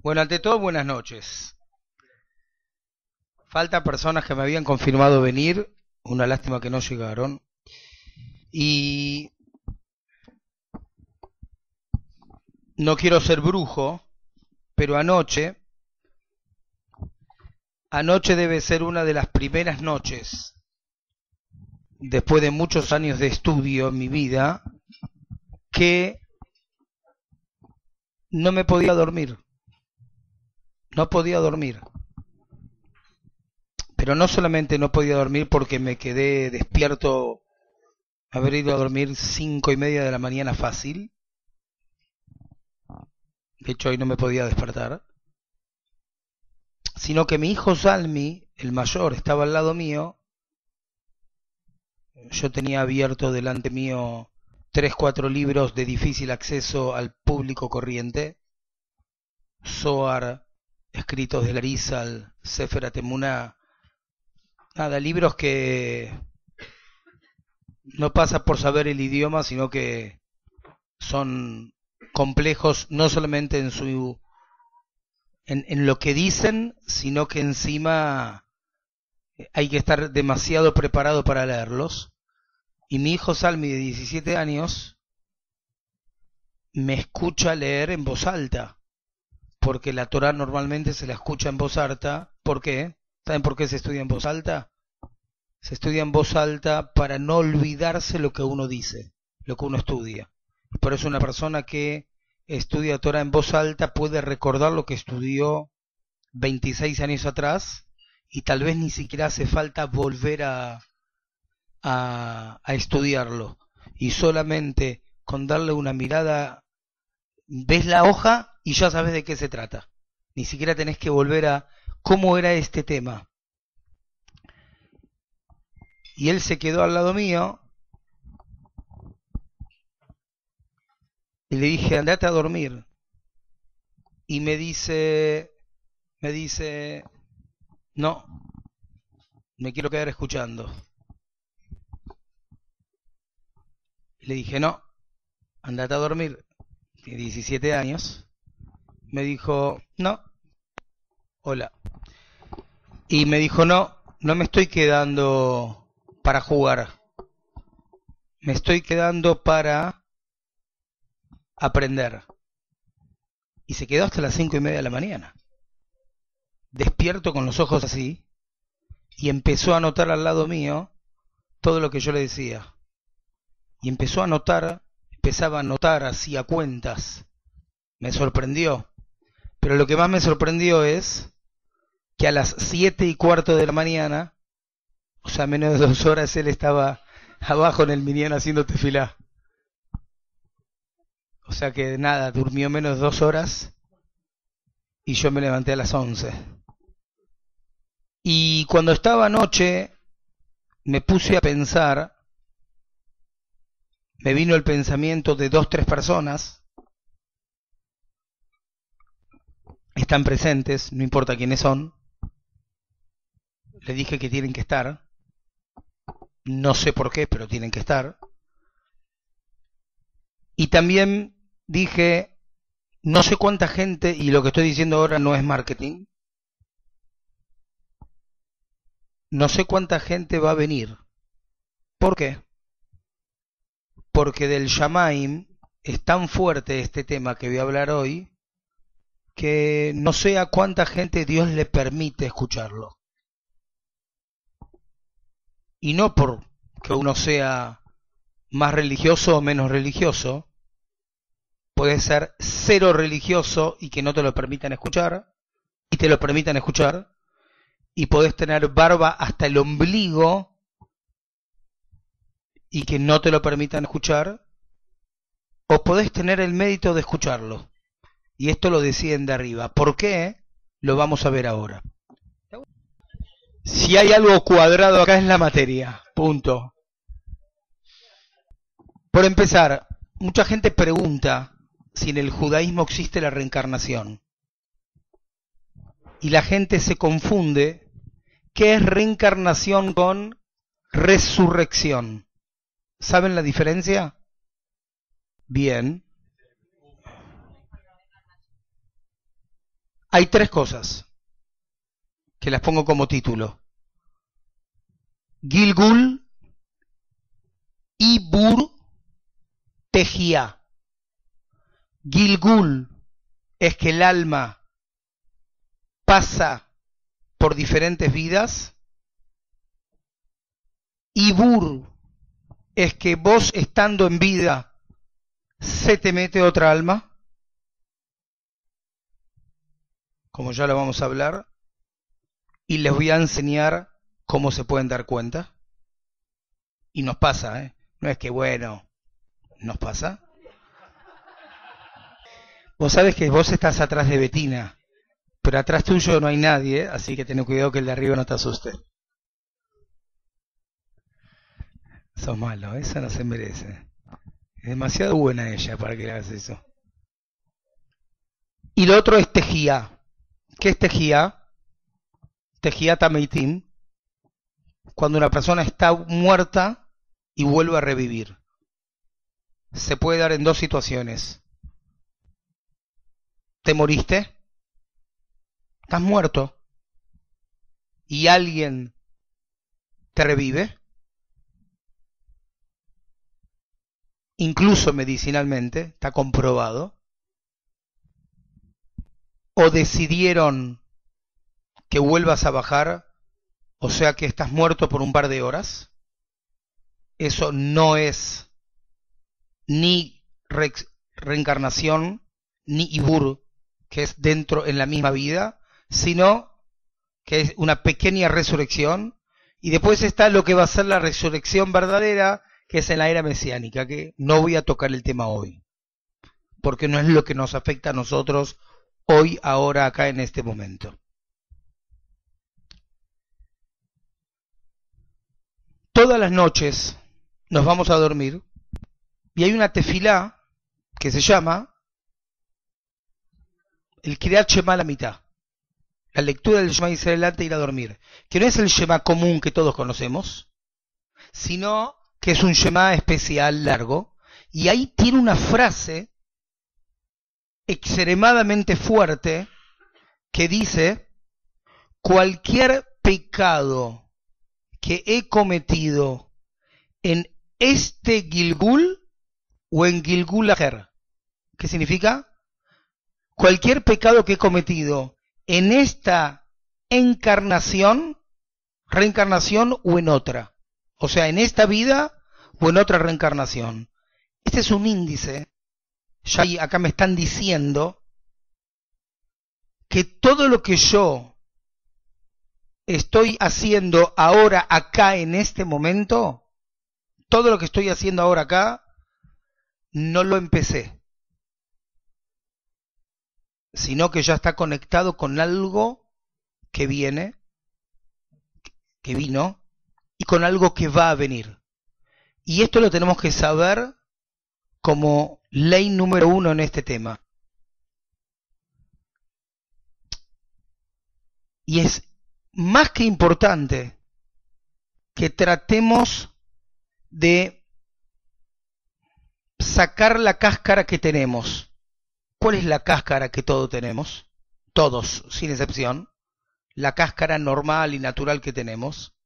Bueno, ante todo, buenas noches. Falta personas que me habían confirmado venir, una lástima que no llegaron. Y no quiero ser brujo, pero anoche, anoche debe ser una de las primeras noches, después de muchos años de estudio en mi vida, que no me podía dormir. No podía dormir. Pero no solamente no podía dormir porque me quedé despierto, haber ido a dormir cinco y media de la mañana fácil. De hecho, hoy no me podía despertar. Sino que mi hijo Salmi, el mayor, estaba al lado mío. Yo tenía abierto delante mío tres, cuatro libros de difícil acceso al público corriente. Zohar, escritos de Larizal, Sefer Atemuná, nada, libros que no pasa por saber el idioma, sino que son complejos no solamente en su en, en lo que dicen, sino que encima hay que estar demasiado preparado para leerlos. Y mi hijo Salmi, de 17 años, me escucha leer en voz alta, porque la Torah normalmente se la escucha en voz alta. ¿Por qué? ¿Saben por qué se estudia en voz alta? Se estudia en voz alta para no olvidarse lo que uno dice, lo que uno estudia. Por eso una persona que estudia Torah en voz alta puede recordar lo que estudió 26 años atrás y tal vez ni siquiera hace falta volver a, a, a estudiarlo. Y solamente con darle una mirada, ves la hoja y ya sabes de qué se trata. Ni siquiera tenés que volver a cómo era este tema. Y él se quedó al lado mío y le dije, andate a dormir. Y me dice, me dice, no, me quiero quedar escuchando. Le dije, no, andate a dormir. Tiene 17 años. Me dijo, no, hola. Y me dijo, no, no me estoy quedando para jugar. Me estoy quedando para aprender. Y se quedó hasta las cinco y media de la mañana. Despierto con los ojos así. Y empezó a notar al lado mío todo lo que yo le decía. Y empezó a notar, empezaba a notar así a cuentas. Me sorprendió. Pero lo que más me sorprendió es que a las siete y cuarto de la mañana, o sea, menos de dos horas, él estaba abajo en el miniano haciendo tefilá. O sea que nada, durmió menos de dos horas y yo me levanté a las once. Y cuando estaba anoche, me puse a pensar, me vino el pensamiento de dos, tres personas, están presentes, no importa quiénes son, le dije que tienen que estar, no sé por qué, pero tienen que estar, y también dije, no sé cuánta gente, y lo que estoy diciendo ahora no es marketing, no sé cuánta gente va a venir. ¿Por qué? Porque del Shamaim es tan fuerte este tema que voy a hablar hoy, que no sé a cuánta gente Dios le permite escucharlo. Y no por que uno sea más religioso o menos religioso, puede ser cero religioso y que no te lo permitan escuchar, y te lo permitan escuchar, y podés tener barba hasta el ombligo y que no te lo permitan escuchar, o podés tener el mérito de escucharlo. Y esto lo deciden de arriba. ¿Por qué? Lo vamos a ver ahora. Si hay algo cuadrado acá es la materia. Punto. Por empezar, mucha gente pregunta si en el judaísmo existe la reencarnación. Y la gente se confunde qué es reencarnación con resurrección. ¿Saben la diferencia? Bien. Hay tres cosas que las pongo como título. Gilgul, Ibur, Tejía. Gilgul es que el alma pasa por diferentes vidas. Ibur es que vos estando en vida se te mete otra alma. Como ya lo vamos a hablar. Y les voy a enseñar cómo se pueden dar cuenta. Y nos pasa, ¿eh? No es que bueno, nos pasa. Vos sabes que vos estás atrás de Betina, pero atrás tuyo no hay nadie, así que ten cuidado que el de arriba no te asuste. Sos malo, esa no se merece. Es demasiado buena ella para que hagas eso. Y lo otro es tejía. ¿Qué es tejía? Tejía tameitim. Cuando una persona está muerta y vuelve a revivir. Se puede dar en dos situaciones te moriste, estás muerto y alguien te revive, incluso medicinalmente, está comprobado, o decidieron que vuelvas a bajar, o sea que estás muerto por un par de horas, eso no es ni reencarnación ni ibur, que es dentro en la misma vida, sino que es una pequeña resurrección, y después está lo que va a ser la resurrección verdadera, que es en la era mesiánica, que no voy a tocar el tema hoy, porque no es lo que nos afecta a nosotros hoy, ahora, acá, en este momento. Todas las noches nos vamos a dormir y hay una tefilá que se llama el Kriyat Shema a la mitad. La lectura del Shema Israel antes de ir a dormir. Que no es el Shema común que todos conocemos, sino que es un Shema especial largo. Y ahí tiene una frase extremadamente fuerte que dice, cualquier pecado que he cometido en este Gilgul o en Gilgul Aher. ¿Qué significa? cualquier pecado que he cometido en esta encarnación, reencarnación o en otra. O sea, en esta vida o en otra reencarnación. Este es un índice. Ya acá me están diciendo que todo lo que yo estoy haciendo ahora acá en este momento, todo lo que estoy haciendo ahora acá, no lo empecé sino que ya está conectado con algo que viene, que vino, y con algo que va a venir. Y esto lo tenemos que saber como ley número uno en este tema. Y es más que importante que tratemos de sacar la cáscara que tenemos ¿Cuál es la cáscara que todos tenemos? Todos, sin excepción. La cáscara normal y natural que tenemos.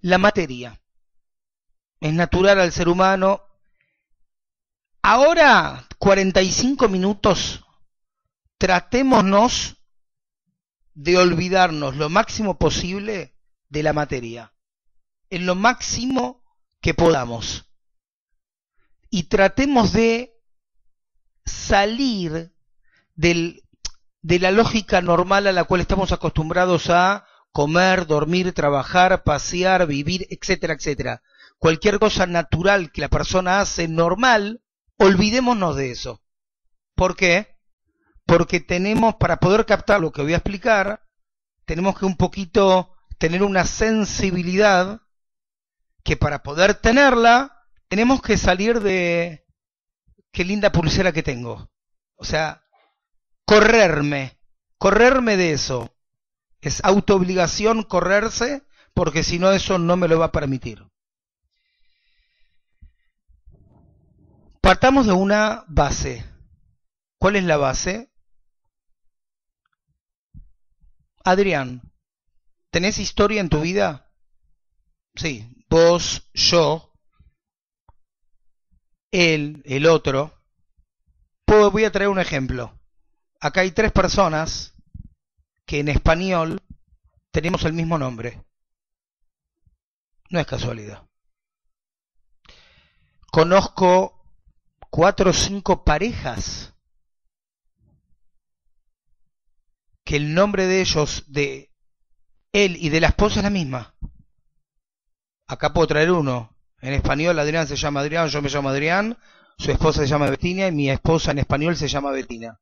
La materia. Es natural al ser humano. Ahora, 45 minutos, tratémonos de olvidarnos lo máximo posible de la materia. En lo máximo que podamos. Y tratemos de salir del, de la lógica normal a la cual estamos acostumbrados a comer, dormir, trabajar, pasear, vivir, etcétera, etcétera. Cualquier cosa natural que la persona hace normal, olvidémonos de eso. ¿Por qué? Porque tenemos, para poder captar lo que voy a explicar, tenemos que un poquito tener una sensibilidad que para poder tenerla, tenemos que salir de, qué linda pulsera que tengo. O sea, correrme, correrme de eso. Es autoobligación correrse porque si no eso no me lo va a permitir. Partamos de una base. ¿Cuál es la base? Adrián, ¿tenés historia en tu vida? Sí, vos, yo, él, el otro. voy a traer un ejemplo. Acá hay tres personas que en español tenemos el mismo nombre. No es casualidad. Conozco cuatro o cinco parejas que el nombre de ellos, de él y de la esposa es la misma. Acá puedo traer uno. En español Adrián se llama Adrián, yo me llamo Adrián, su esposa se llama Bettina y mi esposa en español se llama Bettina.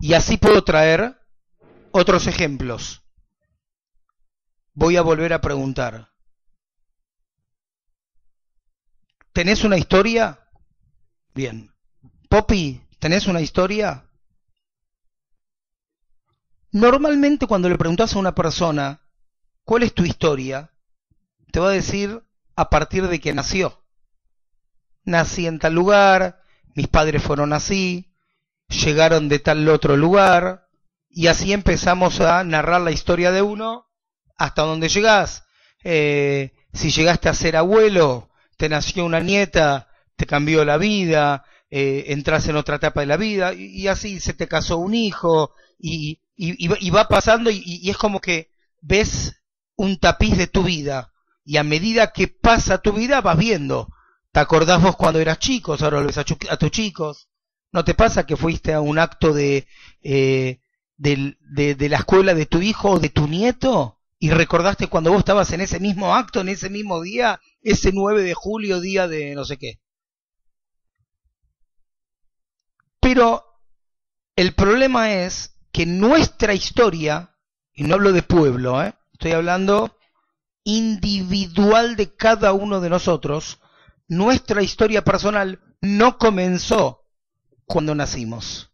Y así puedo traer otros ejemplos. Voy a volver a preguntar. ¿Tenés una historia? Bien. Poppy, ¿tenés una historia? Normalmente cuando le preguntas a una persona cuál es tu historia, te va a decir a partir de que nació. Nací en tal lugar, mis padres fueron así, llegaron de tal otro lugar, y así empezamos a narrar la historia de uno hasta donde llegás. Eh, si llegaste a ser abuelo, te nació una nieta, te cambió la vida, eh, entras en otra etapa de la vida, y, así se te casó un hijo, y, y, va pasando y, es como que ves un tapiz de tu vida y a medida que pasa tu vida vas viendo. ¿Te acordás vos cuando eras chico? Ahora lo ves a, tus chicos. ¿No te pasa que fuiste a un acto de, eh, de, de, la escuela de tu hijo o de tu nieto y recordaste cuando vos estabas en ese mismo acto, en ese mismo día, ese 9 de julio, día de no sé qué? Pero el problema es que nuestra historia, y no hablo de pueblo, ¿eh? estoy hablando individual de cada uno de nosotros, nuestra historia personal no comenzó cuando nacimos.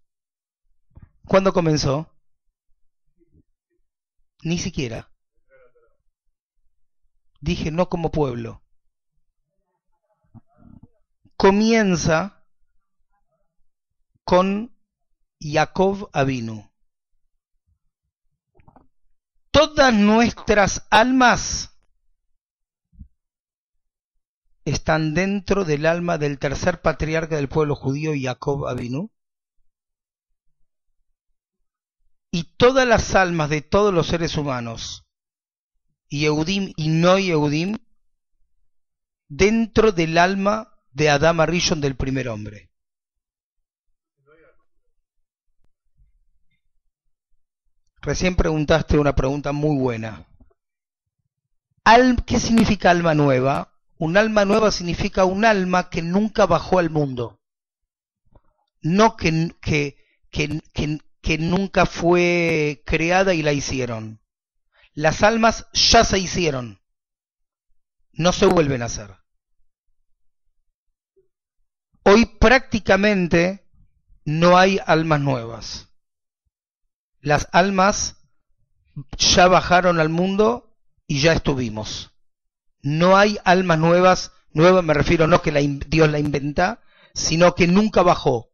¿Cuándo comenzó? Ni siquiera. Dije no como pueblo. Comienza con Jacob Avinu todas nuestras almas están dentro del alma del tercer patriarca del pueblo judío, Jacob Abinu. Y todas las almas de todos los seres humanos, Yehudim y no Yehudim, dentro del alma de Adam Arishon del primer hombre. Recién preguntaste una pregunta muy buena. ¿Qué significa alma nueva? Un alma nueva significa un alma que nunca bajó al mundo. No que, que, que, que nunca fue creada y la hicieron. Las almas ya se hicieron. No se vuelven a hacer. Hoy prácticamente no hay almas nuevas las almas ya bajaron al mundo y ya estuvimos. No hay almas nuevas, nuevas me refiero no que la, Dios la inventa, sino que nunca bajó.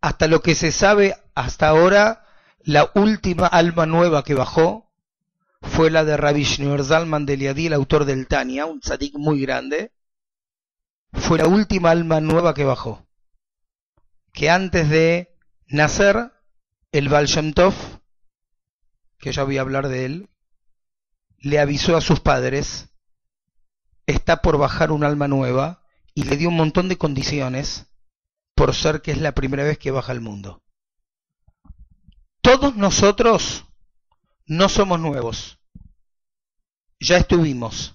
Hasta lo que se sabe hasta ahora, la última alma nueva que bajó fue la de Rabbi de Liadi, el autor del Tania, un tzadik muy grande. Fue la última alma nueva que bajó. Que antes de nacer el Baal que ya voy a hablar de él, le avisó a sus padres, está por bajar un alma nueva, y le dio un montón de condiciones por ser que es la primera vez que baja al mundo. Todos nosotros no somos nuevos, ya estuvimos.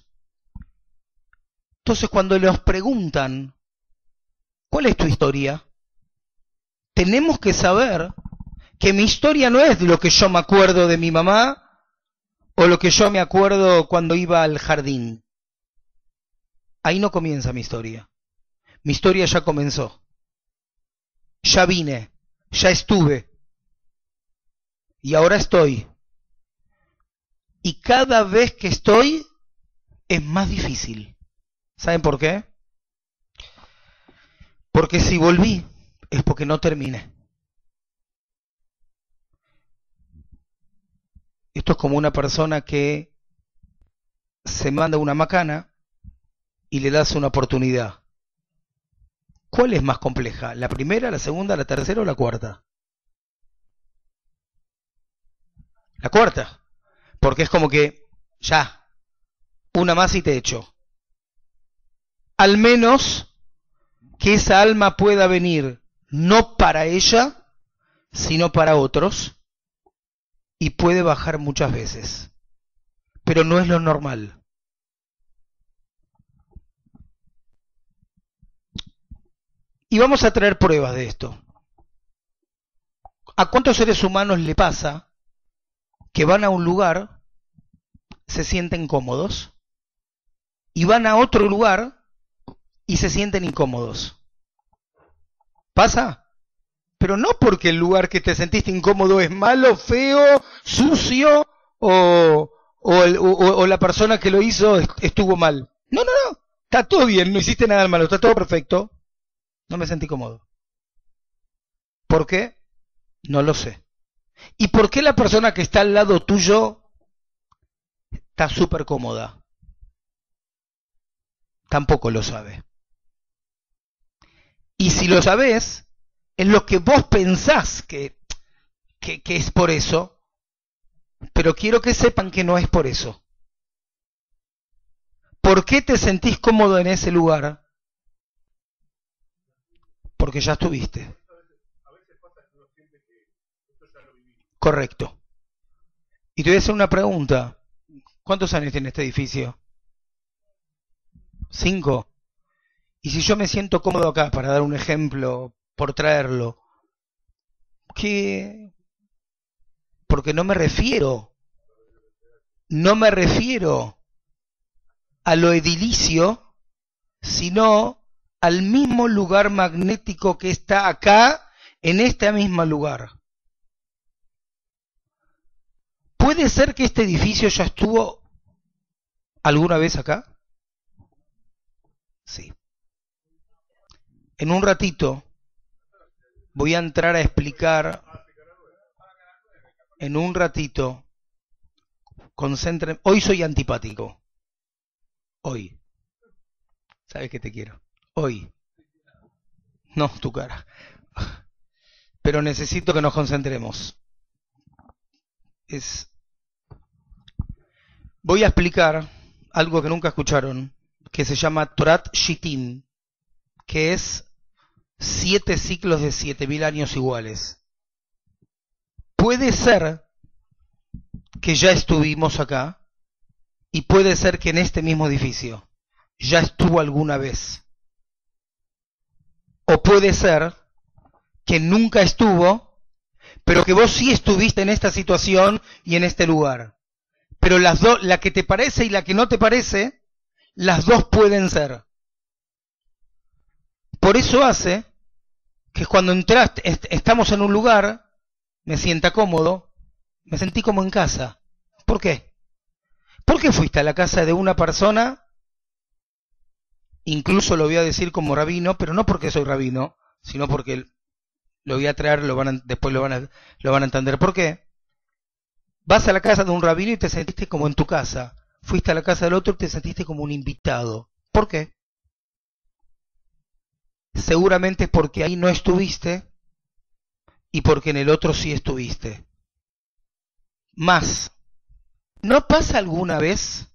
Entonces cuando nos preguntan, ¿cuál es tu historia? Tenemos que saber que mi historia no es lo que yo me acuerdo de mi mamá o lo que yo me acuerdo cuando iba al jardín. Ahí no comienza mi historia. Mi historia ya comenzó. Ya vine, ya estuve. Y ahora estoy. Y cada vez que estoy es más difícil. ¿Saben por qué? Porque si volví es porque no terminé. Esto es como una persona que se manda una macana y le das una oportunidad. ¿Cuál es más compleja? ¿La primera, la segunda, la tercera o la cuarta? La cuarta. Porque es como que, ya, una más y te echo. Al menos que esa alma pueda venir no para ella, sino para otros, y puede bajar muchas veces. Pero no es lo normal. Y vamos a traer pruebas de esto. ¿A cuántos seres humanos le pasa que van a un lugar, se sienten cómodos, y van a otro lugar y se sienten incómodos? ¿Pasa? Pero no porque el lugar que te sentiste incómodo es malo, feo, sucio o, o, la persona que lo hizo estuvo mal. No, no, no. Está todo bien, no hiciste nada malo, está todo perfecto. No me sentí cómodo. ¿Por qué? No lo sé. ¿Y por qué la persona que está al lado tuyo está súper cómoda? Tampoco lo sabe. Y si lo sabes, es lo que vos pensás que, que, que es por eso, pero quiero que sepan que no es por eso. ¿Por qué te sentís cómodo en ese lugar? porque ya estuviste. Correcto. Y te voy a hacer una pregunta. ¿Cuántos años tiene este edificio? Cinco. Y si yo me siento cómodo acá, para dar un ejemplo, por traerlo, ¿qué? Porque no me refiero, no me refiero a lo edilicio, sino al mismo lugar magnético que está acá, en este mismo lugar. ¿Puede ser que este edificio ya estuvo alguna vez acá? Sí. En un ratito voy a entrar a explicar, en un ratito, concentren, hoy soy antipático, hoy. ¿Sabes que te quiero? hoy. No, tu cara. Pero necesito que nos concentremos. Es... Voy a explicar algo que nunca escucharon, que se llama Torat Shittim, que es siete ciclos de siete mil años iguales. Puede ser que ya estuvimos acá y puede ser que en este mismo edificio ya estuvo alguna vez. O puede ser que nunca estuvo, pero que vos sí estuviste en esta situación y en este lugar. Pero las dos, la que te parece y la que no te parece, las dos pueden ser. Por eso hace que cuando entraste, estamos en un lugar, me sienta cómodo, me sentí como en casa. ¿Por qué? ¿Por qué fuiste a la casa de una persona Incluso lo voy a decir como rabino, pero no porque soy rabino, sino porque lo voy a traer, lo van después lo van, a, lo van a entender. ¿Por qué? Vas a la casa de un rabino y te sentiste como en tu casa. Fuiste a la casa del otro y te sentiste como un invitado. ¿Por qué? Seguramente porque ahí no estuviste y porque en el otro sí estuviste. Más, ¿no pasa alguna vez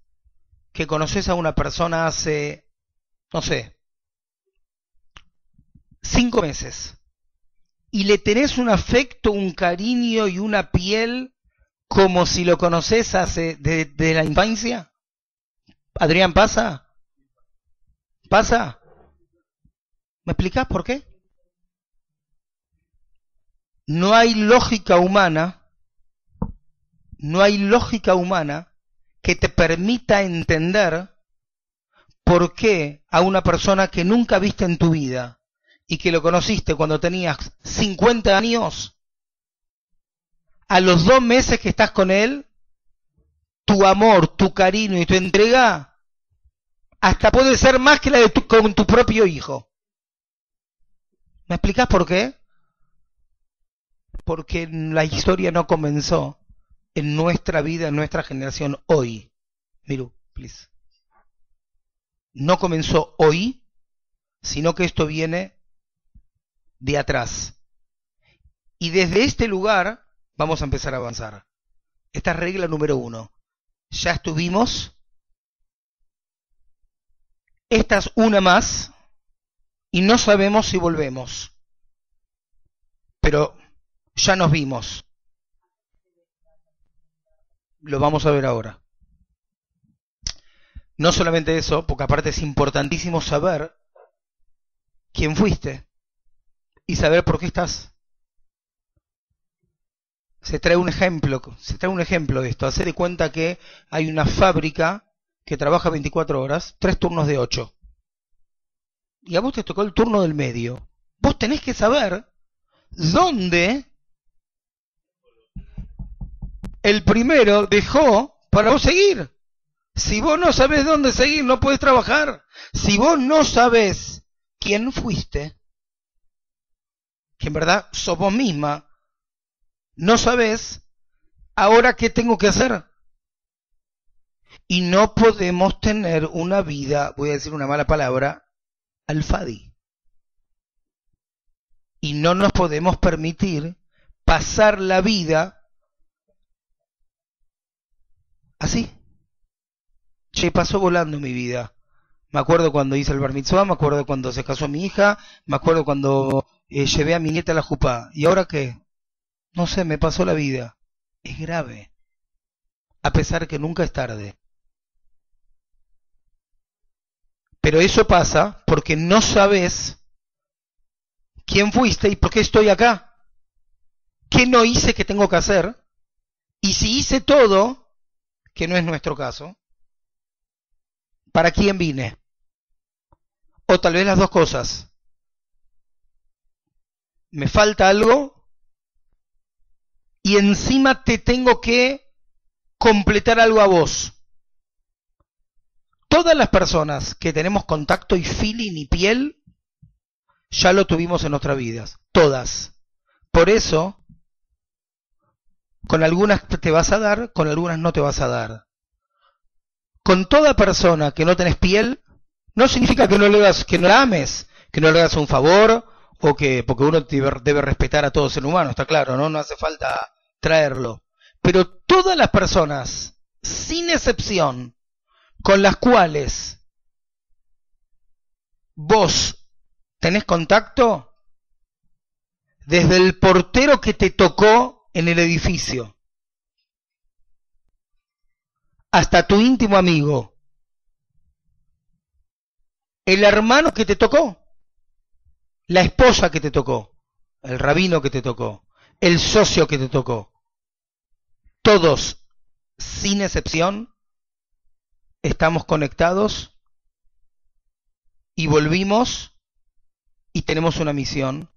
que conoces a una persona hace no sé, cinco meses, y le tenés un afecto, un cariño y una piel como si lo conoces hace de, la infancia? Adrián, ¿pasa? ¿Pasa? ¿Me explicás por qué? No hay lógica humana, no hay lógica humana que te permita entender ¿por qué a una persona que nunca viste en tu vida y que lo conociste cuando tenías 50 años, a los dos meses que estás con él, tu amor, tu cariño y tu entrega, hasta puede ser más que la de tu, con tu propio hijo. ¿Me explicás por qué? Porque la historia no comenzó en nuestra vida, en nuestra generación hoy. Miru, please. No comenzó hoy, sino que esto viene de atrás. Y desde este lugar vamos a empezar a avanzar. Esta es regla número uno. Ya estuvimos. Esta es una más. Y no sabemos si volvemos. Pero ya nos vimos. Lo vamos a ver ahora. No solamente eso, porque aparte es importantísimo saber quién fuiste y saber por qué estás. Se trae un ejemplo, se trae un ejemplo de esto. Hace de cuenta que hay una fábrica que trabaja 24 horas, tres turnos de 8. Y a vos te tocó el turno del medio. Vos tenés que saber dónde el primero dejó para vos seguir. Si vos no sabés dónde seguir, no puedes trabajar. Si vos no sabés quién fuiste, que en verdad sos vos misma, no sabes ahora qué tengo que hacer. Y no podemos tener una vida, voy a decir una mala palabra, alfadi. Y no nos podemos permitir pasar la vida así. Che, pasó volando mi vida. Me acuerdo cuando hice el bar mitzvah, me acuerdo cuando se casó mi hija, me acuerdo cuando eh, llevé a mi nieta a la jupá. ¿Y ahora qué? No sé, me pasó la vida. Es grave. A pesar que nunca es tarde. Pero eso pasa porque no sabes quién fuiste y por qué estoy acá. ¿Qué no hice que tengo que hacer? Y si hice todo, que no es nuestro caso, ¿para quién vine? O tal vez las dos cosas. Me falta algo y encima te tengo que completar algo a vos. Todas las personas que tenemos contacto y feeling y piel, ya lo tuvimos en nuestras vidas. Todas. Por eso, con algunas te vas a dar, con algunas no te vas a dar con toda persona que no tenés piel, no significa que no le das, que no la ames, que no le hagas un favor, o que, porque uno debe, respetar a todo ser humano, está claro, ¿no? No hace falta traerlo. Pero todas las personas, sin excepción, con las cuales vos tenés contacto, desde el portero que te tocó en el edificio, hasta tu íntimo amigo, el hermano que te tocó, la esposa que te tocó, el rabino que te tocó, el socio que te tocó. Todos, sin excepción, estamos conectados y volvimos y tenemos una misión.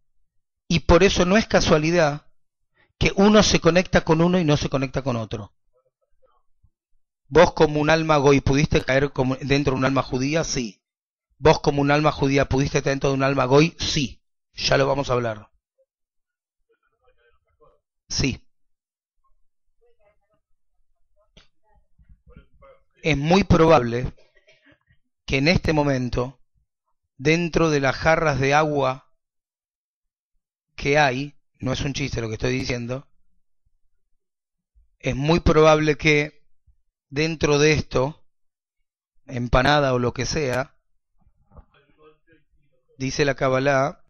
Y por eso no es casualidad que uno se conecta con uno y no se conecta con otro. Vos como un alma goy pudiste caer dentro de un alma judía, sí. Vos como un alma judía pudiste estar dentro de un alma goy, sí. Ya lo vamos a hablar. Sí. Es muy probable que en este momento, dentro de las jarras de agua que hay, no es un chiste lo que estoy diciendo, es muy probable que dentro de esto, empanada o lo que sea, dice la Kabbalah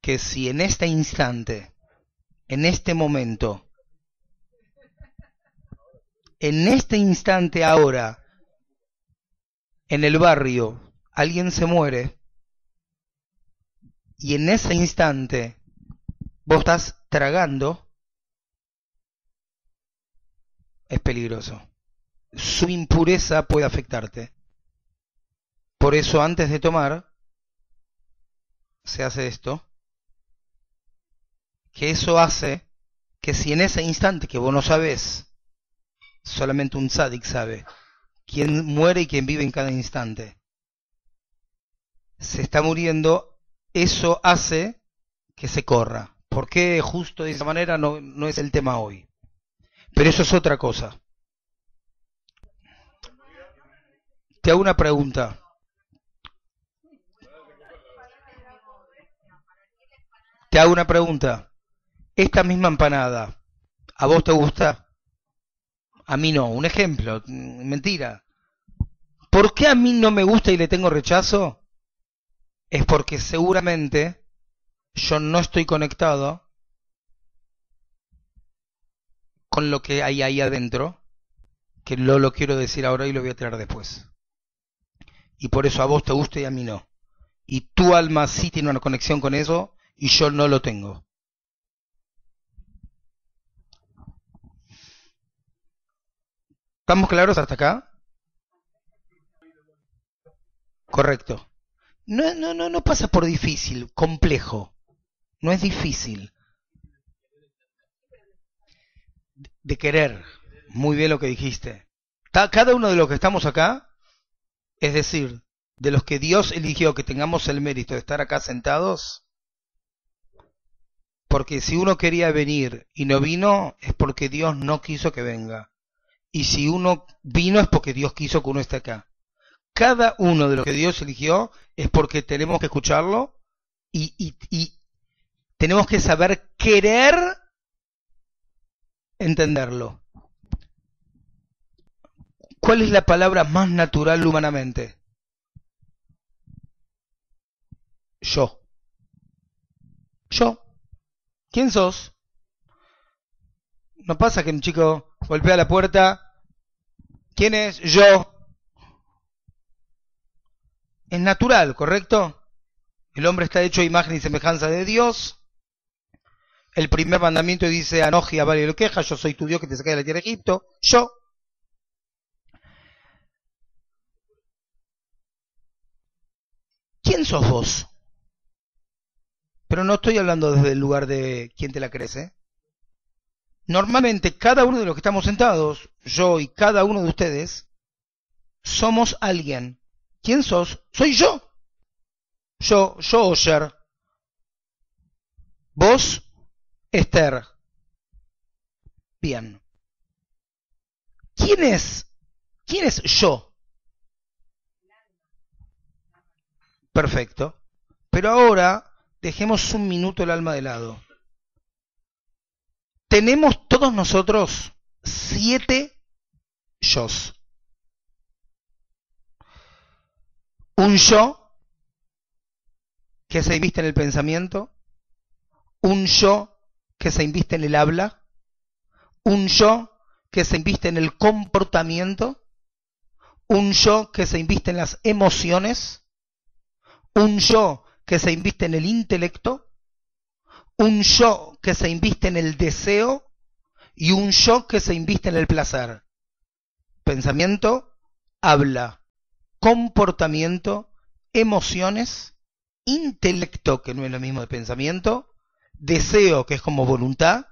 que si en este instante, en este momento, en este instante ahora, en el barrio, alguien se muere, y en ese instante vos estás tragando, es peligroso su impureza puede afectarte. Por eso antes de tomar, se hace esto, que eso hace que si en ese instante que vos no sabes, solamente un tzadik sabe, quién muere y quién vive en cada instante, se está muriendo eso hace que se corra. ¿Por qué justo de esa manera no, no es el tema hoy? Pero eso es otra cosa. Te hago una pregunta. Te hago una pregunta. Esta misma empanada, ¿a vos te gusta? A mí no. Un ejemplo. Mentira. ¿Por qué a mí no me gusta y le tengo rechazo? Es porque seguramente yo no estoy conectado con lo que hay ahí adentro, que no lo quiero decir ahora y lo voy a traer después. Y por eso a vos te gusta y a mí no. Y tu alma sí tiene una conexión con eso y yo no lo tengo. ¿Estamos claros hasta acá? Correcto. No, no, no, no pasa por difícil, complejo. No es difícil. De querer. Muy bien lo que dijiste. Cada uno de los que estamos acá, es decir, de los que Dios eligió que tengamos el mérito de estar acá sentados, porque si uno quería venir y no vino, es porque Dios no quiso que venga. Y si uno vino es porque Dios quiso que uno esté acá. Cada uno de los que Dios eligió es porque tenemos que escucharlo y, y, y tenemos que saber querer entenderlo. ¿Cuál es la palabra más natural humanamente? Yo. Yo. ¿Quién sos? No pasa que un chico golpea la puerta. ¿Quién es? Yo. Es natural, ¿correcto? El hombre está hecho imagen y semejanza de Dios. El primer mandamiento dice, Anoji, vale lo queja, yo soy tu Dios que te saqué de la tierra de Egipto. Yo. ¿Quién sos vos? Pero no estoy hablando desde el lugar de quién te la crece. Normalmente cada uno de los que estamos sentados, yo y cada uno de ustedes, somos alguien. ¿Quién sos? Soy yo. Yo, yo, Osher. Vos, Esther. Bien. ¿Quién es? ¿Quién es yo? Perfecto. Pero ahora dejemos un minuto el alma de lado. Tenemos todos nosotros siete yo. Un yo que se inviste en el pensamiento, un yo que se inviste en el habla, un yo que se inviste en el comportamiento, un yo que se inviste en las emociones, un yo que se inviste en el intelecto, un yo que se inviste en el deseo y un yo que se inviste en el placer. Pensamiento, habla, comportamiento, emociones, intelecto, que no es lo mismo de pensamiento, deseo, que es como voluntad,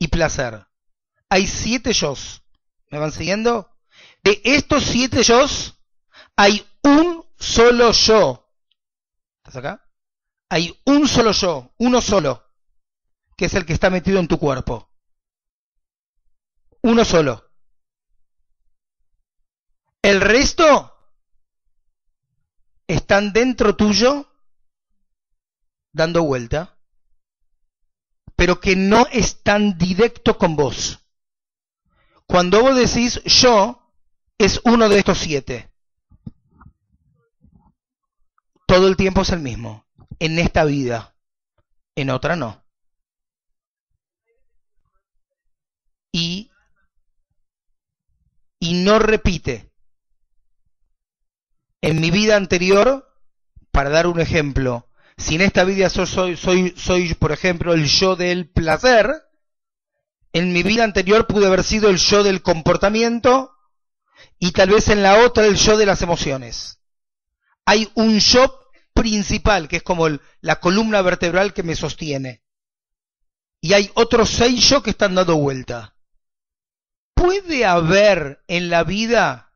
y placer. Hay siete yo. ¿Me van siguiendo? De estos siete yo, hay un solo yo. ¿Estás acá? Hay un solo yo, uno solo, que es el que está metido en tu cuerpo. Uno solo. El resto están dentro tuyo dando vuelta, pero que no están directo con vos. Cuando vos decís yo, es uno de estos siete. Todo el tiempo es el mismo. En esta vida. En otra no. Y, y no repite. En mi vida anterior, para dar un ejemplo, si en esta vida soy, soy, soy, por ejemplo, el yo del placer, en mi vida anterior pude haber sido el yo del comportamiento y tal vez en la otra el yo de las emociones. Hay un yo principal, que es como la columna vertebral que me sostiene. Y hay otros seis yo que están dando vuelta. ¿Puede haber en la vida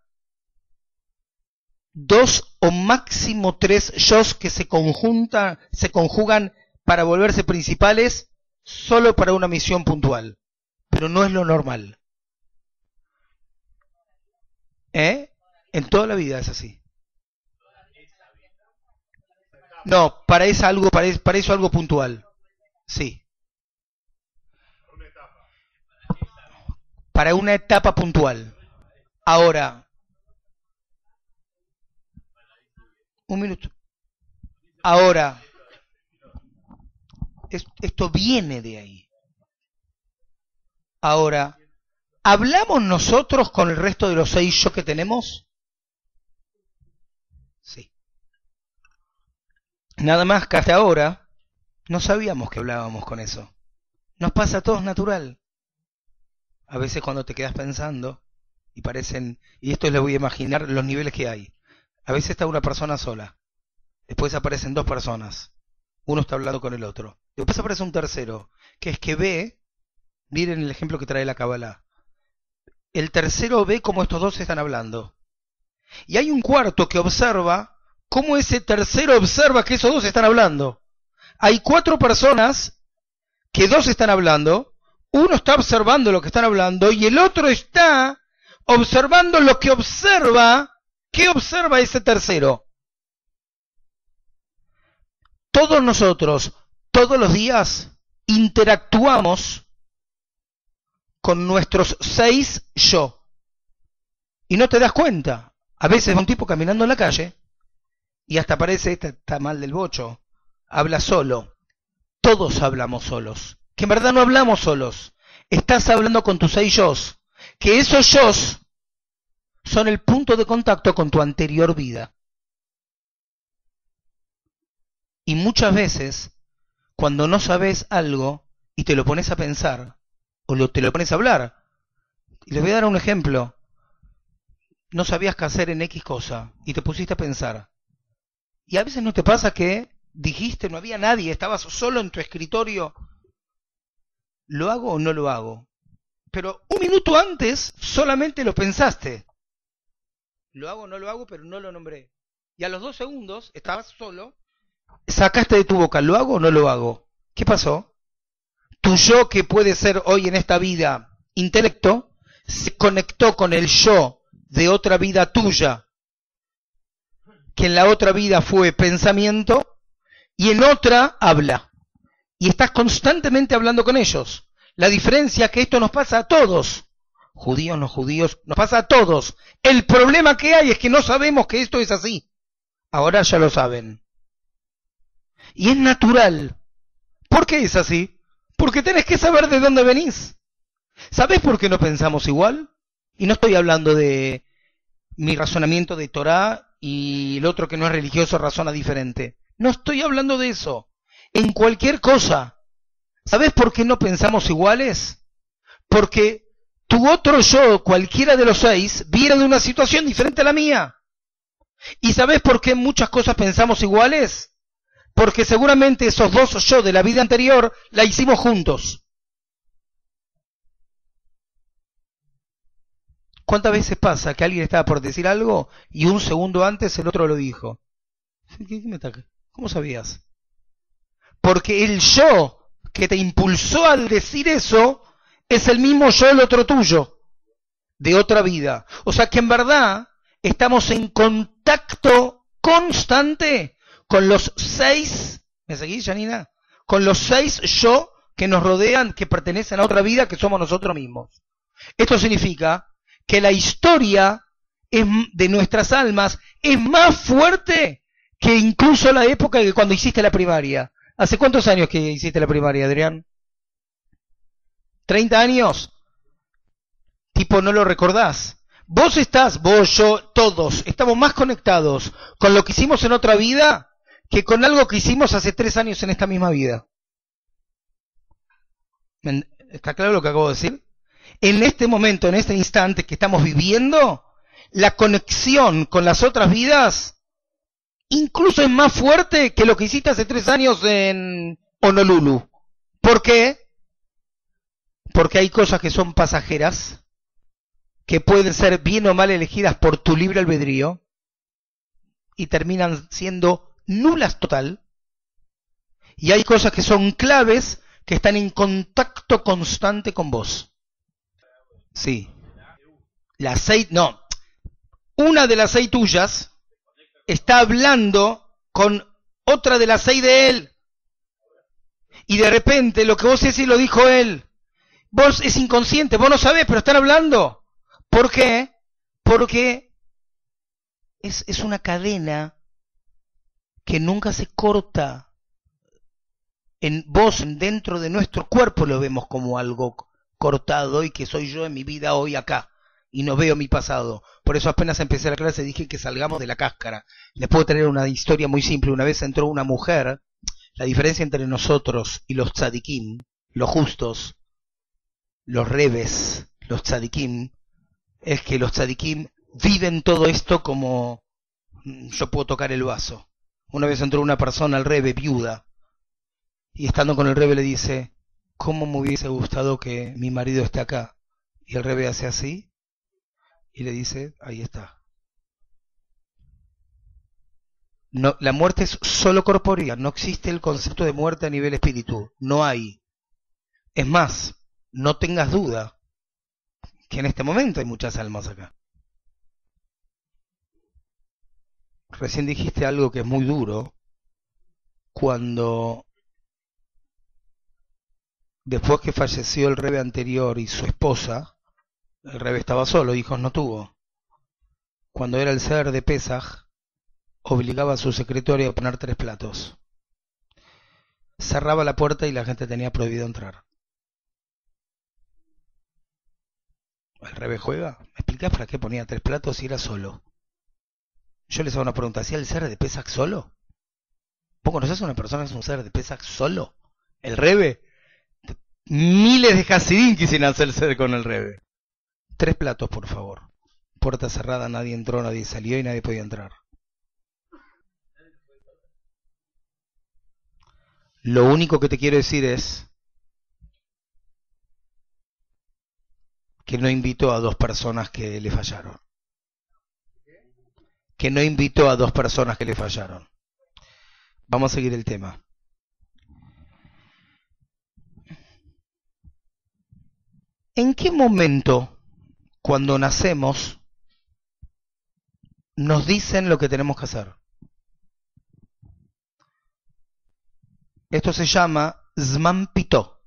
dos o máximo tres yos que se conjuntan, se conjugan para volverse principales solo para una misión puntual. Pero no es lo normal. ¿Eh? En toda la vida es así. No, para eso algo, para, para eso algo puntual. Sí. Para una etapa puntual. Ahora, un minuto. Ahora, esto viene de ahí. Ahora, ¿hablamos nosotros con el resto de los seis yo que tenemos? Nada más que hasta ahora no sabíamos que hablábamos con eso. Nos pasa a todos natural. A veces cuando te quedas pensando y parecen, y esto les voy a imaginar los niveles que hay. A veces está una persona sola, después aparecen dos personas, uno está hablando con el otro, después aparece un tercero, que es que ve, miren el ejemplo que trae la Kabbalah, el tercero ve cómo estos dos están hablando, y hay un cuarto que observa cómo ese tercero observa que esos dos están hablando. Hay cuatro personas que dos están hablando, uno está observando lo que están hablando y el otro está observando lo que observa. ¿Qué observa ese tercero? Todos nosotros, todos los días, interactuamos con nuestros seis yo. Y no te das cuenta. A veces un tipo caminando en la calle y hasta parece, este está mal del bocho, habla solo. Todos hablamos solos. Que en verdad no hablamos solos. Estás hablando con tus seis yo. Que esos yo son el punto de contacto con tu anterior vida. Y muchas veces, cuando no sabes algo y te lo pones a pensar, o te lo pones a hablar, y les voy a dar un ejemplo, no sabías qué hacer en X cosa y te pusiste a pensar. Y a veces no te pasa que dijiste, no había nadie, estabas solo en tu escritorio. ¿Lo hago o no lo hago? Pero un minuto antes solamente lo pensaste. ¿Lo hago o no lo hago? Pero no lo nombré. Y a los dos segundos, estabas solo, sacaste de tu boca, ¿lo hago o no lo hago? ¿Qué pasó? Tu yo que puede ser hoy en esta vida intelecto, se conectó con el yo de otra vida tuya que en la otra vida fue pensamiento y en otra habla. Y estás constantemente hablando con ellos. La diferencia es que esto nos pasa a todos. Judíos, no judíos, nos pasa a todos. El problema que hay es que no sabemos que esto es así. Ahora ya lo saben. Y es natural. ¿Por qué es así? Porque tenés que saber de dónde venís. ¿Sabés por qué no pensamos igual? Y no estoy hablando de mi razonamiento de Torah y el otro que no es religioso razona diferente. No estoy hablando de eso. En cualquier cosa. ¿Sabes por qué no pensamos iguales? Porque tu otro yo, cualquiera de los seis, viene de una situación diferente a la mía. ¿Y sabes por qué muchas cosas pensamos iguales? Porque seguramente esos dos yo de la vida anterior la hicimos juntos. ¿Cuántas veces pasa que alguien estaba por decir algo y un segundo antes el otro lo dijo? ¿Cómo sabías? Porque el yo que te impulsó al decir eso es el mismo yo el otro tuyo, de otra vida. O sea que en verdad estamos en contacto constante con los seis, ¿me seguís, Janina? Con los seis yo que nos rodean, que pertenecen a otra vida, que somos nosotros mismos. Esto significa que la historia de nuestras almas es más fuerte que incluso la época que cuando hiciste la primaria. ¿Hace cuántos años que hiciste la primaria, Adrián? ¿30 años? Tipo, no lo recordás. Vos estás, vos, yo, todos, estamos más conectados con lo que hicimos en otra vida que con algo que hicimos hace tres años en esta misma vida. ¿Está claro lo que acabo de decir? En este momento, en este instante que estamos viviendo, la conexión con las otras vidas incluso es más fuerte que lo que hiciste hace tres años en Honolulu. ¿Por qué? Porque hay cosas que son pasajeras, que pueden ser bien o mal elegidas por tu libre albedrío, y terminan siendo nulas total. Y hay cosas que son claves que están en contacto constante con vos. Sí. Las seis, no. Una de las seis tuyas está hablando con otra de las seis de él. Y de repente lo que vos decís lo dijo él. Vos es inconsciente, vos no sabés, pero están hablando. ¿Por qué? Porque es, es una cadena que nunca se corta. En vos, dentro de nuestro cuerpo, lo vemos como algo cortado y que soy yo en mi vida hoy acá y no veo mi pasado. Por eso apenas empecé la clase dije que salgamos de la cáscara. Les puedo tener una historia muy simple. Una vez entró una mujer, la diferencia entre nosotros y los tzadikim, los justos, los rebes, los tzadikim, es que los tzadikim viven todo esto como mm, yo puedo tocar el vaso. Una vez entró una persona al rebe, viuda, y estando con el rebe le dice, ¿cómo me hubiese gustado que mi marido esté acá? Y el rebe hace así y le dice, ahí está. La muerte es solo corpórea, no existe el concepto de muerte a nivel espíritu, no hay. Es más, no tengas duda que en este momento hay muchas almas acá. Recién dijiste algo que es muy duro cuando después que falleció el rebe anterior y su esposa, el rebe estaba solo, hijos no tuvo. Cuando era el ser de Pesaj, obligaba a su secretario a poner tres platos. Cerraba la puerta y la gente tenía prohibido entrar. ¿El rebe juega? ¿Me explicás para qué ponía tres platos si era solo? Yo les hago una pregunta, ¿hacía el ser de Pesach solo? ¿Vos conocés a una persona que es un ser de Pesach solo? ¿El Rebe? Miles de Hasidim quisieran hacer ser con el Rebe. Tres platos, por favor. Puerta cerrada, nadie entró, nadie salió y nadie podía entrar. Lo único que te quiero decir es que no invitó a dos personas que le fallaron que no invitó a dos personas que le fallaron. Vamos a seguir el tema. ¿En qué momento, cuando nacemos, nos dicen lo que tenemos que hacer? Esto se llama Zmampito.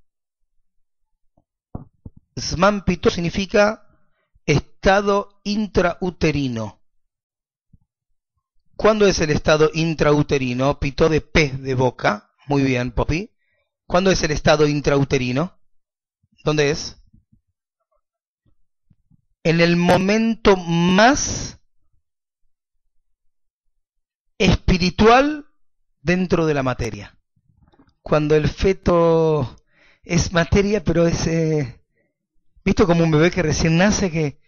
Zmampito significa estado intrauterino. ¿Cuándo es el estado intrauterino? Pito de pez de boca. Muy bien, Poppy. ¿Cuándo es el estado intrauterino? ¿Dónde es? En el momento más espiritual dentro de la materia. Cuando el feto es materia, pero es... Eh, ¿Visto como un bebé que recién nace? que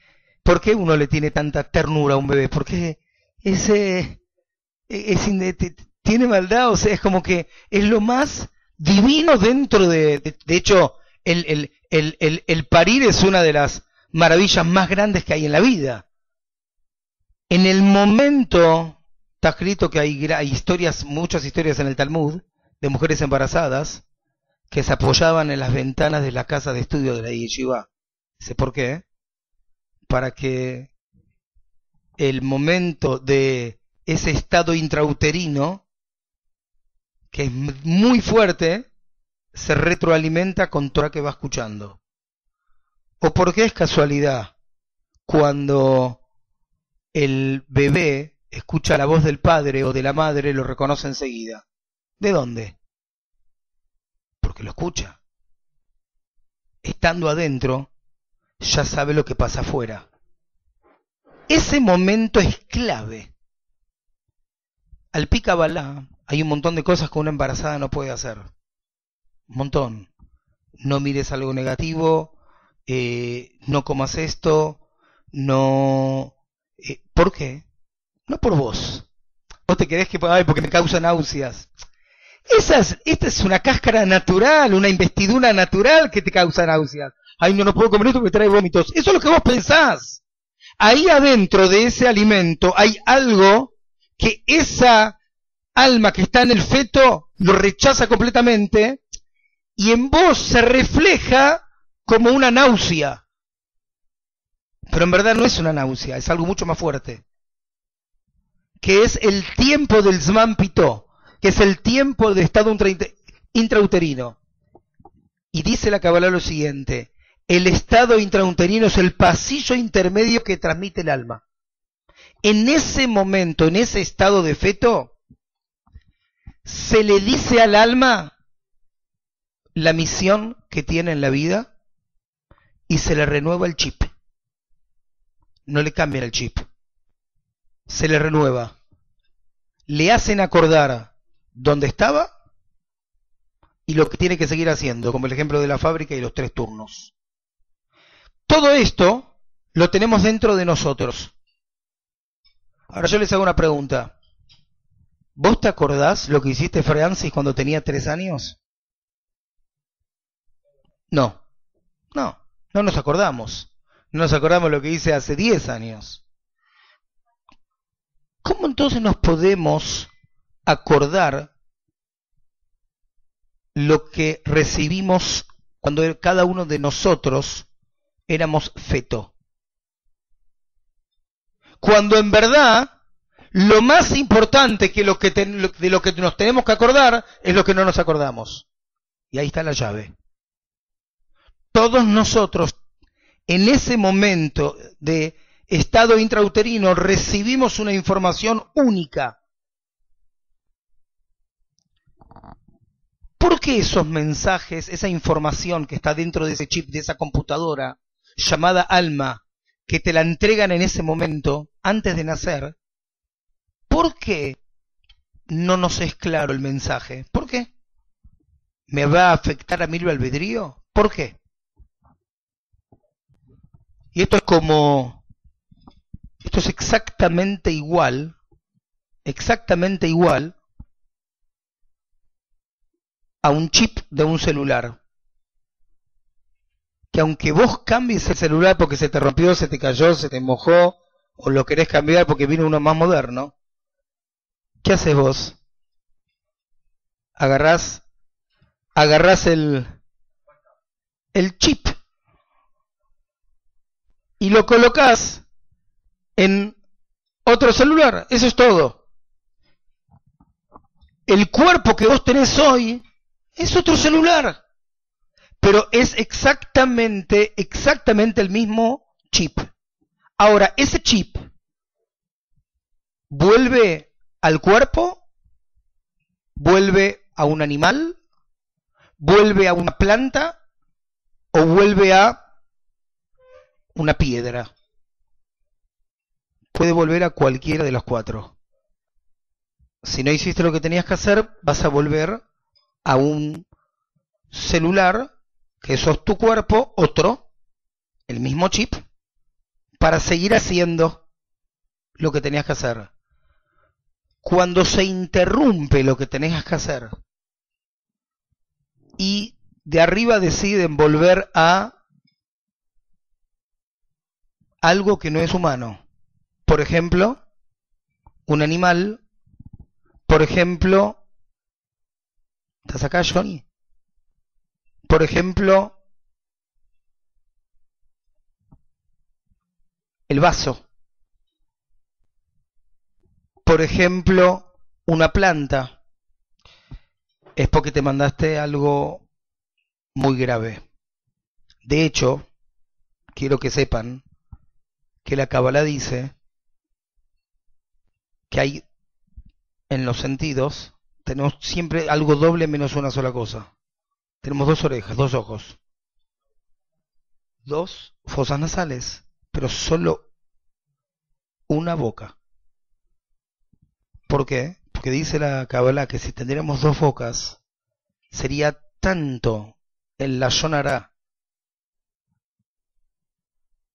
¿Por qué uno le tiene tanta ternura a un bebé? Porque ese es, tiene maldad, o sea, es como que es lo más divino dentro de... De, hecho, el, el, el, el, parir es una de las maravillas más grandes que hay en la vida. En el momento, está escrito que hay, hay historias, muchas historias en el Talmud, de mujeres embarazadas, que se apoyaban en las ventanas de la casa de estudio de la yeshiva. ¿Sé por qué? Para que el momento de ese estado intrauterino, que es muy fuerte, se retroalimenta con toda que va escuchando. ¿O por qué es casualidad cuando el bebé escucha la voz del padre o de la madre lo reconoce enseguida? ¿De dónde? Porque lo escucha. Estando adentro, ya sabe lo que pasa afuera. Ese momento es clave al pica balá hay un montón de cosas que una embarazada no puede hacer. Un montón. No mires algo negativo, eh, no comas esto, no... Eh, ¿Por qué? No por vos. Vos te querés que... Ay, porque me causa náuseas. Esas, esta es una cáscara natural, una investidura natural que te causa náuseas. Ay, no, no puedo comer esto porque trae vómitos. Eso es lo que vos pensás. Ahí adentro de ese alimento hay algo que esa alma que está en el feto lo rechaza completamente y en vos se refleja como una náusea. Pero en verdad no es una náusea, es algo mucho más fuerte. Que es el tiempo del Zman Pitó, que es el tiempo de estado intrauterino. Y dice la Kabbalah lo siguiente, el estado intrauterino es el pasillo intermedio que transmite el alma. En ese momento, en ese estado de feto, se le dice al alma la misión que tiene en la vida y se le renueva el chip. No le cambian el chip. Se le renueva. Le hacen acordar dónde estaba y lo que tiene que seguir haciendo, como el ejemplo de la fábrica y los tres turnos. Todo esto lo tenemos dentro de nosotros. Ahora yo les hago una pregunta. ¿Vos te acordás lo que hiciste Francis cuando tenía tres años? No, no, no nos acordamos. No nos acordamos lo que hice hace diez años. ¿Cómo entonces nos podemos acordar lo que recibimos cuando cada uno de nosotros éramos feto? Cuando en verdad lo más importante que, lo que de lo que nos tenemos que acordar es lo que no nos acordamos. Y ahí está la llave. Todos nosotros, en ese momento de estado intrauterino, recibimos una información única. ¿Por qué esos mensajes, esa información que está dentro de ese chip, de esa computadora, llamada alma, que te la entregan en ese momento, antes de nacer, ¿Por qué no nos es claro el mensaje? ¿Por qué? ¿Me va a afectar a el albedrío? ¿Por qué? Y esto es como, esto es exactamente igual, exactamente igual a un chip de un celular. Que aunque vos cambies el celular porque se te rompió, se te cayó, se te mojó, o lo querés cambiar porque vino uno más moderno, ¿Qué haces vos? Agarrás, agarrás el, el chip y lo colocas en otro celular. Eso es todo. El cuerpo que vos tenés hoy es otro celular, pero es exactamente, exactamente el mismo chip. Ahora, ese chip vuelve al cuerpo, vuelve a un animal, vuelve a una planta o vuelve a una piedra. Puede volver a cualquiera de los cuatro. Si no hiciste lo que tenías que hacer, vas a volver a un celular, que sos tu cuerpo, otro, el mismo chip, para seguir haciendo lo que tenías que hacer cuando se interrumpe lo que tenés que hacer y de arriba deciden volver a algo que no es humano. Por ejemplo, un animal. Por ejemplo, ¿estás acá, Johnny? Por ejemplo, el vaso por ejemplo, una planta, es porque te mandaste algo muy grave. De hecho, quiero que sepan que la Kabbalah dice que hay en los sentidos, tenemos siempre algo doble menos una sola cosa. Tenemos dos orejas, dos ojos, dos fosas nasales, pero solo una boca. ¿Por qué? Porque dice la Kabbalah que si tendríamos dos bocas, sería tanto el la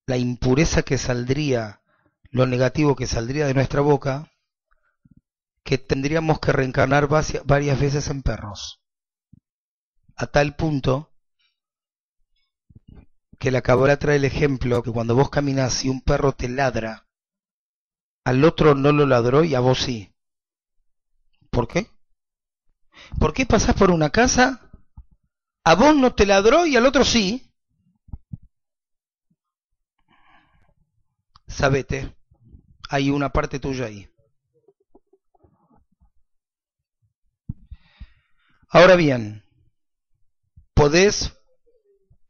la impureza que saldría, lo negativo que saldría de nuestra boca, que tendríamos que reencarnar varias veces en perros. A tal punto que la Kabbalah trae el ejemplo que cuando vos caminas y un perro te ladra, al otro no lo ladró y a vos sí ¿Por qué? ¿Por qué pasás por una casa? A vos no te ladró y al otro sí. Sabete, hay una parte tuya ahí. Ahora bien, podés,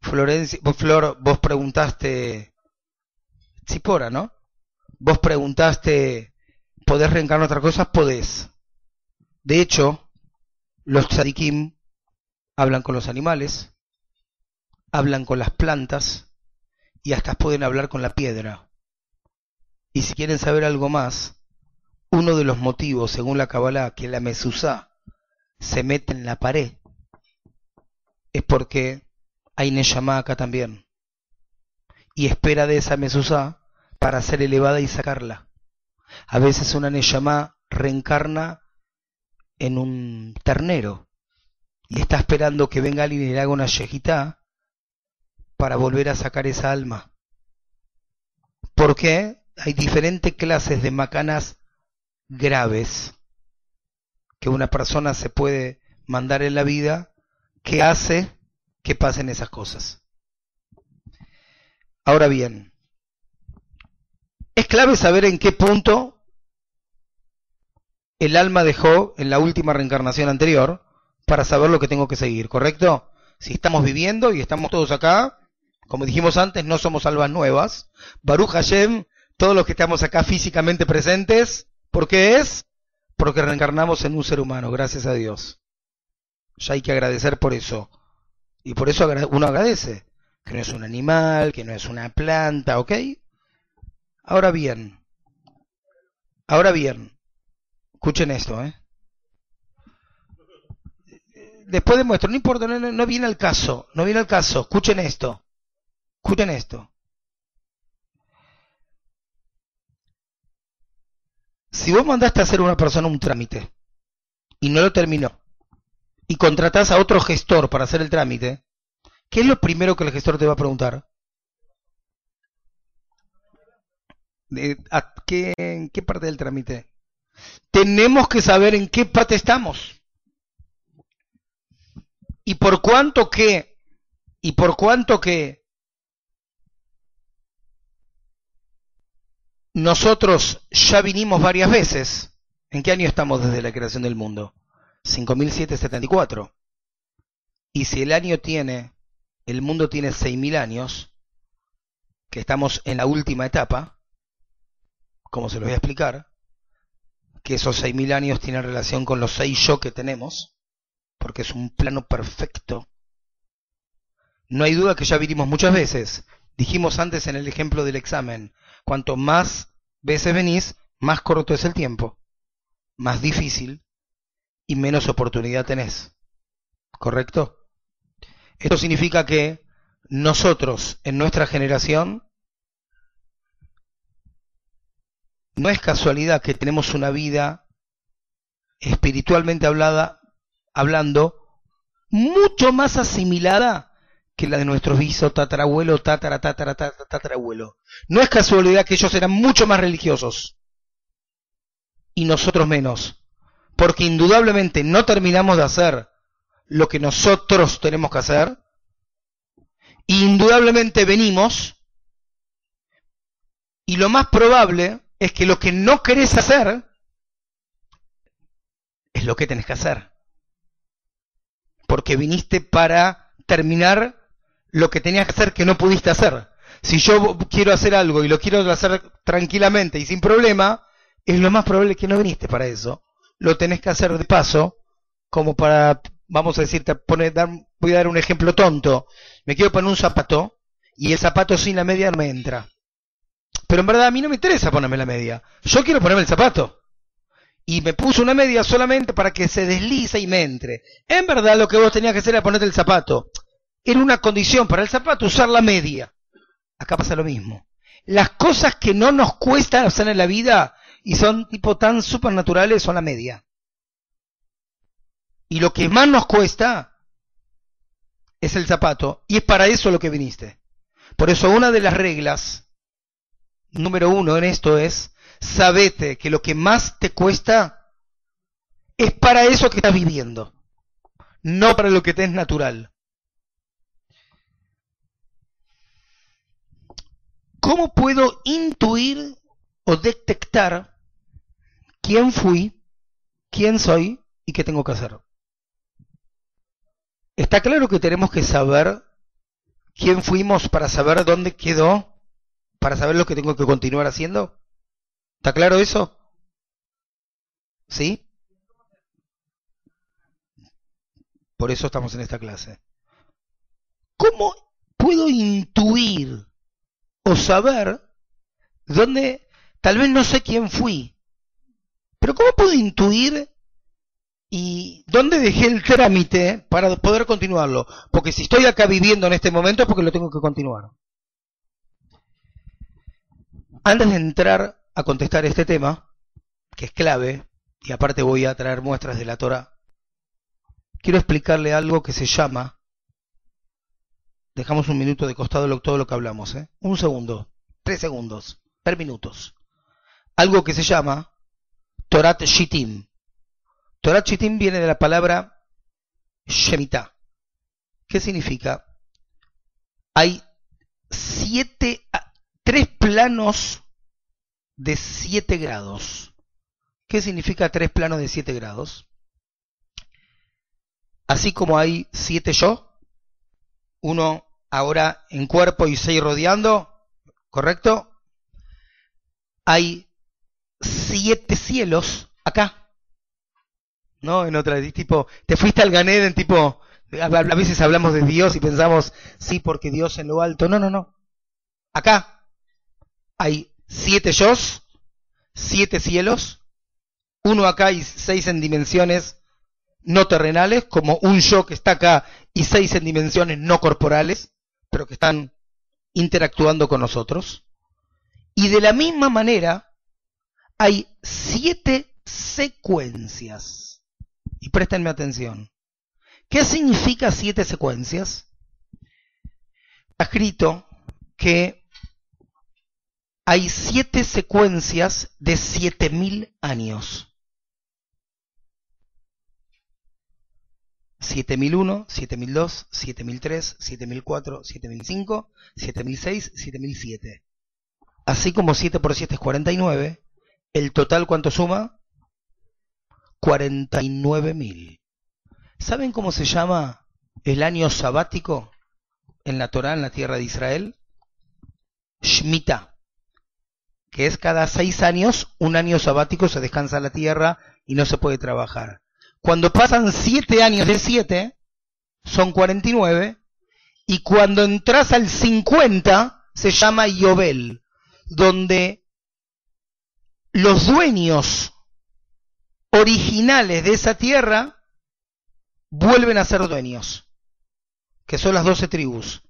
Florencia, Flor, vos preguntaste, Cipora, ¿no? Vos preguntaste, ¿podés reencarnar otras cosas? Podés. De hecho, los tzadikim hablan con los animales, hablan con las plantas y hasta pueden hablar con la piedra. Y si quieren saber algo más, uno de los motivos, según la Kabbalah, que la Mesusá se mete en la pared, es porque hay Neshama acá también. Y espera de esa Mesusá para ser elevada y sacarla. A veces una Neshama reencarna en un ternero y está esperando que venga alguien y le haga una yejita para volver a sacar esa alma. Porque hay diferentes clases de macanas graves que una persona se puede mandar en la vida que hace que pasen esas cosas. Ahora bien, es clave saber en qué punto el alma dejó en la última reencarnación anterior para saber lo que tengo que seguir, ¿correcto? Si estamos viviendo y estamos todos acá, como dijimos antes, no somos almas nuevas. Baruch Hashem, todos los que estamos acá físicamente presentes, ¿por qué es? Porque reencarnamos en un ser humano, gracias a Dios. Ya hay que agradecer por eso. Y por eso uno agradece, que no es un animal, que no es una planta, ¿ok? Ahora bien, ahora bien, escuchen esto, ¿eh? Después demuestro, no importa, no, no viene al caso, no viene al caso, escuchen esto, escuchen esto. Si vos mandaste a hacer a una persona un trámite y no lo terminó, y contratás a otro gestor para hacer el trámite, ¿qué es lo primero que el gestor te va a preguntar? ¿A qué, ¿En qué parte del trámite? Tenemos que saber en qué parte estamos. ¿Y por cuánto que? ¿Y por cuánto que? Nosotros ya vinimos varias veces. ¿En qué año estamos desde la creación del mundo? 5774. Y si el año tiene, el mundo tiene 6000 años, que estamos en la última etapa, como se lo voy a explicar, que esos 6000 años tienen relación con los 6 yo que tenemos, porque es un plano perfecto. No hay duda que ya vinimos muchas veces. Dijimos antes en el ejemplo del examen, Cuanto más veces venís, más corto es el tiempo, más difícil y menos oportunidad tenés. ¿Correcto? Esto significa que nosotros, en nuestra generación, no es casualidad que tenemos una vida espiritualmente hablada, hablando mucho más asimilada que la de nuestros visos, tatarabuelo, tatara, tatara, tatara, tatarabuelo. No es casualidad que ellos eran mucho más religiosos. Y nosotros menos, porque indudablemente no terminamos de hacer lo que nosotros tenemos que hacer, indudablemente venimos, y lo más probable es que lo que no querés hacer es lo que tenés que hacer, porque viniste para terminar lo que tenías que hacer que no pudiste hacer. Si yo quiero hacer algo y lo quiero hacer tranquilamente y sin problema, es lo más probable que no viniste para eso. Lo tenés que hacer de paso, como para, vamos a decirte, voy a dar un ejemplo tonto. Me quiero poner un zapato y el zapato sin la media no me entra. Pero en verdad a mí no me interesa ponerme la media. Yo quiero ponerme el zapato. Y me puso una media solamente para que se deslice y me entre. En verdad lo que vos tenías que hacer era ponerte el zapato era una condición para el zapato usar la media. Acá pasa lo mismo. Las cosas que no nos cuestan hacer en la vida y son tipo tan supernaturales son la media. Y lo que más nos cuesta es el zapato. Y es para eso lo que viniste. Por eso una de las reglas, número uno en esto es, sabete que lo que más te cuesta es para eso que estás viviendo, no para lo que te es natural. ¿Cómo puedo intuir o detectar quién fui, quién soy y qué tengo que hacer? Está claro que tenemos que saber quién fuimos para saber dónde quedó, para saber lo que tengo que continuar haciendo. ¿Está claro eso? ¿Sí? Por eso estamos en esta clase. ¿Cómo puedo intuir o saber dónde, tal vez no sé quién fui, pero cómo puedo intuir y dónde dejé el trámite para poder continuarlo? Porque si estoy acá viviendo en este momento es porque lo tengo que continuar. Antes de entrar a contestar este tema, que es clave, y aparte voy a traer muestras de la Torah, quiero explicarle algo que se llama, dejamos un minuto de costado todo lo que hablamos, ¿eh? un segundo, tres segundos, tres minutos, algo que se llama Torat Shittim. Torat Shittim viene de la palabra Shemitah. ¿Qué significa? Hay siete, tres planos de siete grados. ¿Qué significa tres planos de siete grados? Así como hay siete yo, uno ahora en cuerpo y seis rodeando, ¿correcto? Hay siete cielos acá. ¿No? En otra, tipo, te fuiste al Ganeden, tipo, a veces hablamos de Dios y pensamos, sí, porque Dios en lo alto. No, no, no. Acá hay siete yo, siete cielos, uno acá y seis en dimensiones no terrenales, como un yo que está acá y seis en dimensiones no corporales, pero que están interactuando con nosotros. Y de la misma manera, hay siete secuencias. Y préstenme atención. ¿Qué significa siete secuencias? Ha escrito que hay siete secuencias de siete mil años. 7001, 7002, 7003, 7004, 7005, 7006, 7007. Así como 7 por 7 es 49, ¿el total cuánto suma? 49.000. ¿Saben cómo se llama el año sabático en la Torá, en la tierra de Israel? Shemitah que es cada seis años, un año sabático, se descansa la tierra y no se puede trabajar. Cuando pasan siete años de siete, son 49, y cuando entras al 50, se llama Yobel, donde los dueños originales de esa tierra vuelven a ser dueños, que son las doce tribus.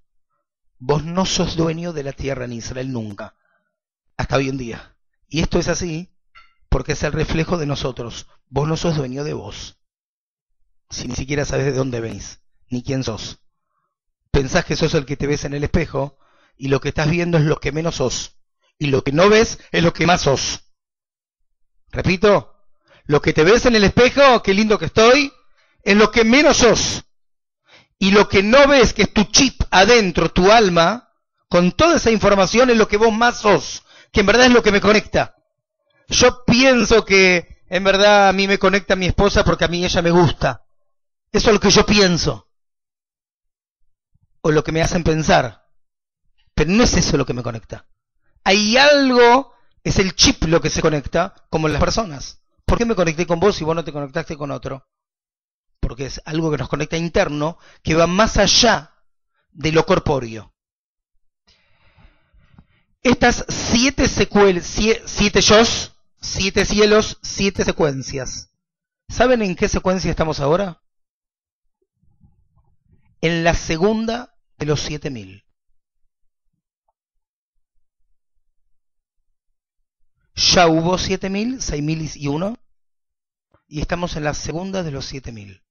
Vos no sos dueño de la tierra en Israel nunca hasta hoy en día. Y esto es así porque es el reflejo de nosotros. Vos no sos dueño de vos. Si ni siquiera sabes de dónde venís, ni quién sos. Pensás que sos el que te ves en el espejo y lo que estás viendo es lo que menos sos. Y lo que no ves es lo que más sos. Repito, lo que te ves en el espejo, qué lindo que estoy, es lo que menos sos. Y lo que no ves, que es tu chip adentro, tu alma, con toda esa información es lo que vos más sos que en verdad es lo que me conecta. Yo pienso que en verdad a mí me conecta mi esposa porque a mí ella me gusta. Eso es lo que yo pienso. O lo que me hacen pensar. Pero no es eso lo que me conecta. Hay algo, es el chip lo que se conecta, como las personas. ¿Por qué me conecté con vos y vos no te conectaste con otro? Porque es algo que nos conecta interno, que va más allá de lo corpóreo estas siete secuelas, siete yos, siete cielos, siete secuencias. ¿Saben en qué secuencia estamos ahora? En la segunda de los siete mil. Ya hubo siete mil, seis mil y uno, y estamos en la segunda de los siete mil.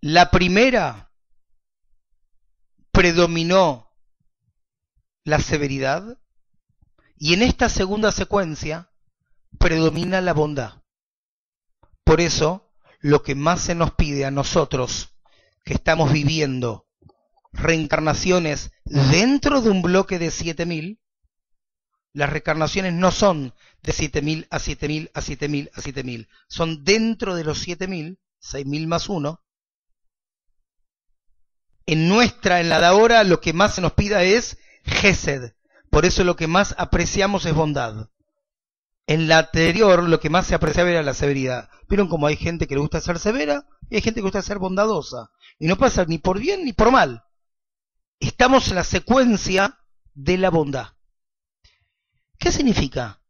La primera predominó la severidad y en esta segunda secuencia predomina la bondad. Por eso, lo que más se nos pide a nosotros, que estamos viviendo reencarnaciones dentro de un bloque de 7000, las reencarnaciones no son de 7000 a 7000 a 7000 a 7000, son dentro de los 7000, 6000 más 1. En nuestra, en la de ahora, lo que más se nos pida es Por eso lo que más apreciamos es bondad. En la anterior lo que más se apreciaba era la severidad. Vieron como hay gente que le gusta ser severa y hay gente que gusta ser bondadosa. Y no pasa ni por bien ni por mal. Estamos en la secuencia de la bondad. ¿Qué significa?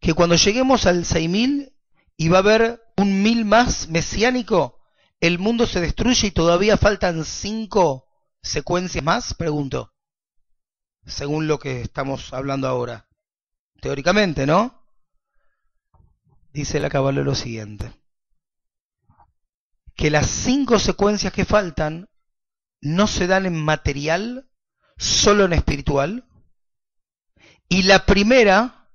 Que cuando lleguemos al 6000 y va a haber un mil más mesiánico, el mundo se destruye y todavía faltan cinco secuencias más, pregunto. Según lo que estamos hablando ahora. Teóricamente, ¿no? Dice la cabala lo siguiente. Que las cinco secuencias que faltan no se dan en material, solo en espiritual. Y la primera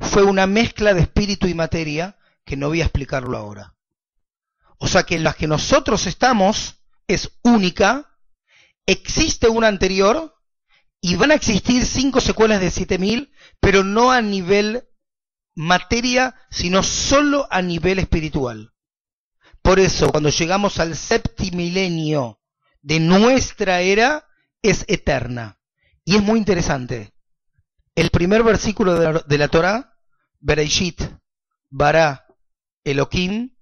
fue una mezcla de espíritu y materia, que no voy a explicarlo ahora. O sea que en las que nosotros estamos es única, existe una anterior y van a existir cinco secuelas de 7000, pero no a nivel materia, sino solo a nivel espiritual. Por eso, cuando llegamos al septimilenio de nuestra era, es eterna. Y es muy interesante. El primer versículo de la, Torah, Bereishit, Bara, Elohim,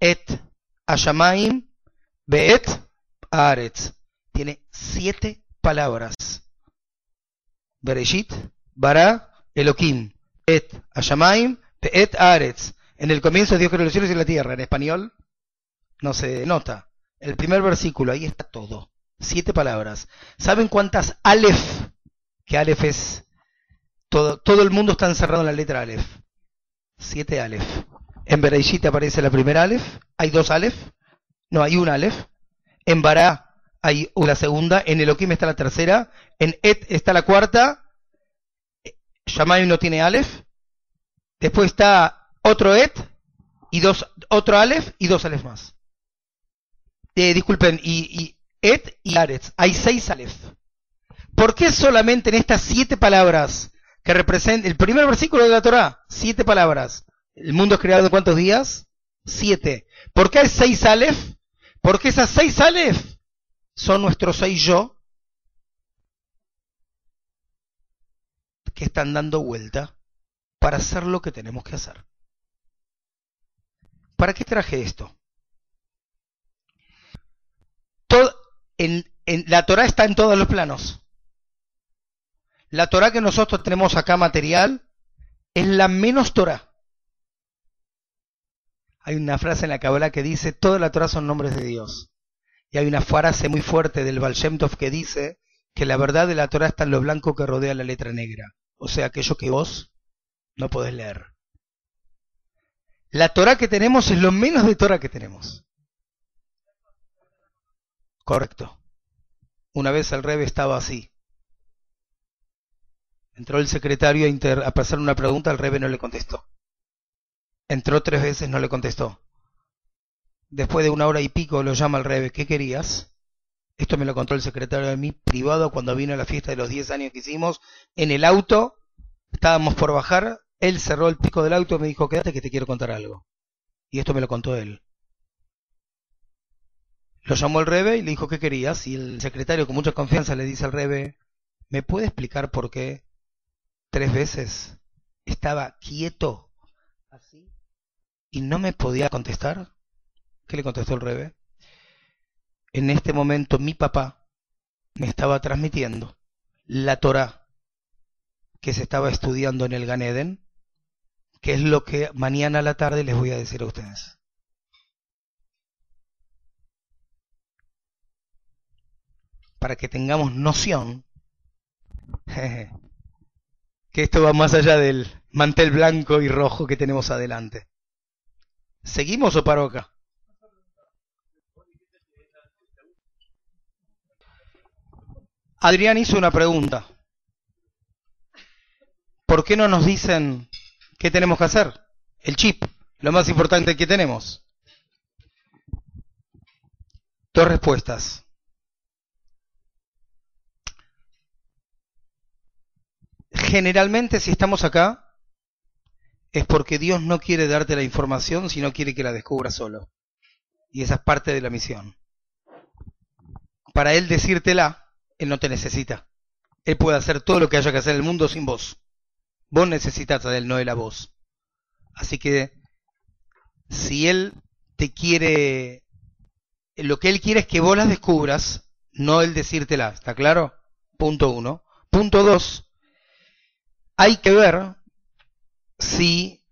Et, Ashamaim, Beet, Aretz. Tiene siete palabras. Bereshit, Bara, Elohim, Et, Ashamaim, Et, Aretz. En el comienzo Dios creó los cielos y la tierra. En español no se nota. El primer versículo, ahí está todo. Siete palabras. ¿Saben cuántas Aleph? Que Aleph es... Todo, todo el mundo está encerrado en la letra Aleph. Siete Aleph. En Bereshit aparece la primera Aleph. Hay dos Aleph. No, hay un Aleph. En Bara hay una segunda, en Elohim está la tercera, en Et está la cuarta, Shamayim no tiene Aleph, después está otro Et, y dos, otro Aleph y dos Aleph más. Eh, disculpen, y, Et y Aretz, hay seis Aleph. ¿Por qué solamente en estas siete palabras que representan el primer versículo de la Torah? Siete palabras. ¿El mundo es creado en cuántos días? Siete. ¿Por qué hay seis Aleph? Porque esas seis Aleph son nuestros seis yo que están dando vuelta para hacer lo que tenemos que hacer. ¿Para qué traje esto? Todo, en, la Torah está en todos los planos. La Torah que nosotros tenemos acá material es la menos Torah. Hay una frase en la Kabbalah que dice, toda la Torah son nombres de Dios. Y hay una frase muy fuerte del Baal que dice que la verdad de la Torah está en lo blanco que rodea la letra negra. O sea, aquello que vos no podés leer. La Torah que tenemos es lo menos de Torah que tenemos. Correcto. Una vez el Rebe estaba así. Entró el secretario a, a pasar una pregunta, el Rebe no le contestó. Entró tres veces, no le contestó. Después de una hora y pico lo llama al Rebe, ¿qué querías? Esto me lo contó el secretario de mí privado cuando vino a la fiesta de los 10 años que hicimos. En el auto, estábamos por bajar, él cerró el pico del auto y me dijo, quédate que te quiero contar algo. Y esto me lo contó él. Lo llamó el Rebe y le dijo, ¿qué querías? Y el secretario con mucha confianza le dice al Rebe, ¿me puede explicar por qué tres veces estaba quieto así y no me podía contestar? ¿Qué le contestó el Rebe? En este momento mi papá me estaba transmitiendo la Torah que se estaba estudiando en el Ganeden, que es lo que mañana a la tarde les voy a decir a ustedes. Para que tengamos noción que esto va más allá del mantel blanco y rojo que tenemos adelante. ¿Seguimos o paro acá? Adrián hizo una pregunta. ¿Por qué no nos dicen ¿Qué tenemos que hacer? El chip, lo más importante que tenemos. Dos respuestas. Generalmente si estamos acá es porque Dios no quiere darte la información, sino quiere que la descubras solo. Y esa es parte de la misión. Para Él decírtela, Él no te necesita. Él puede hacer todo lo que haya que hacer en el mundo sin vos. Vos necesitas de Él, no de la voz. Así que si Él te quiere, lo que Él quiere es que vos las descubras, no Él decírtela. ¿Está claro? Punto uno. Punto dos. Hay que ver si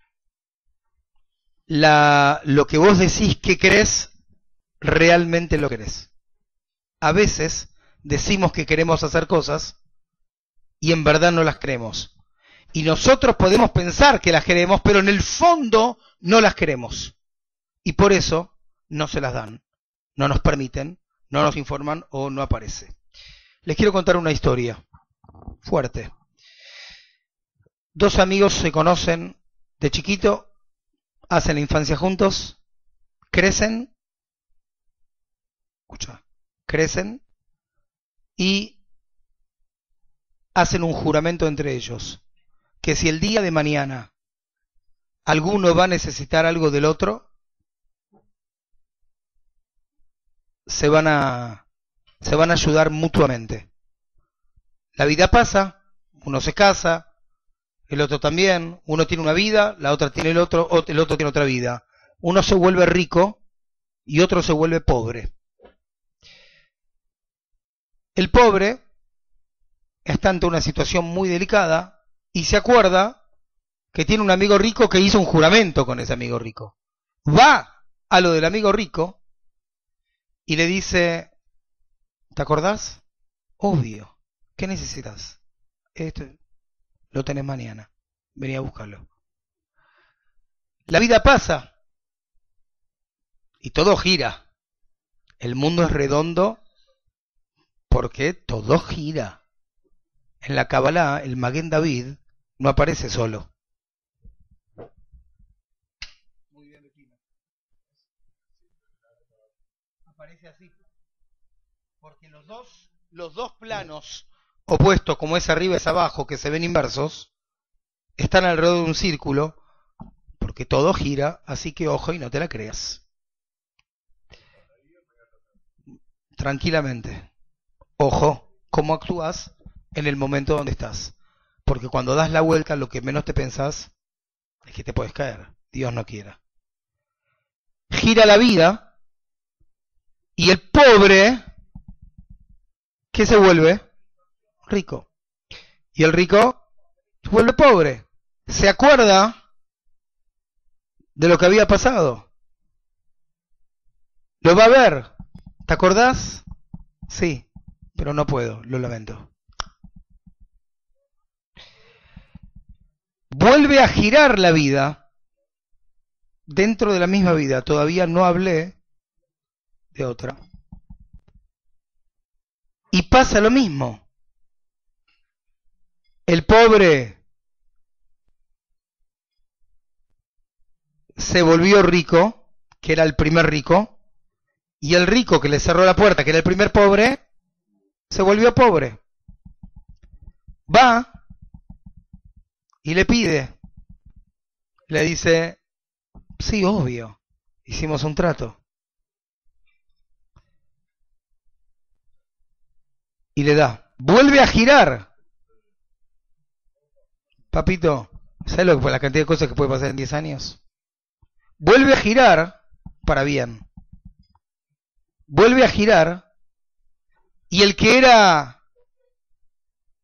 la, lo que vos decís que crees, realmente lo querés. A veces decimos que queremos hacer cosas y en verdad no las creemos. Y nosotros podemos pensar que las queremos, pero en el fondo no las queremos. Y por eso no se las dan, no nos permiten, no nos informan o no aparece. Les quiero contar una historia fuerte. Dos amigos se conocen de chiquito, hacen la infancia juntos, crecen, escucha, crecen y hacen un juramento entre ellos, que si el día de mañana alguno va a necesitar algo del otro, se van a, se van a ayudar mutuamente. La vida pasa, uno se casa, el otro también, uno tiene una vida, la otra tiene el otro, el otro tiene otra vida. Uno se vuelve rico y otro se vuelve pobre. El pobre está ante una situación muy delicada y se acuerda que tiene un amigo rico que hizo un juramento con ese amigo rico. Va a lo del amigo rico y le dice, ¿te acordás? Obvio, ¿qué necesitas? Esto lo tenés mañana, vení a buscarlo. La vida pasa y todo gira. El mundo es redondo porque todo gira. En la Kabbalah, el Maguen David no aparece solo. Muy bien, Aparece así. Porque los dos, los dos planos opuestos, como es arriba y es abajo, que se ven inversos, están alrededor de un círculo, porque todo gira, así que ojo y no te la creas. Tranquilamente. Ojo, ¿cómo actúas? en el momento donde estás. Porque cuando das la vuelta, lo que menos te pensás es que te puedes caer. Dios no quiera. Gira la vida y el pobre, ¿qué se vuelve? Rico. Y el rico se vuelve pobre. Se acuerda de lo que había pasado. Lo va a ver. ¿Te acordás? Sí, pero no puedo, lo lamento. vuelve a girar la vida dentro de la misma vida. Todavía no hablé de otra. Y pasa lo mismo. El pobre se volvió rico, que era el primer rico, y el rico que le cerró la puerta, que era el primer pobre, se volvió pobre. Va y le pide. Le dice, sí, obvio, hicimos un trato. Y le da. Vuelve a girar. Papito, ¿sabes lo que la cantidad de cosas que puede pasar en 10 años? Vuelve a girar para bien. Vuelve a girar. Y el que era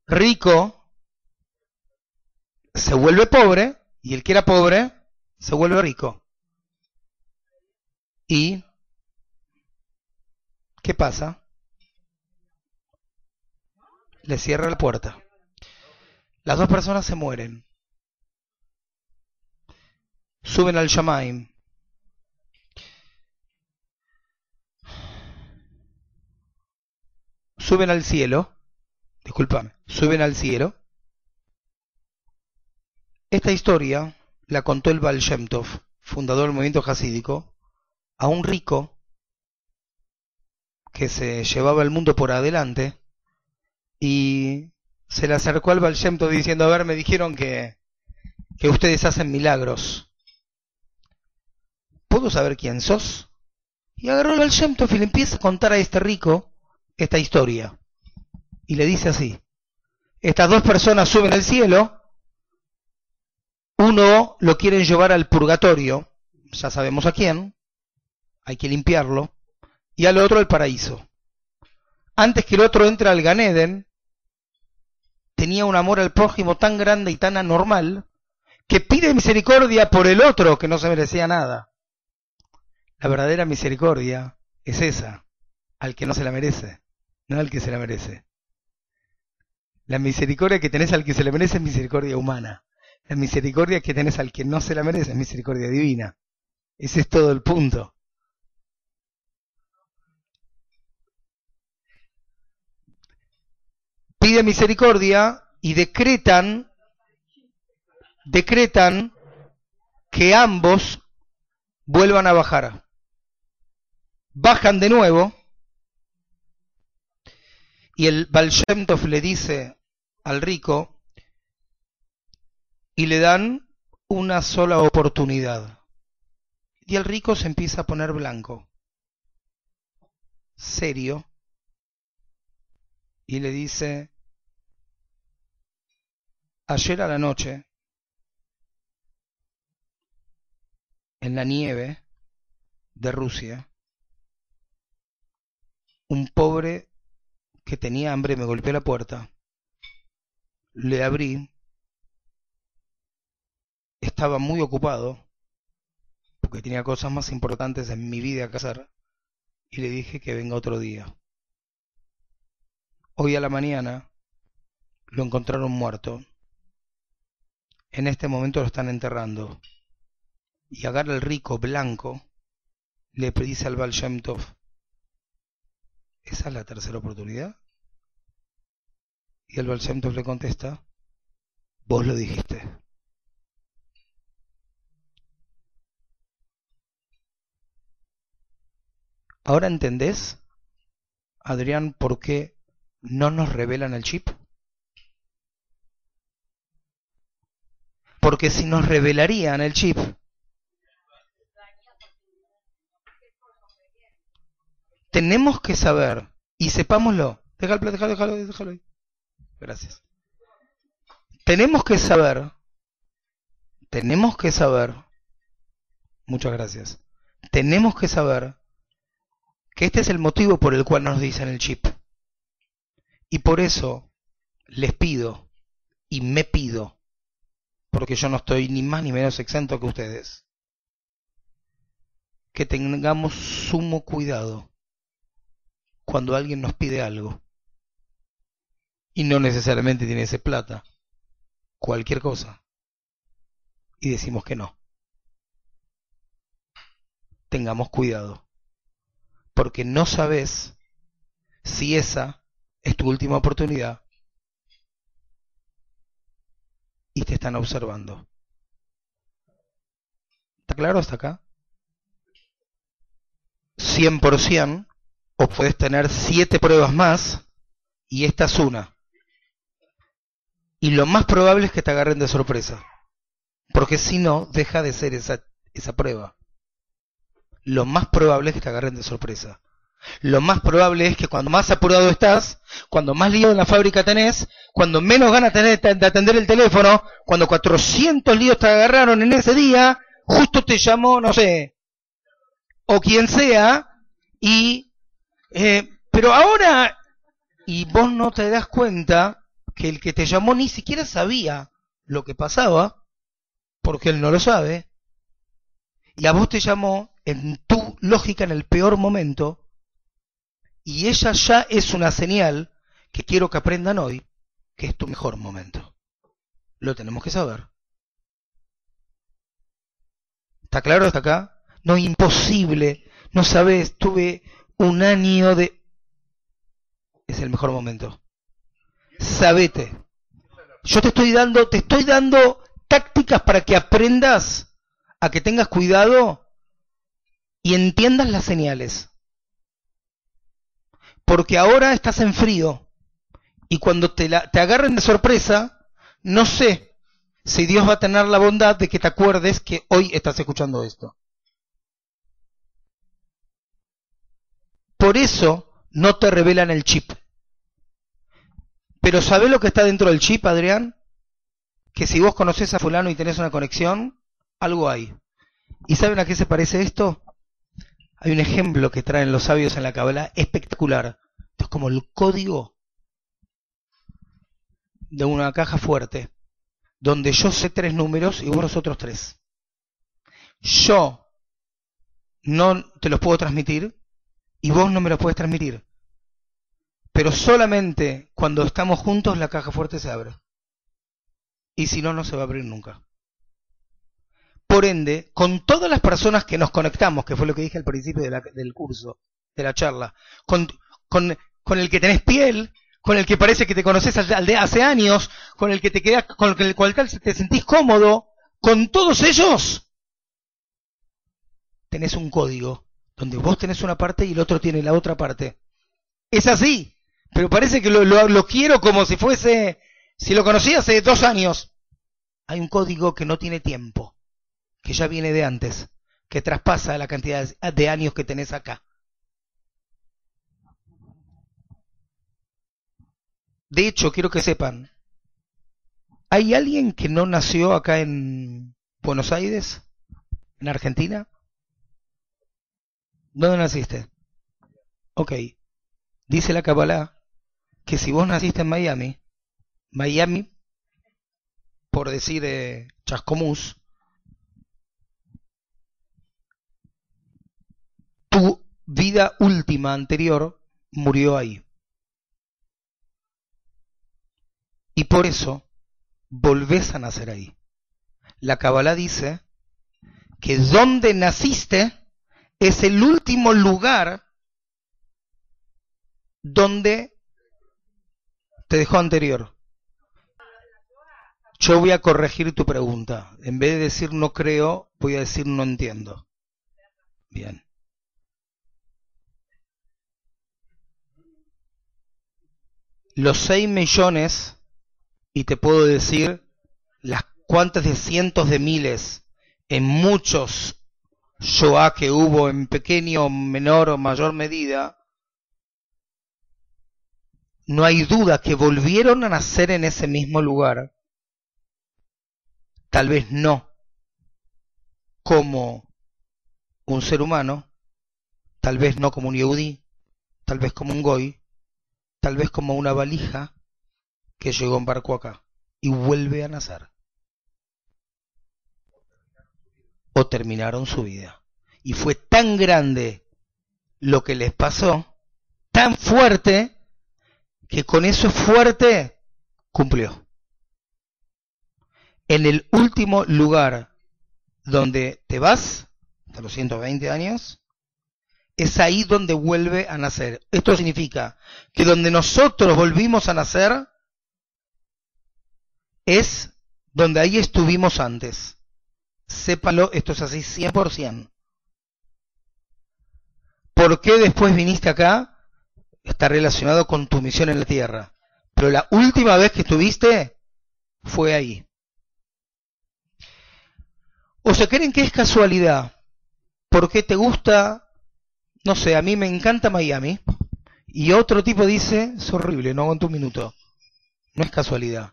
rico se vuelve pobre y el que era pobre se vuelve rico. ¿Y qué pasa? Le cierra la puerta. Las dos personas se mueren. Suben al Shamaim. Suben al cielo. Disculpame. Suben al cielo esta historia la contó el Baal fundador del movimiento hasídico, a un rico que se llevaba el mundo por adelante y se le acercó al Baal diciendo, a ver, me dijeron que, que ustedes hacen milagros. ¿Puedo saber quién sos? Y agarró al Baal y le empieza a contar a este rico esta historia. Y le dice así, estas dos personas suben al cielo, uno lo quieren llevar al purgatorio, ya sabemos a quién, hay que limpiarlo, y al otro al paraíso. Antes que el otro entre al Ganeden, tenía un amor al prójimo tan grande y tan anormal, que pide misericordia por el otro que no se merecía nada. La verdadera misericordia es esa, al que no se la merece, no al que se la merece. La misericordia que tenés al que se la merece es misericordia humana. La misericordia que tenés al que no se la merece es misericordia divina. Ese es todo el punto. Pide misericordia y decretan, decretan que ambos vuelvan a bajar. Bajan de nuevo y el Baal le dice al rico, y le dan una sola oportunidad. Y el rico se empieza a poner blanco, serio, y le dice, ayer a la noche, en la nieve de Rusia, un pobre que tenía hambre me golpeó la puerta. Le abrí estaba muy ocupado, porque tenía cosas más importantes en mi vida que hacer, y le dije que venga otro día. Hoy a la mañana lo encontraron muerto. En este momento lo están enterrando. Y agarra el rico blanco, le dice al Baal ¿esa es la tercera oportunidad? Y el Baal le contesta, vos lo dijiste. ¿Ahora entendés, Adrián, por qué no nos revelan el chip? Porque si nos revelarían el chip, tenemos que saber, y sepámoslo, déjalo, déjalo, déjalo, déjalo. Gracias. Tenemos que saber, tenemos que saber, muchas gracias, tenemos que saber que este es el motivo por el cual nos dicen el chip. Y por eso les pido y me pido, porque yo no estoy ni más ni menos exento que ustedes, que tengamos sumo cuidado cuando alguien nos pide algo. Y no necesariamente tiene ese plata, cualquier cosa. Y decimos que no. Tengamos cuidado porque no sabes si esa es tu última oportunidad y te están observando. ¿Está claro hasta acá? 100% o puedes tener siete pruebas más y esta es una. Y lo más probable es que te agarren de sorpresa. Porque si no, deja de ser esa, esa prueba lo más probable es que te agarren de sorpresa. Lo más probable es que cuando más apurado estás, cuando más lío en la fábrica tenés, cuando menos ganas tenés de atender el teléfono, cuando 400 líos te agarraron en ese día, justo te llamó, no sé, o quien sea, y, eh, pero ahora, y vos no te das cuenta que el que te llamó ni siquiera sabía lo que pasaba, porque él no lo sabe, y a vos te llamó en tu lógica en el peor momento, y ella ya es una señal que quiero que aprendan hoy, que es tu mejor momento. Lo tenemos que saber. ¿Está claro hasta acá? No, imposible. No sabes, tuve un año de... Es el mejor momento. Sabete. Yo te estoy dando, te estoy dando tácticas para que aprendas a que tengas cuidado y entiendas las señales. Porque ahora estás en frío y cuando te, la, te agarren de sorpresa, no sé si Dios va a tener la bondad de que te acuerdes que hoy estás escuchando esto. Por eso no te revelan el chip. Pero ¿sabés lo que está dentro del chip, Adrián? Que si vos conoces a fulano y tenés una conexión, algo hay. ¿Y saben a qué se parece esto? Hay un ejemplo que traen los sabios en la Kabbalah espectacular. es como el código de una caja fuerte, donde yo sé tres números y vos otros tres. Yo no te los puedo transmitir y vos no me los puedes transmitir. Pero solamente cuando estamos juntos la caja fuerte se abre. Y si no, no se va a abrir nunca. Por ende, con todas las personas que nos conectamos, que fue lo que dije al principio del curso, de la charla, con, con, el que tenés piel, con el que parece que te conoces de hace años, con el que te quedas, con el cual te sentís cómodo, con todos ellos, tenés un código, donde vos tenés una parte y el otro tiene la otra parte. Es así pero parece que lo, quiero como si fuese, si lo conocí hace dos años. Hay un código que no tiene tiempo, que ya viene de antes, que traspasa la cantidad de años que tenés acá. De hecho, quiero que sepan, ¿hay alguien que no nació acá en Buenos Aires? ¿En Argentina? ¿Dónde naciste? Ok. Dice la Kabbalah que si vos naciste en Miami, Miami, por decir eh, Chascomús, tu vida última anterior murió ahí. Y por eso volvés a nacer ahí. La Kabbalah dice que donde naciste es el último lugar donde te dejó anterior. Yo voy a corregir tu pregunta. En vez de decir no creo, voy a decir no entiendo. Bien. Los 6 millones, y te puedo decir las cuantas de cientos de miles en muchos Shoah que hubo en pequeño, menor o mayor medida, no hay duda que volvieron a nacer en ese mismo lugar. Tal vez no como un ser humano, tal vez no como un yehudí, tal vez como un goy, tal vez como una valija que llegó en barco acá y vuelve a nacer. O terminaron su vida. Y fue tan grande lo que les pasó, tan fuerte, que con eso fuerte cumplió. En el último lugar donde te vas, hasta los 120 años, es ahí donde vuelve a nacer. Esto significa que donde nosotros volvimos a nacer es donde ahí estuvimos antes. Sépalo, esto es así 100%. ¿Por qué después viniste acá? está relacionado con tu misión en la tierra. Pero la última vez que estuviste fue ahí. O se creen que es casualidad. Porque te gusta, no sé, a mí me encanta Miami. Y otro tipo dice, es horrible, no aguanto un minuto. No es casualidad.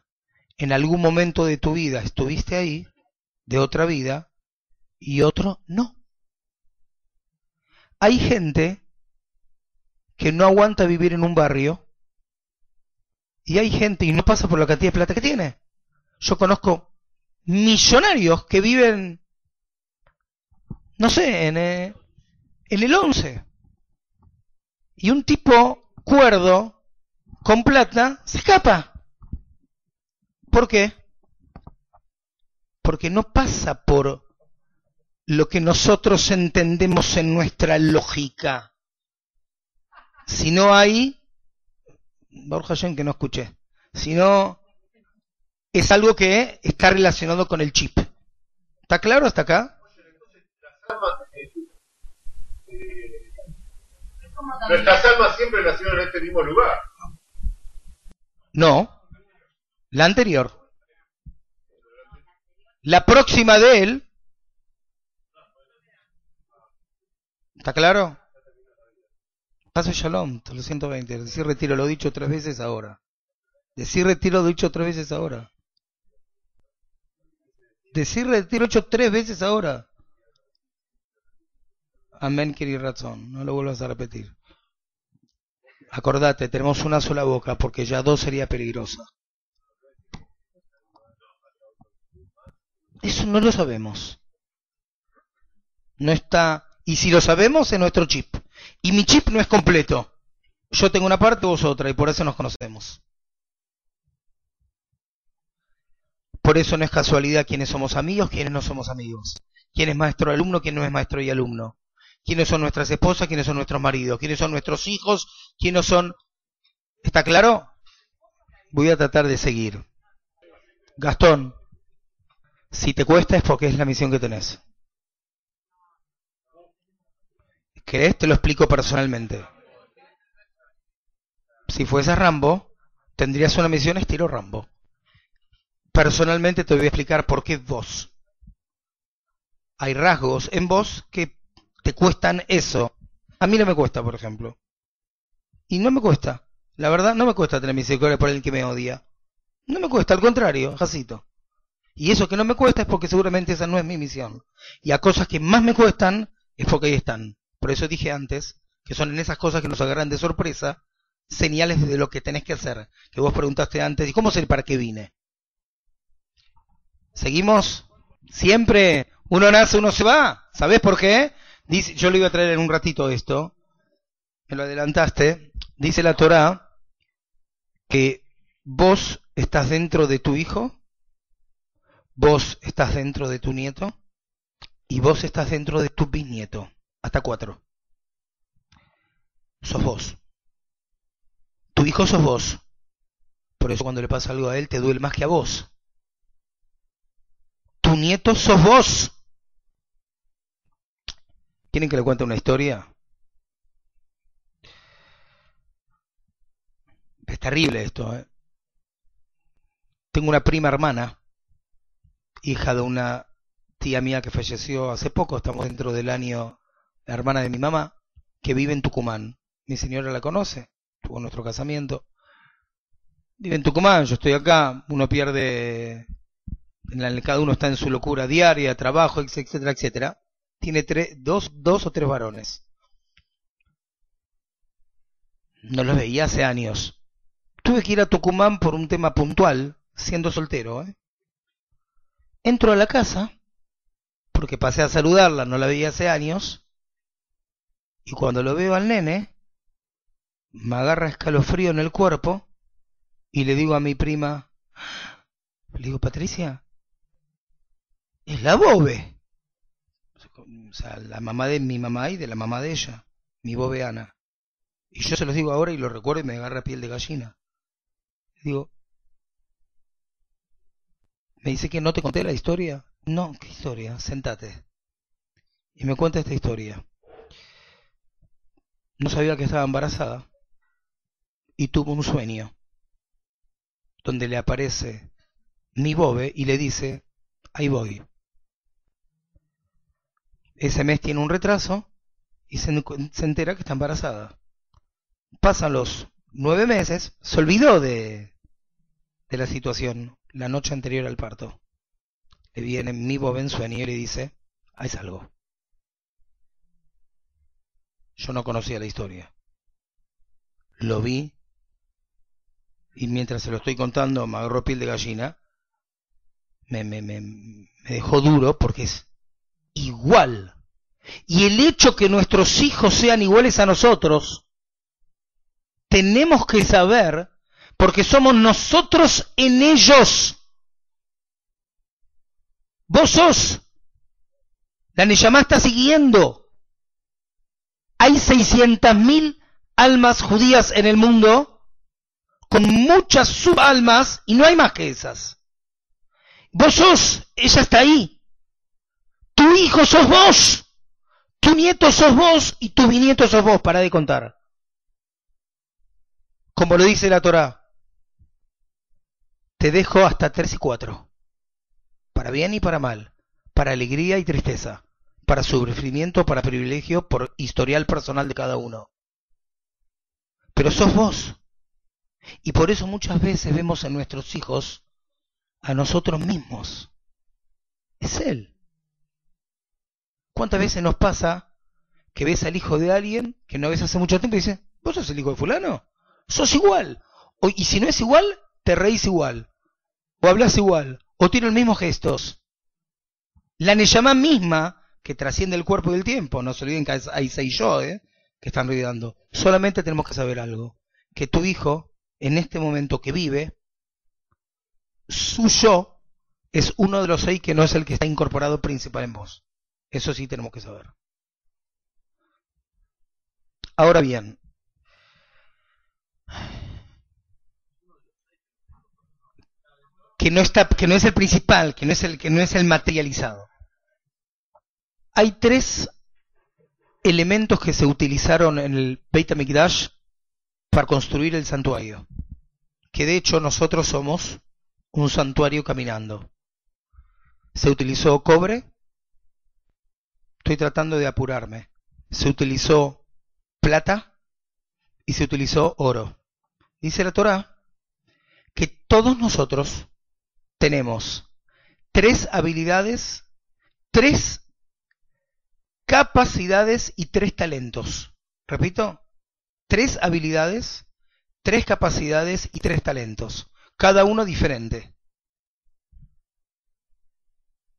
En algún momento de tu vida estuviste ahí, de otra vida, y otro no. Hay gente que no aguanta vivir en un barrio y hay gente y no pasa por la cantidad de plata que tiene. Yo conozco millonarios que viven, no sé, en, eh, en el 11. Y un tipo cuerdo, con plata, se escapa. ¿Por qué? Porque no pasa por lo que nosotros entendemos en nuestra lógica. Si no hay, Borja que no escuché, si no, es algo que está relacionado con el chip. ¿Está claro hasta acá? Nuestras almas siempre nacieron en este mismo lugar. No, la anterior. La próxima de él. ¿Está claro? Paso Shalom, 120. Decir retiro lo dicho tres veces ahora. Decir retiro lo dicho tres veces ahora. Decir retiro dicho tres veces ahora. Amén, querido razón. No lo vuelvas a repetir. Acordate, tenemos una sola boca porque ya dos sería peligrosa. Eso no lo sabemos. No está. Y si lo sabemos, es nuestro chip. Y mi chip no es completo. Yo tengo una parte, vos otra, y por eso nos conocemos. Por eso no es casualidad quiénes somos amigos, quiénes no somos amigos. Quién es maestro y alumno, quién no es maestro y alumno. Quiénes son nuestras esposas, quiénes son nuestros maridos, quiénes son nuestros hijos, quiénes son... ¿Está claro? Voy a tratar de seguir. Gastón, si te cuesta es porque es la misión que tenés. ¿Querés? Te lo explico personalmente. Si fuese Rambo, tendrías una misión estilo Rambo. Personalmente te voy a explicar por qué vos. Hay rasgos en vos que te cuestan eso. A mí no me cuesta, por ejemplo. Y no me cuesta. La verdad, no me cuesta tener misericordia por el que me odia. No me cuesta, al contrario, Jacito. Y eso que no me cuesta es porque seguramente esa no es mi misión. Y a cosas que más me cuestan es porque ahí están. Por eso dije antes que son en esas cosas que nos agarran de sorpresa señales de lo que tenés que hacer. Que vos preguntaste antes, ¿y cómo sé para qué vine? ¿Seguimos? Siempre uno nace, uno se va. ¿Sabés por qué? Dice, yo le iba a traer en un ratito esto. Me lo adelantaste. Dice la Torá que vos estás dentro de tu hijo Vos estás dentro de tu nieto y vos estás dentro de tu bisnieto. Hasta cuatro. Sos vos. Tu hijo sos vos. Por eso cuando le pasa algo a él te duele más que a vos. Tu nieto sos vos. ¿Quieren que le cuente una historia? Es terrible esto. ¿eh? Tengo una prima hermana hija de una tía mía que falleció hace poco, estamos dentro del año, la hermana de mi mamá, que vive en Tucumán. Mi señora la conoce, tuvo nuestro casamiento. Vive en Tucumán, yo estoy acá, uno pierde, cada uno está en su locura diaria, trabajo, etcétera, etcétera. Tiene tres, dos, dos o tres varones. No los veía hace años. Tuve que ir a Tucumán por un tema puntual, siendo soltero, ¿eh? Entro a la casa, porque pasé a saludarla, no la veía hace años, y cuando lo veo al nene, me agarra escalofrío en el cuerpo, y le digo a mi prima, le digo, Patricia, es la bobe. O sea, la mamá de mi mamá y de la mamá de ella, mi bobe Ana. Y yo se los digo ahora y lo recuerdo y me agarra piel de gallina. digo, me dice que no te conté la historia. No, ¿qué historia? Sentate. Y me cuenta esta historia. No sabía que estaba embarazada y tuvo un sueño donde le aparece mi bobe y le dice, ahí voy. Ese mes tiene un retraso y se, entera que está embarazada. Pasan los nueve meses, se olvidó de, de la situación la noche anterior al parto. Le viene mi en sueño y dice, hay algo. Yo no conocía la historia. Lo vi y mientras se lo estoy contando me agarró piel de gallina. Me, me, me, me dejó duro porque es igual. Y el hecho que nuestros hijos sean iguales a nosotros, tenemos que saber porque somos nosotros en ellos. Vos sos. La Neyamá está siguiendo. Hay 600.000 almas judías en el mundo con muchas subalmas y no hay más que esas. Vos sos, ella está ahí. Tu hijo sos vos. Tu nieto sos vos y tu bisnieto sos vos. Para de contar. Como lo dice la Torah. Te dejo hasta tres y cuatro. Para bien y para mal. Para alegría y tristeza. Para sufrimiento, para privilegio, por historial personal de cada uno. Pero sos vos. Y por eso muchas veces vemos en nuestros hijos a nosotros mismos. Es Él. ¿Cuántas veces nos pasa que ves al hijo de alguien que no ves hace mucho tiempo y dices, ¿vos sos el hijo de fulano? Sos igual. Y si no es igual, te reís igual. O hablas igual. O tiene los mismos gestos. La Neyamá misma, que trasciende el cuerpo y el tiempo, no se olviden que hay seis yo, ¿eh? que están olvidando. Solamente tenemos que saber algo. Que tu hijo, en este momento que vive, su yo es uno de los seis que no es el que está incorporado principal en vos. Eso sí tenemos que saber. Ahora bien, que no está, que no es el principal, que no es el, que no es el materializado. Hay tres elementos que se utilizaron en el Beit HaMikdash para construir el santuario, que de hecho nosotros somos un santuario caminando. Se utilizó cobre, estoy tratando de apurarme, se utilizó plata y se utilizó oro. Dice la Torah que todos nosotros tenemos tres habilidades, tres capacidades y tres talentos. Repito, tres habilidades, tres capacidades y tres talentos, cada uno diferente.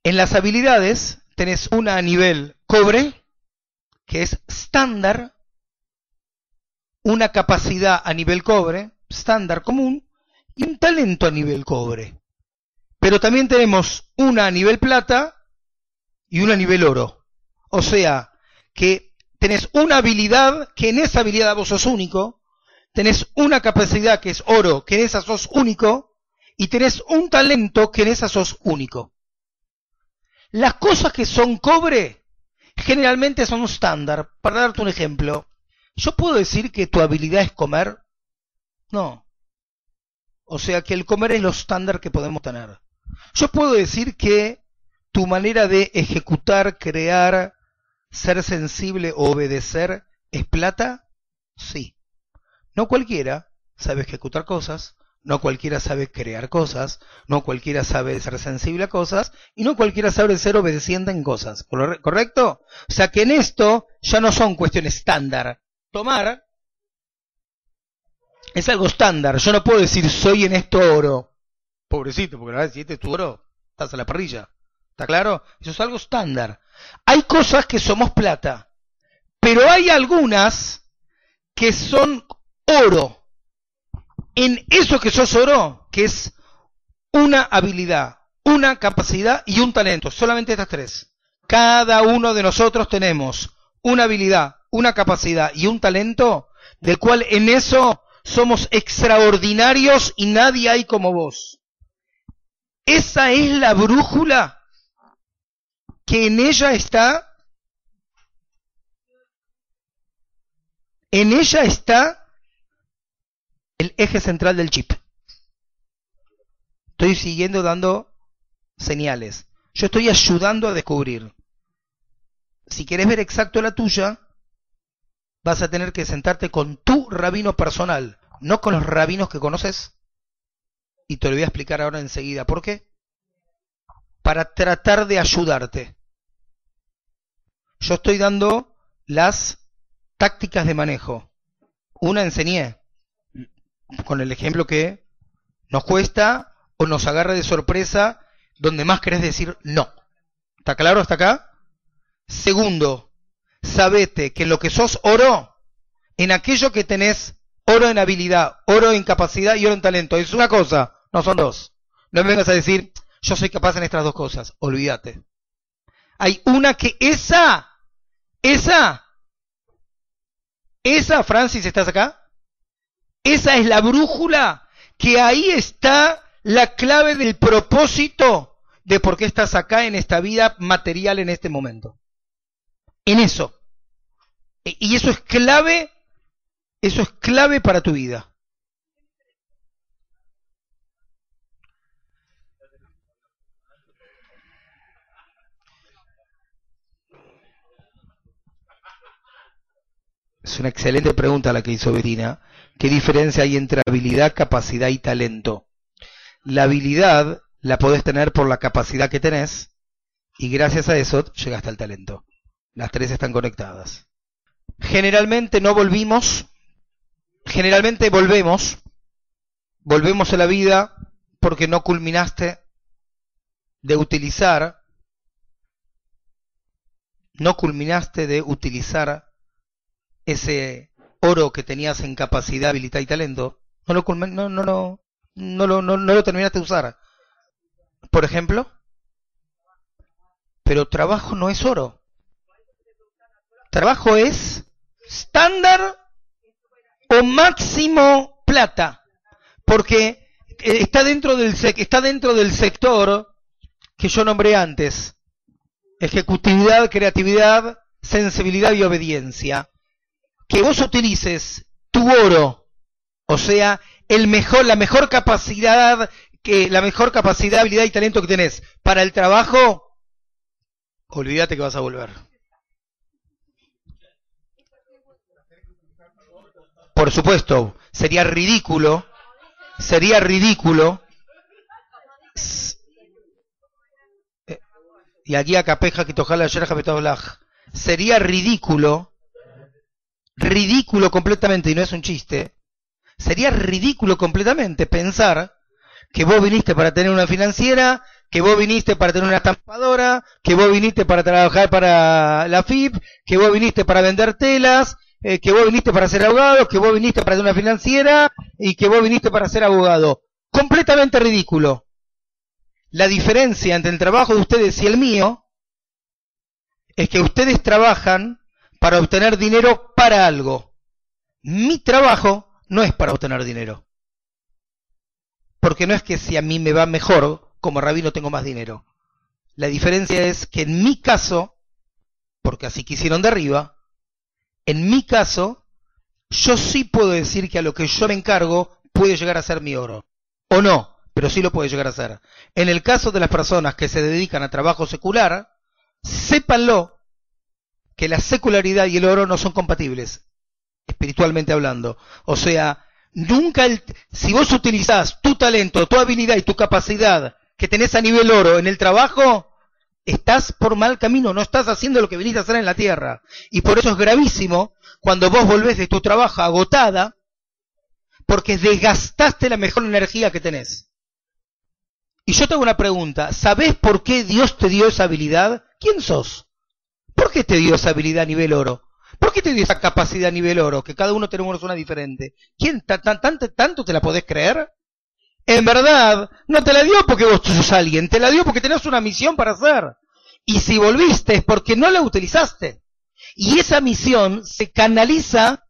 En las habilidades tenés una a nivel cobre, que es estándar, una capacidad a nivel cobre, estándar común, y un talento a nivel cobre. Pero también tenemos una a nivel plata y una a nivel oro. O sea, que tenés una habilidad que en esa habilidad vos sos único, tenés una capacidad que es oro, que en esa sos único, y tenés un talento que en esa sos único. Las cosas que son cobre generalmente son estándar. Para darte un ejemplo, ¿yo puedo decir que tu habilidad es comer? No. O sea que el comer es lo estándar que podemos tener. Yo puedo decir que tu manera de ejecutar, crear, ser sensible o obedecer es plata? Sí. No cualquiera sabe ejecutar cosas, no cualquiera sabe crear cosas, no cualquiera sabe ser sensible a cosas y no cualquiera sabe ser obedeciente en cosas. ¿Correcto? O sea que en esto ya no son cuestiones estándar. Tomar es algo estándar. Yo no puedo decir soy en esto oro. Pobrecito, porque la verdad si este es tu oro, estás a la parrilla. ¿Está claro? Eso es algo estándar. Hay cosas que somos plata, pero hay algunas que son oro. En eso que sos oro, que es una habilidad, una capacidad y un talento. Solamente estas tres. Cada uno de nosotros tenemos una habilidad, una capacidad y un talento, del cual en eso somos extraordinarios y nadie hay como vos. Esa es la brújula que en ella está, en ella está el eje central del chip. Estoy siguiendo dando señales. Yo estoy ayudando a descubrir. Si quieres ver exacto la tuya, vas a tener que sentarte con tu rabino personal, no con los rabinos que conoces. Y te lo voy a explicar ahora enseguida. ¿Por qué? Para tratar de ayudarte. Yo estoy dando las tácticas de manejo. Una enseñé con el ejemplo que nos cuesta o nos agarra de sorpresa donde más querés decir no. ¿Está claro hasta acá? Segundo, sabete que lo que sos oro, en aquello que tenés oro en habilidad, oro en capacidad y oro en talento, es una cosa, no son dos. No me vengas a decir, yo soy capaz en estas dos cosas, olvídate. Hay una que esa, esa, esa, Francis, ¿estás acá? Esa es la brújula, que ahí está la clave del propósito de por qué estás acá en esta vida material en este momento. En eso. E, y eso es clave, eso es clave para tu vida. Es una excelente pregunta la que hizo Betina. ¿Qué diferencia hay entre habilidad, capacidad y talento? La habilidad la podés tener por la capacidad que tenés y gracias a eso llegaste al talento. Las tres están conectadas. Generalmente no volvimos, generalmente volvemos, volvemos a la vida porque no culminaste de utilizar, no culminaste de utilizar ese oro que tenías en capacidad, habilidad y talento, no lo, no, no, no, no, no, no lo terminaste de usar. Por ejemplo, pero trabajo no es oro. Trabajo es estándar o máximo plata, porque eh, está dentro del está dentro del sector que yo nombré antes. Ejecutividad, creatividad, sensibilidad y obediencia que vos utilices tu oro, o sea, el mejor, la mejor capacidad, que, la mejor capacidad, habilidad y talento que tenés para el trabajo, olvídate que vas a volver. Por supuesto, sería ridículo, sería ridículo. Y aquí a Capeja que sería ridículo ridículo completamente, y no es un chiste, sería ridículo completamente pensar que vos viniste para tener una financiera, que vos viniste para tener una estampadora, que vos viniste para trabajar para la FIP, que vos viniste para vender telas, eh, que vos viniste para ser abogado, que vos viniste para una financiera y que vos viniste para ser abogado. Completamente ridículo. La diferencia entre el trabajo de ustedes y el mío es que ustedes trabajan para obtener dinero para algo. Mi trabajo no es para obtener dinero. Porque no es que si a mí me va mejor, como rabino tengo más dinero. La diferencia es que en mi caso, porque así quisieron de arriba, en mi caso, yo sí puedo decir que a lo que yo me encargo puede llegar a ser mi oro. O no, pero sí lo puede llegar a ser. En el caso de las personas que se dedican a trabajo secular, sépanlo que la secularidad y el oro no son compatibles, espiritualmente hablando. O sea, nunca, el, si vos utilizás tu talento, tu habilidad y tu capacidad que tenés a nivel oro en el trabajo, estás por mal camino, no estás haciendo lo que viniste a hacer en la tierra. Y por eso es gravísimo cuando vos volvés de tu trabajo agotada, porque desgastaste la mejor energía que tenés. Y yo te hago una pregunta, ¿sabés por qué Dios te dio esa habilidad? ¿Quién sos? ¿Por qué te dio esa habilidad a nivel oro? ¿Por qué te dio esa capacidad a nivel oro? Que cada uno tenemos una diferente. ¿Quién tanto te la podés creer? En verdad, no te la dio porque vos sos alguien, te la dio porque tenés una misión para hacer. Y si volviste es porque no la utilizaste. Y esa misión se canaliza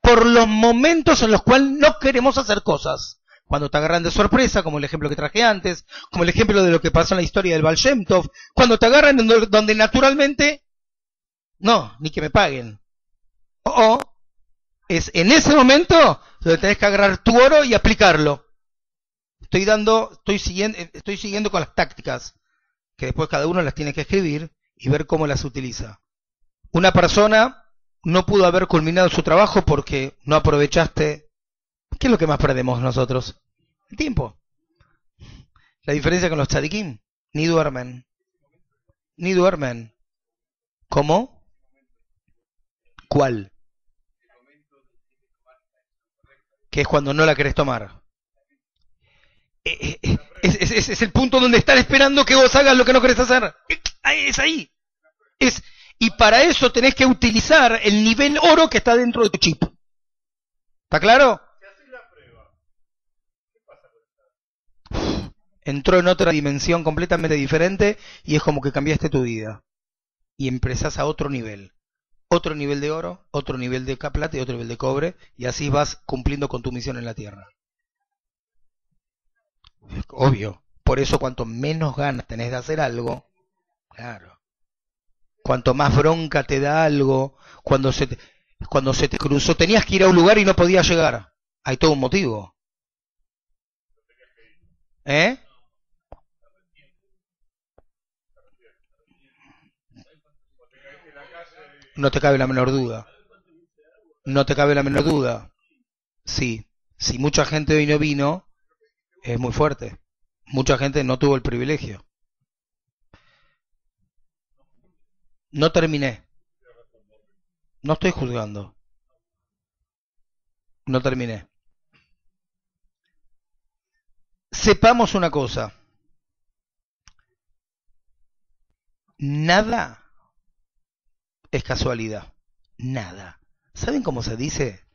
por los momentos en los cuales no queremos hacer cosas. Cuando te agarran de sorpresa, como el ejemplo que traje antes, como el ejemplo de lo que pasó en la historia del Baal cuando te agarran donde naturalmente no, ni que me paguen. O es en ese momento donde tenés que agarrar tu oro y aplicarlo. Estoy dando, estoy siguiendo, estoy siguiendo con las tácticas, que después cada uno las tiene que escribir y ver cómo las utiliza. Una persona no pudo haber culminado su trabajo porque no aprovechaste. ¿Qué es lo que más perdemos nosotros? El tiempo. La diferencia con los tzadikim, ni duermen. Ni duermen. ¿Cómo? ¿Cuál? Que es cuando no la querés tomar. Eh, eh, eh, es, el punto donde están esperando que vos hagas lo que no querés hacer. Es ahí. Es, y para eso tenés que utilizar el nivel oro que está dentro de tu chip. ¿Está claro? Entró en otra dimensión completamente diferente y es como que cambiaste tu vida. Y empezás a otro nivel otro nivel de oro, otro nivel de plata y otro nivel de cobre, y así vas cumpliendo con tu misión en la tierra. Obvio, Por eso cuanto menos ganas tenés de hacer algo, claro. Cuanto más bronca te da algo, cuando se te, cuando se te cruzó, tenías que ir a un lugar y no podías llegar. Hay todo un motivo. ¿Eh? No te cabe la menor duda. No te cabe la menor duda. Sí, si mucha gente hoy no vino, es muy fuerte. Mucha gente no tuvo el privilegio. No terminé. No estoy juzgando. No terminé. Sepamos una cosa. Nada es casualidad. Nada. ¿Saben cómo se dice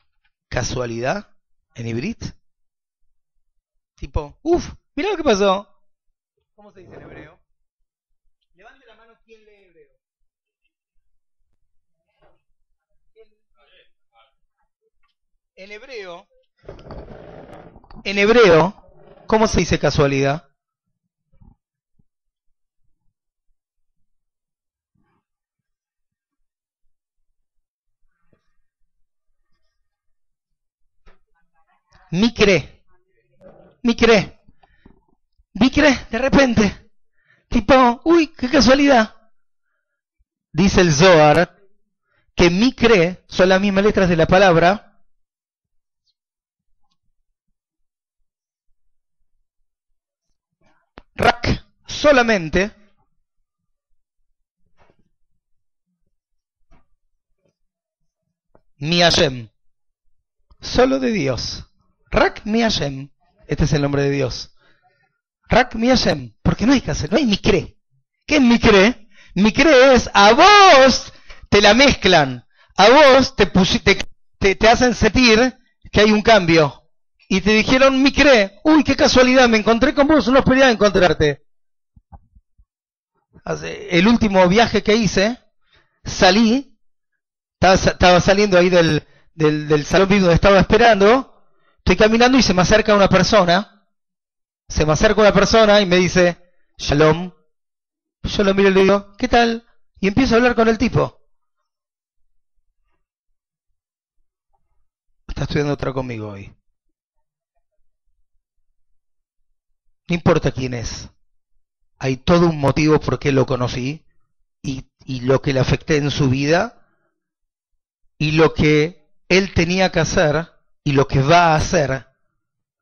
casualidad en ibrit? Tipo, uff, mira lo que pasó. ¿Cómo se dice en hebreo? Levante la mano quien lee hebreo. En hebreo, en hebreo, ¿cómo se dice casualidad? Micre. Micre. Micre, de repente. Tipo, uy, qué casualidad. Dice el Zohar que Micre son las mismas letras de la palabra Rak, solamente Mi Hashem, solo de Dios. Rak mi Hashem. Este es el nombre de Dios. Rak mi Hashem. Porque no hay que hacer, no hay Mikre. ¿Qué es Mikre? Mikre es a vos te la mezclan. A vos te, te, te, hacen sentir que hay un cambio. Y te dijeron Mikre. Uy, qué casualidad, me encontré con vos, no esperaba encontrarte. El último viaje que hice, salí, estaba, saliendo ahí del, del, del salón donde estaba esperando, Estoy caminando y se me acerca una persona, se me acerca una persona y me dice, Shalom. Yo lo miro y le digo, ¿qué tal? Y empiezo a hablar con el tipo. Está estudiando otra conmigo hoy. No importa quién es. Hay todo un motivo por qué lo conocí y, y lo que le afecté en su vida y lo que él tenía que hacer y lo que va a hacer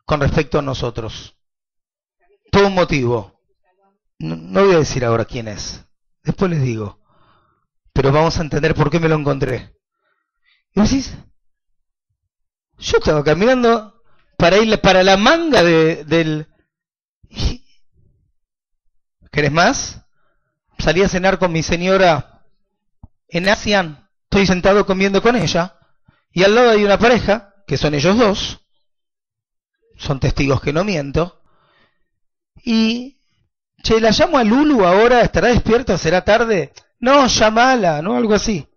con respecto a nosotros. Todo un motivo. No, voy a decir ahora quién es. Después les digo. Pero vamos a entender por qué me lo encontré. Y decís, yo estaba caminando para ir para la manga de, del... ¿Querés más? Salí a cenar con mi señora en Asian. Estoy sentado comiendo con ella. Y al lado hay una pareja que son ellos dos, son testigos que no miento, y, che, la llamo a Lulu ahora, ¿estará despierta? ¿Será tarde? No, llamala, ¿no? Algo así.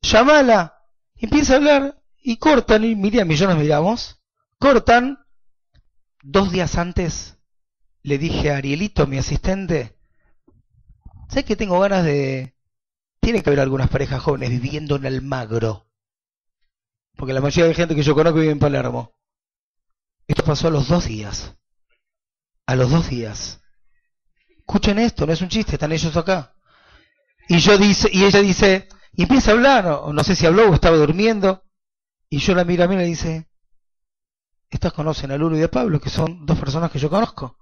Llamala. Empieza a hablar y cortan, y Miriam y yo nos miramos, cortan. Dos días antes le dije a Arielito, mi asistente, sé que tengo ganas de... Tiene que haber algunas parejas jóvenes viviendo en Almagro. Porque la mayoría de gente que yo conozco vive en Palermo. Esto pasó a los dos días. A los dos días. Escuchen esto, no es un chiste, están ellos acá. Y yo dice, y ella dice, y empieza a hablar, o no sé si habló o estaba durmiendo, y yo la miro a mí y le dice, estas conocen a Lulu y a Pablo, que son dos personas que yo conozco.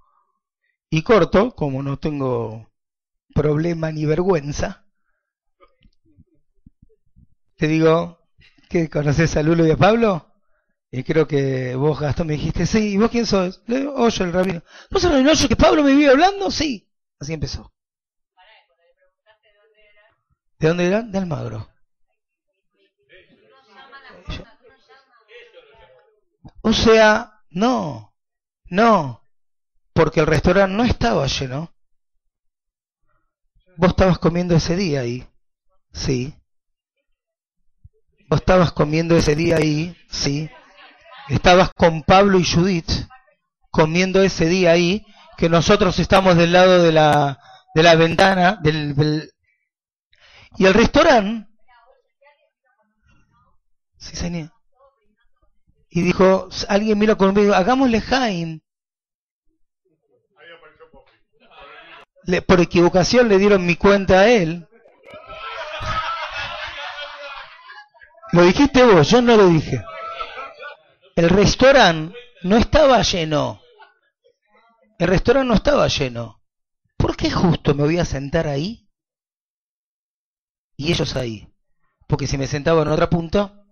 Y corto, como no tengo problema ni vergüenza, te digo, ¿Qué, ¿Conoces a Lulo y a Pablo? Y creo que vos, Gastón, me dijiste, sí, ¿y vos quién sos? Le digo, Oye, el rabino. ¿No sabes el oye que Pablo me vive hablando? Sí. Así empezó. ¿De dónde era? De Almagro. O sea, no, no, porque el restaurante no estaba lleno. Vos estabas comiendo ese día ahí, sí. ¿Vos estabas comiendo ese día ahí? Sí. Estabas con Pablo y Judith comiendo ese día ahí, que nosotros estamos del lado de la, de la ventana del, y el restaurante sí señor. Y dijo alguien mira conmigo hagámosle Jaime. Por equivocación le dieron mi cuenta a él lo dijiste vos yo no lo dije el restaurante no estaba lleno el restaurante no estaba lleno ¿por qué justo me voy a sentar ahí y ellos ahí. Porque si me sentaba en otra punta,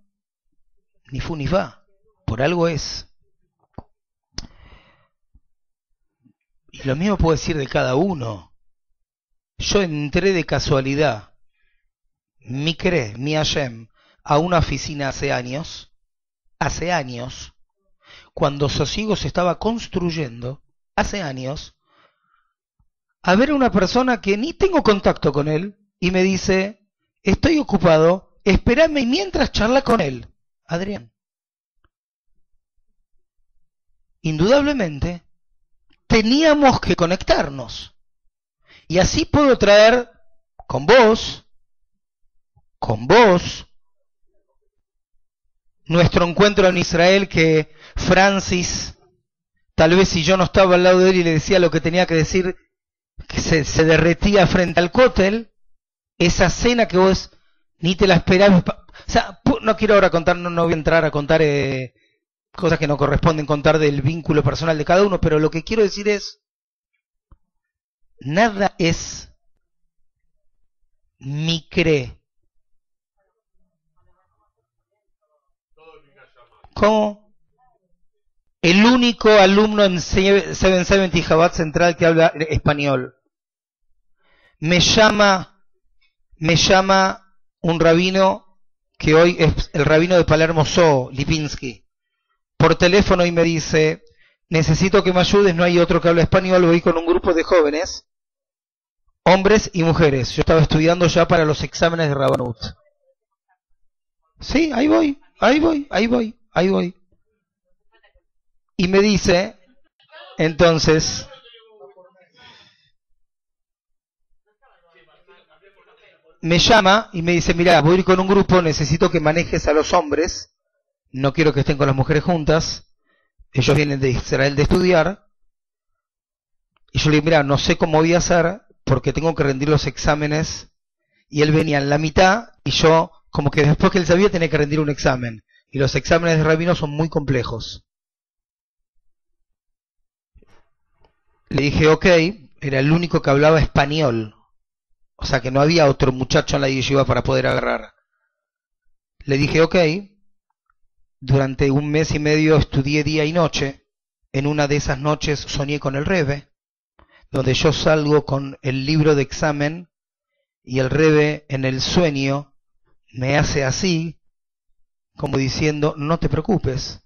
ni fu ni fa. Por algo es. Y lo mismo puedo decir de cada uno. Yo entré de casualidad, mi cre, mi Hashem, a una oficina hace años, hace años, cuando Sosiego se estaba construyendo, hace años, a ver a una persona que ni tengo contacto con él y me dice, estoy ocupado, espérame mientras charla con él. Adrián. Indudablemente, teníamos que conectarnos. Y así puedo traer con vos, con vos, nuestro encuentro en Israel que Francis, tal vez si yo no estaba al lado de él y le decía lo que tenía que decir, que se, derretía frente al cótel, esa cena que vos ni te la esperabas. O sea, no quiero ahora contar, no, no voy a entrar a contar eh, cosas que no corresponden contar del vínculo personal de cada uno, pero lo que quiero decir es, nada es micre. ¿Cómo? El único alumno en 770 Jabat Central que habla español. Me llama me llama un rabino que hoy es el rabino de Palermo So, Lipinski, por teléfono y me dice, necesito que me ayudes, no hay otro que hable español, voy con un grupo de jóvenes, hombres y mujeres. Yo estaba estudiando ya para los exámenes de Rabanut. Sí, ahí voy, ahí voy, ahí voy, ahí voy. Y me dice, entonces, me llama y me dice, mira, voy a ir con un grupo, necesito que manejes a los hombres, no quiero que estén con las mujeres juntas, ellos vienen de Israel de estudiar, y yo le digo, mira, no sé cómo voy a hacer, porque tengo que rendir los exámenes, y él venía en la mitad, y yo, como que después que él sabía, tenía que rendir un examen, y los exámenes de rabino son muy complejos. Le dije, ok, era el único que hablaba español, o sea que no había otro muchacho en la yeshiva para poder agarrar. Le dije, ok, durante un mes y medio estudié día y noche. En una de esas noches soñé con el Rebe, donde yo salgo con el libro de examen y el Rebe en el sueño me hace así, como diciendo, no te preocupes.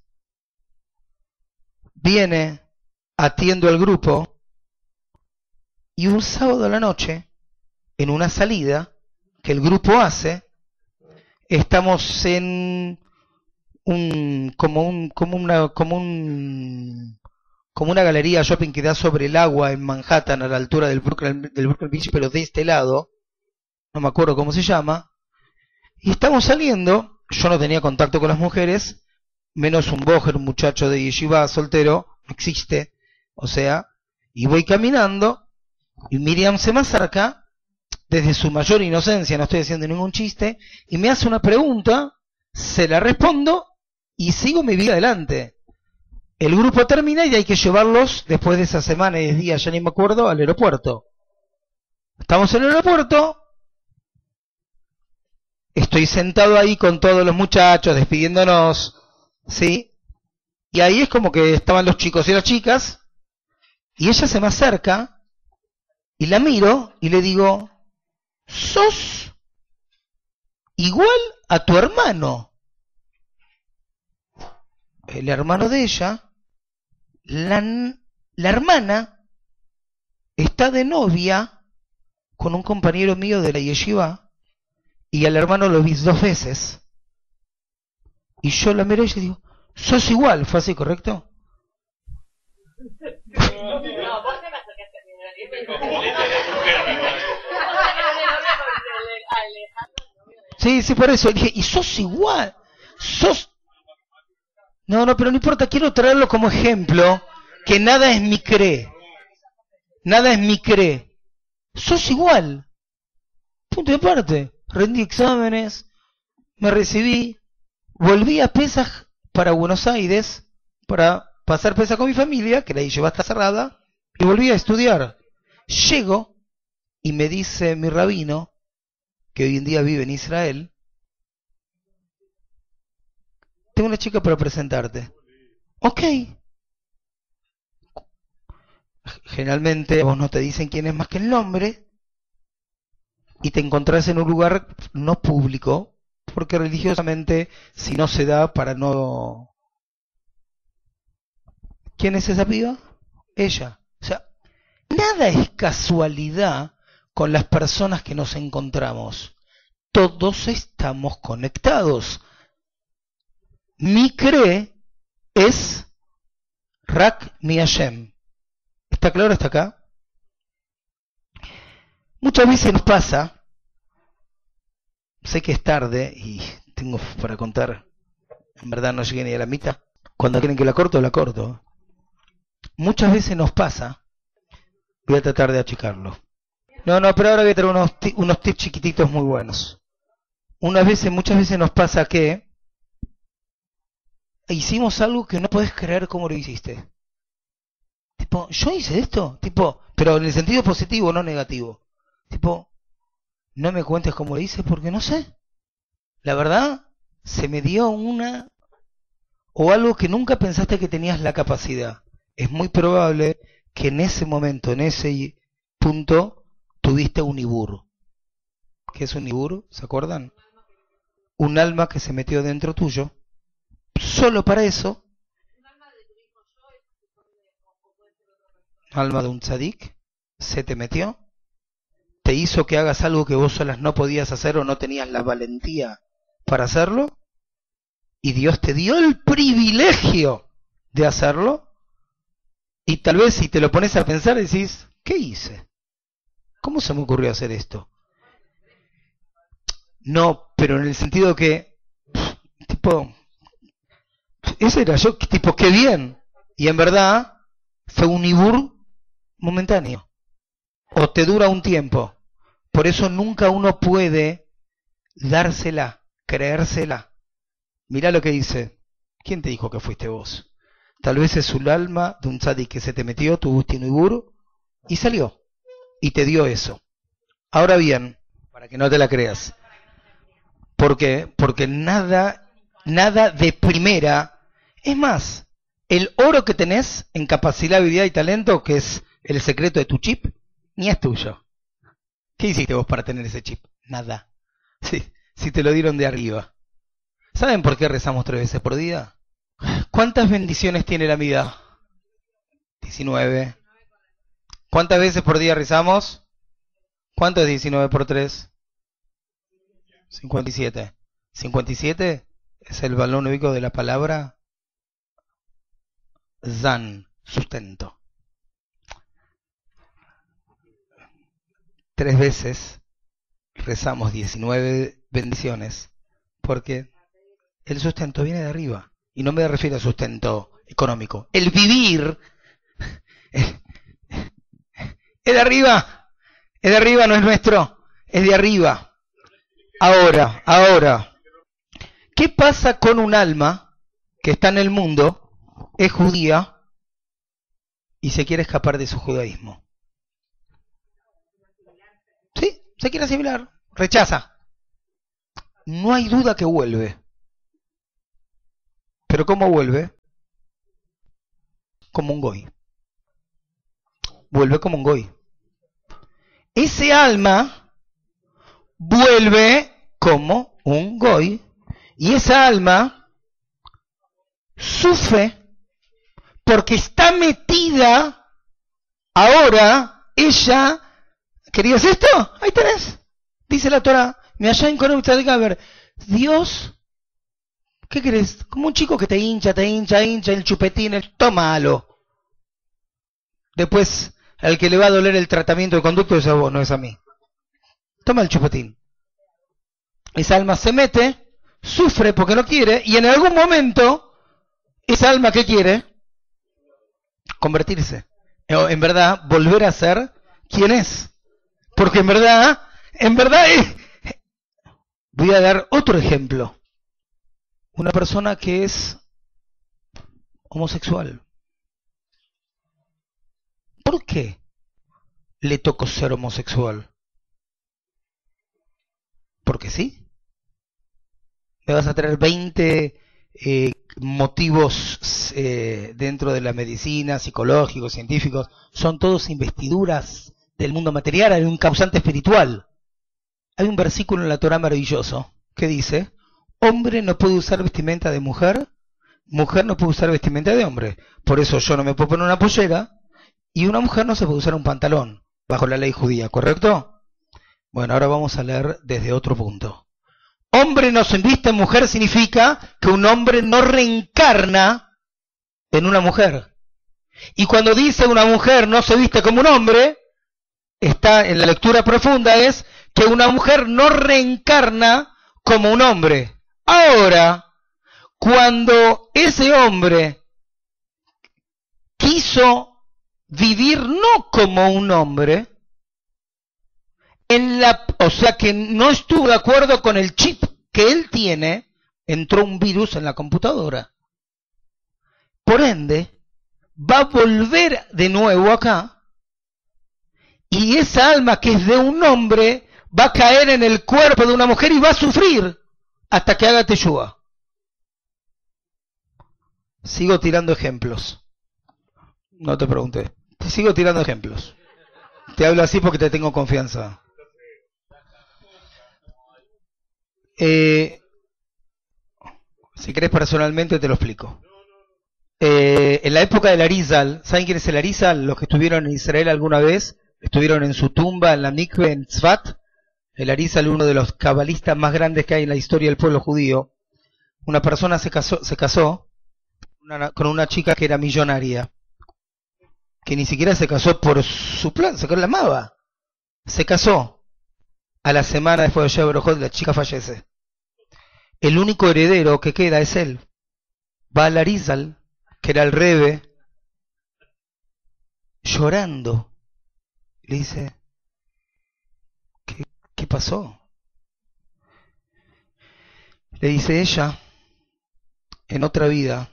Viene, atiendo al grupo y un sábado a la noche en una salida que el grupo hace, estamos en un como un como una como un como una galería shopping que da sobre el agua en Manhattan a la altura del Brooklyn, del Brooklyn Beach, pero de este lado, no me acuerdo cómo se llama, y estamos saliendo, yo no tenía contacto con las mujeres, menos un bojer, un muchacho de yeshiva soltero, no existe, o sea, y voy caminando, y Miriam se me acerca, desde su mayor inocencia, no estoy haciendo ningún chiste, y me hace una pregunta, se la respondo y sigo mi vida adelante. El grupo termina y hay que llevarlos después de esa semana y 10 días, ya ni me acuerdo, al aeropuerto. Estamos en el aeropuerto, estoy sentado ahí con todos los muchachos despidiéndonos, ¿sí? Y ahí es como que estaban los chicos y las chicas, y ella se me acerca y la miro y le digo, sos igual a tu hermano. El hermano de ella, la, la hermana, está de novia con un compañero mío de la yeshiva y al hermano lo vi dos veces. Y yo la miro y le digo, sos igual, ¿fue así correcto? Sí, sí, por eso. dije, y sos igual. Sos... No, no, pero no importa, quiero traerlo como ejemplo, que nada es mi cree. Nada es mi cree. Sos igual. Punto de parte. Rendí exámenes, me recibí, volví a Pesaj para Buenos Aires, para pasar Pesaj con mi familia, que la lleva hasta cerrada, y volví a estudiar. Llego y me dice mi rabino, que hoy en día vive en Israel, tengo una chica para presentarte. Ok. Generalmente vos no te dicen quién es más que el nombre y te encontrás en un lugar no público, porque religiosamente si no se da para no... ¿Quién es esa piba? Ella. O sea, nada es casualidad con las personas que nos encontramos. Todos estamos conectados. Mi cree es Rak Mi Hashem. ¿Está claro hasta acá? Muchas veces nos pasa, sé que es tarde y tengo para contar, en verdad no llegué ni a la mitad. Cuando quieren que la corto, la corto. Muchas veces nos pasa, voy a tratar de achicarlo. No, no, pero ahora voy a traer unos, unos tips chiquititos muy buenos. Unas veces, muchas veces nos pasa que hicimos algo que no puedes creer cómo lo hiciste. Tipo, yo hice esto, tipo, pero en el sentido positivo, no negativo. Tipo, no me cuentes cómo lo hice porque no sé. La verdad, se me dio una o algo que nunca pensaste que tenías la capacidad. Es muy probable que en ese momento, en ese punto, tuviste un ibur. ¿Qué es un ibur? ¿Se acuerdan? Un alma que se metió dentro tuyo. Solo para eso. Alma de un tzadik se te metió te hizo que hagas algo que vos solas no podías hacer o no tenías la valentía para hacerlo, y Dios te dio el privilegio de hacerlo, y tal vez si te lo pones a pensar decís, ¿qué hice? ¿Cómo se me ocurrió hacer esto? No, pero en el sentido que, tipo, ese era yo, tipo, qué bien. Y en verdad fue un ibur momentáneo o te dura un tiempo. Por eso nunca uno puede dársela, creérsela. Mira lo que dice. ¿Quién te dijo que fuiste vos? Tal vez es el alma de un tzadik que se te metió, tu Gustino Ibur, y salió. Y te dio eso. Ahora bien, para que no te la creas. ¿Por qué? Porque nada, nada de primera. Es más, el oro que tenés en capacidad, habilidad y talento, que es el secreto de tu chip, ni es tuyo. ¿Qué hiciste vos para tener ese chip? Nada. Sí, si te lo dieron de arriba. ¿Saben por qué rezamos tres veces por día? ¿Cuántas bendiciones tiene la vida? 19. ¿Cuántas veces por día rezamos? ¿Cuánto es 19 por 3? 57. 57 es el valor ubico de la palabra zan, sustento. Tres veces rezamos 19 bendiciones porque el sustento viene de arriba. Y no me refiero a sustento económico. El vivir es de arriba. Es de arriba, no es nuestro. Es de arriba. Ahora, ahora. ¿Qué pasa con un alma que está en el mundo, es judía y se quiere escapar de su judaísmo? Se quiere asimilar, rechaza. No hay duda que vuelve. Pero ¿cómo vuelve? Como un goy. Vuelve como un goy. Ese alma vuelve como un goy y esa alma sufre porque está metida ahora ella ¿Querías esto? Ahí tenés. Dice la Torah. Me allá en ver. Dios, ¿qué querés? Como un chico que te hincha, te hincha, hincha, el chupetín, el tómalo. Después al que le va a doler el tratamiento de conducto es a vos, no es a mí. Toma el chupetín. Esa alma se mete, sufre porque no quiere, y en algún momento, esa alma que quiere, convertirse. En verdad, volver a ser quien es. Porque en verdad, en verdad, eh, voy a dar otro ejemplo. Una persona que es homosexual. ¿Por qué le tocó ser homosexual? Porque sí. Me vas a traer 20 eh, motivos eh, dentro de la medicina, psicológicos, científicos. Son todos investiduras del mundo material. Hay un causante espiritual. Hay un versículo en la Torah maravilloso que dice, hombre no puede usar vestimenta de mujer, mujer no puede usar vestimenta de hombre. Por eso yo no me puedo poner una pollera y una mujer no se puede usar un pantalón bajo la ley judía, ¿correcto? Bueno, ahora vamos a leer desde otro punto. Hombre no se viste en mujer significa que un hombre no reencarna en una mujer. Y cuando dice una mujer no se viste como un hombre, está en la lectura profunda es que una mujer no reencarna como un hombre. Ahora, cuando ese hombre quiso vivir no como un hombre, en la, o sea que no estuvo de acuerdo con el chip que él tiene, entró un virus en la computadora. Por ende, va a volver de nuevo acá y esa alma que es de un hombre va a caer en el cuerpo de una mujer y va a sufrir hasta que haga teshuva. Sigo tirando ejemplos. No te pregunté. Te sigo tirando ejemplos. Te hablo así porque te tengo confianza. Eh, si crees personalmente te lo explico. Eh, en la época del Arizal, ¿saben quién es el Arizal? Los que estuvieron en Israel alguna vez, estuvieron en su tumba en la mikve en Tzfat. El Arizal, uno de los cabalistas más grandes que hay en la historia del pueblo judío. Una persona se casó, se casó con una chica que era millonaria, que ni siquiera se casó por su plan, se la amaba. Se casó. A la semana después de Brojot, la chica fallece. El único heredero que queda es él. Va a Larizal, que era el rebe, llorando. Le dice, ¿qué, qué pasó? Le dice ella, en otra vida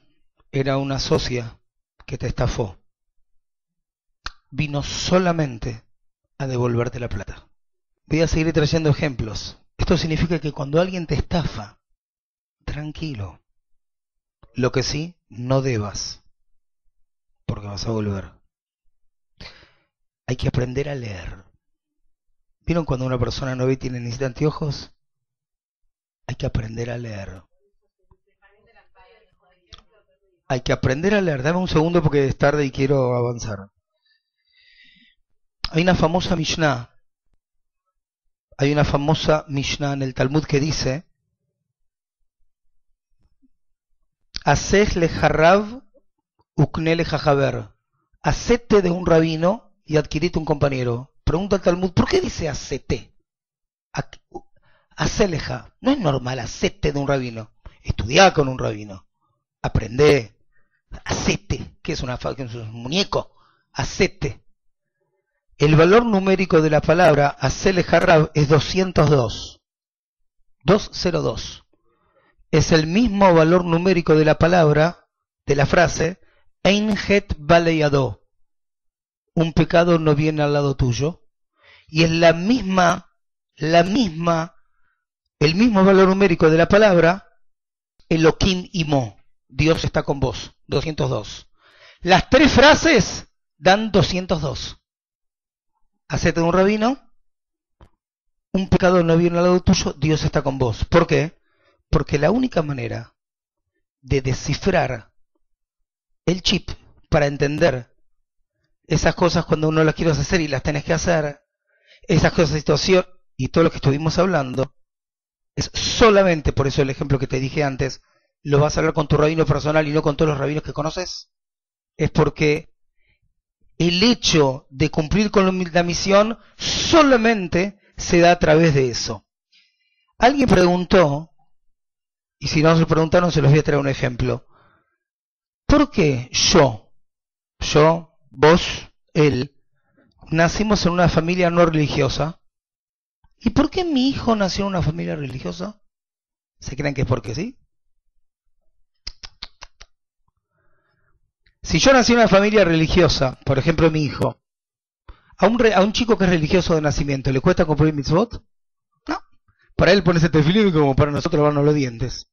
era una socia que te estafó. Vino solamente a devolverte la plata. Voy a seguir trayendo ejemplos. Esto significa que cuando alguien te estafa, tranquilo. Lo que sí, no debas, porque vas a volver. Hay que aprender a leer. ¿Vieron cuando una persona no ve y tiene ni anteojos? Hay que aprender a leer. Hay que aprender a leer. Dame un segundo porque es tarde y quiero avanzar. Hay una famosa Mishnah. Hay una famosa Mishnah en el Talmud que dice Haced le jarrab uknele jajaber. Hacete de un rabino y adquirite un compañero. Pregunta el Talmud, ¿por qué dice hacete? Haceleja. No es normal hacete de un rabino. Estudia con un rabino. Aprende. Hacete. ¿Qué es una que es un muñeco? Hacete. El valor numérico de la palabra hacele jarrab es 202. 202 es el mismo valor numérico de la palabra, de la frase, Einhet Baleyado. Un pecado no viene al lado tuyo. Y es la misma, la misma, el mismo valor numérico de la palabra, Elohim Imo. Dios está con vos. 202. Las tres frases dan 202. Hacete un rabino. Un pecado no viene al lado tuyo. Dios está con vos. ¿Por qué? Porque la única manera de descifrar el chip para entender esas cosas cuando uno las quiere hacer y las tenés que hacer, esas cosas, situación y todo lo que estuvimos hablando, es solamente, por eso el ejemplo que te dije antes, lo vas a hablar con tu rabino personal y no con todos los rabinos que conoces, es porque el hecho de cumplir con la misión solamente se da a través de eso. Alguien preguntó, y si no se preguntaron se los voy a traer un ejemplo, ¿por qué yo, yo, vos, él, nacimos en una familia no religiosa? ¿Y por qué mi hijo nació en una familia religiosa? ¿Se creen que es porque sí? Si yo nací en una familia religiosa, por ejemplo mi hijo, a un, a un chico que es religioso de nacimiento, ¿le cuesta cumplir mitzvot? No. Para él ponerse tefilín como para nosotros lavarnos los dientes.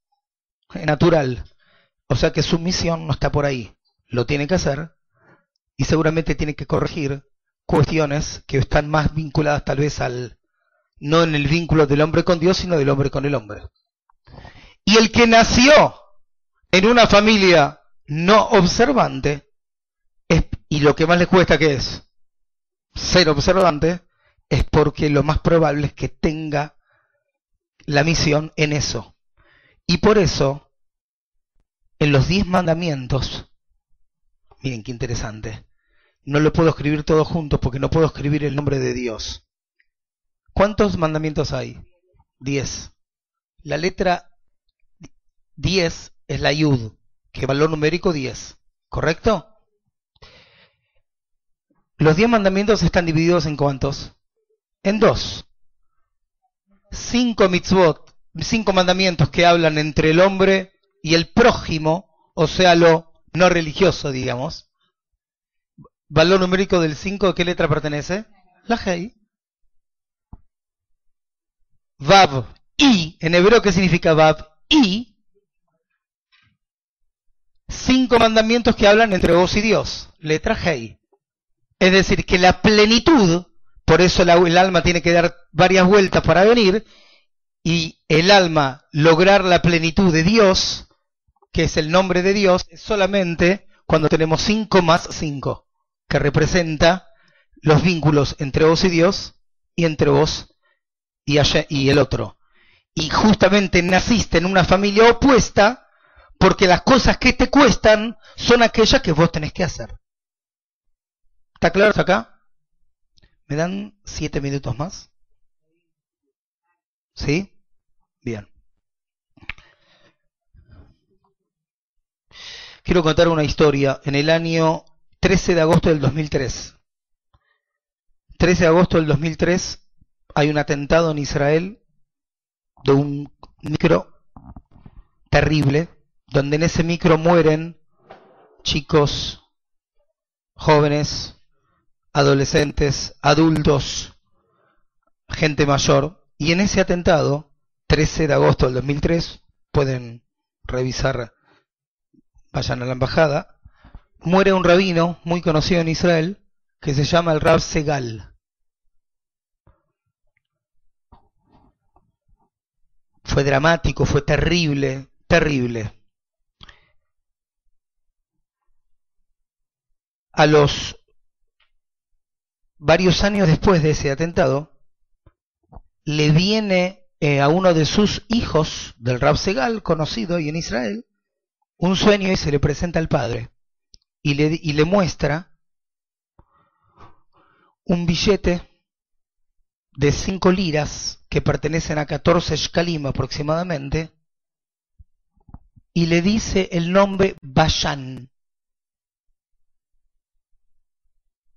Es natural. O sea que su misión no está por ahí. Lo tiene que hacer y seguramente tiene que corregir cuestiones que están más vinculadas tal vez al, no en el vínculo del hombre con Dios, sino del hombre con el hombre. Y el que nació en una familia no observante, es, y lo que más le cuesta que es ser observante, es porque lo más probable es que tenga la misión en eso. Y por eso, en los diez mandamientos, miren qué interesante, no lo puedo escribir todo juntos porque no puedo escribir el nombre de Dios. ¿Cuántos mandamientos hay? Diez. La letra diez es la yud, que valor numérico 10, ¿correcto? Los 10 mandamientos están divididos en cuántos? En dos. Cinco mitzvot, cinco mandamientos que hablan entre el hombre y el prójimo, o sea, lo no religioso, digamos. Valor numérico del 5, ¿a qué letra pertenece? La Hei. Vav, I, en hebreo, ¿qué significa Vav? I cinco mandamientos que hablan entre vos y Dios. Letra Hei. Es decir, que la plenitud, por eso el alma tiene que dar varias vueltas para venir, y el alma lograr la plenitud de Dios, que es el nombre de Dios, solamente cuando tenemos cinco más cinco, que representa los vínculos entre vos y Dios, y entre vos y, y el otro. Y justamente naciste en una familia opuesta, porque las cosas que te cuestan son aquellas que vos tenés que hacer. ¿Está claro hasta acá? ¿Me dan siete minutos más? ¿Sí? Bien. Quiero contar una historia. En el año 13 de agosto del 2003. 13 de agosto del 2003 hay un atentado en Israel de un micro terrible donde en ese micro mueren chicos, jóvenes, adolescentes, adultos, gente mayor. Y en ese atentado, 13 de agosto del 2003, pueden revisar, vayan a la embajada, muere un rabino muy conocido en Israel que se llama el Rab Segal. Fue dramático, fue terrible, terrible. a los varios años después de ese atentado, le viene eh, a uno de sus hijos del Rab Segal, conocido y en Israel, un sueño y se le presenta al padre y le, muestra un billete de cinco liras que pertenecen a 14 shkalim aproximadamente y le dice el nombre Bashan.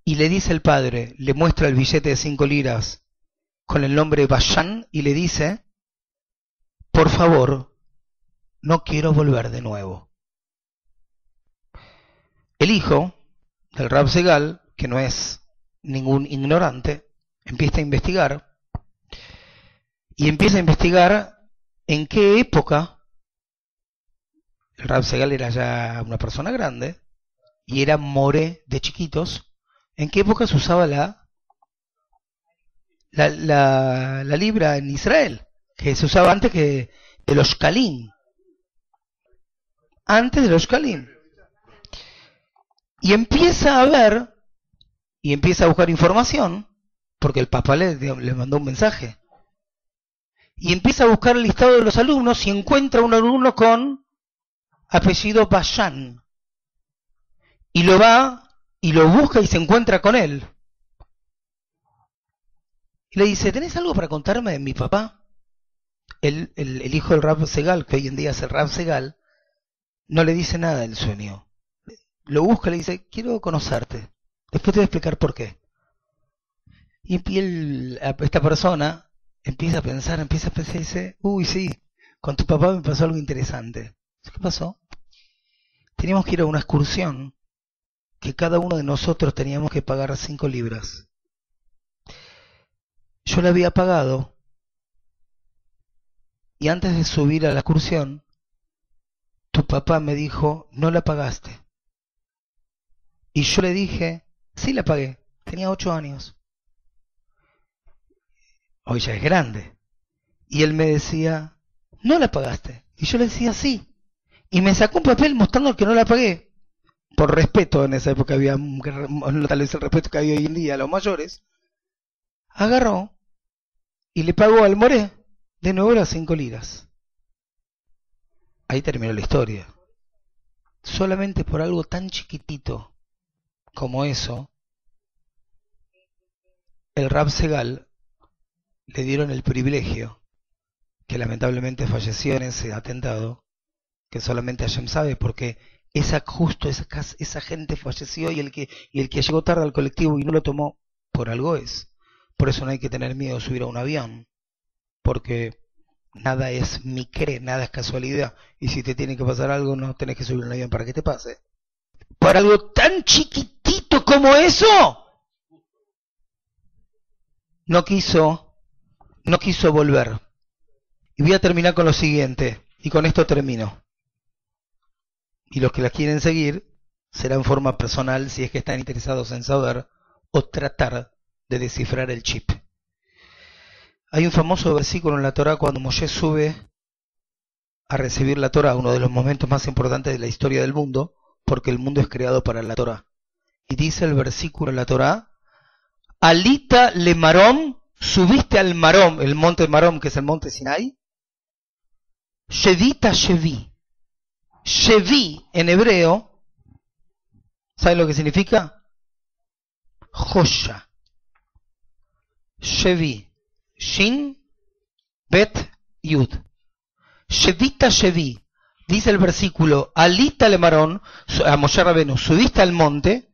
y le dice el padre, le muestra el billete de cinco liras con el nombre Bashan y le dice, por favor, no quiero volver de nuevo. El hijo del Rab Segal, que no es ningún ignorante, empieza a investigar y empieza a investigar en qué época el Rab Segal era ya una persona grande y era more de chiquitos ¿En qué época se usaba la, la, la, libra en Israel? Que se usaba antes que de los Kalim. Antes de los Kalim. Y empieza a ver, y empieza a buscar información, porque el Papa le, le mandó un mensaje. Y empieza a buscar el listado de los alumnos y encuentra un alumno con apellido Bashan. Y lo va y lo busca y se encuentra con él. Y le dice, ¿tenés algo para contarme de mi papá? El, el, hijo del Rab Segal, que hoy en día es el Rab Segal, no le dice nada del sueño. Lo busca y le dice, quiero conocerte. Después te voy a explicar por qué. Y esta persona empieza a pensar, empieza a pensar y dice, uy, sí, con tu papá me pasó algo interesante. ¿Qué pasó? Teníamos que ir a una excursión que cada uno de nosotros teníamos que pagar cinco libras. Yo la había pagado y antes de subir a la excursión, tu papá me dijo, no la pagaste. Y yo le dije, sí la pagué, tenía ocho años. Hoy ya es grande. Y él me decía, no la pagaste. Y yo le decía, sí. Y me sacó un papel mostrando que no la pagué. Por respeto, en esa época había, tal vez el respeto que había hoy en día a los mayores. Agarró y le pagó al Moré de nuevo las cinco liras. Ahí terminó la historia. Solamente por algo tan chiquitito como eso, el Rab Segal le dieron el privilegio, que lamentablemente falleció en ese atentado, que solamente Hashem sabe, porque esa, justo esa, esa gente falleció y el, que, y el que llegó tarde al colectivo y no lo tomó, por algo es. Por eso no hay que tener miedo de subir a un avión, porque nada es micre, nada es casualidad, y si te tiene que pasar algo, no tenés que subir a un avión para que te pase. Por algo tan chiquitito como eso, no quiso no quiso volver. Y voy a terminar con lo siguiente, y con esto termino. Y los que la quieren seguir será en forma personal si es que están interesados en saber o tratar de descifrar el chip. Hay un famoso versículo en la Torah cuando Moshe sube a recibir la Torah, uno de los momentos más importantes de la historia del mundo, porque el mundo es creado para la Torah. Y dice el versículo en la Torah, Alita le marom subiste al Marom, el monte Marom, que es el monte Sinai, Shevita Shevi. Shevi en hebreo, ¿sabes lo que significa? Josha. Shevi. Shin, Bet, Yud. Shevita Shevi. Dice el versículo, Alita le Marón, a Moshe Rabenu, subiste al monte,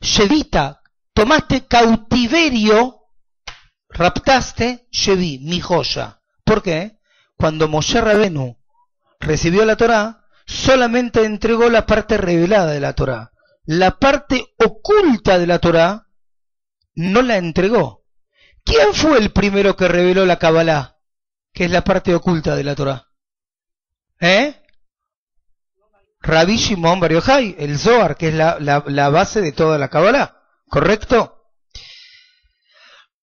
Shevita, tomaste cautiverio raptaste Shevi, mi joya. ¿Por qué? Cuando Moshe Rabenu recibió la Torá, solamente entregó la parte revelada de la Torá. La parte oculta de la Torá no la entregó. ¿Quién fue el primero que reveló la Kabbalah? Que es la parte oculta de la Torá. ¿Eh? Rabbi Shimon Bar Yochai, el Zohar, que es la, la base de toda la Kabbalah. ¿Correcto?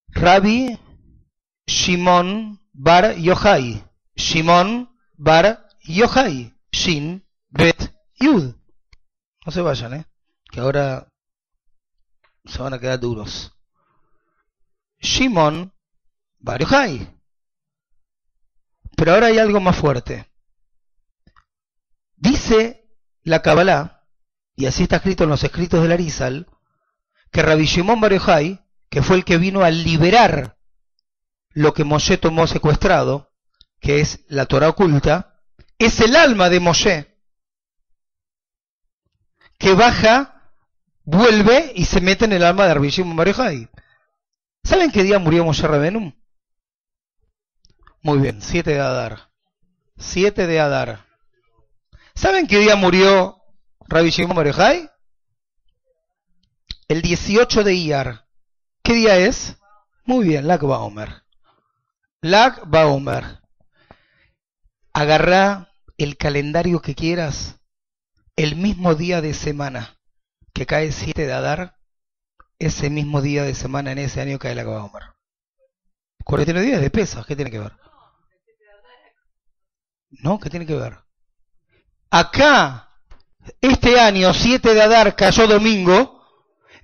Rabbi Shimon Bar Yochai. Shimon Bar Yochai. Shin Bet Yud. No se vayan, ¿eh? Que ahora se van a quedar duros. Shimon Bar Yochai. Pero ahora hay algo más fuerte. Dice la Kabbalah, y así está escrito en los escritos de Arizal, que Rabbi Shimon Bar que fue el que vino a liberar lo que Moshe tomó secuestrado, que es la Torah oculta, es el alma de Moshe, que baja, vuelve y se mete en el alma de Arbishim Marejai. ¿Saben qué día murió Moshe Rabenum? Muy bien, 7 de Adar. 7 de Adar. ¿Saben qué día murió Rabbi Shimon El 18 de Iyar. ¿Qué día es? Muy bien, Lag Baomer. Lag Baomer. Agarrá el calendario que quieras, el mismo día de semana que cae 7 de Adar, ese mismo día de semana en ese año cae Lag Baomer. 49 días de pesas, ¿qué tiene que ver? No, ¿qué tiene que ver? Acá, este año 7 de Adar cayó domingo,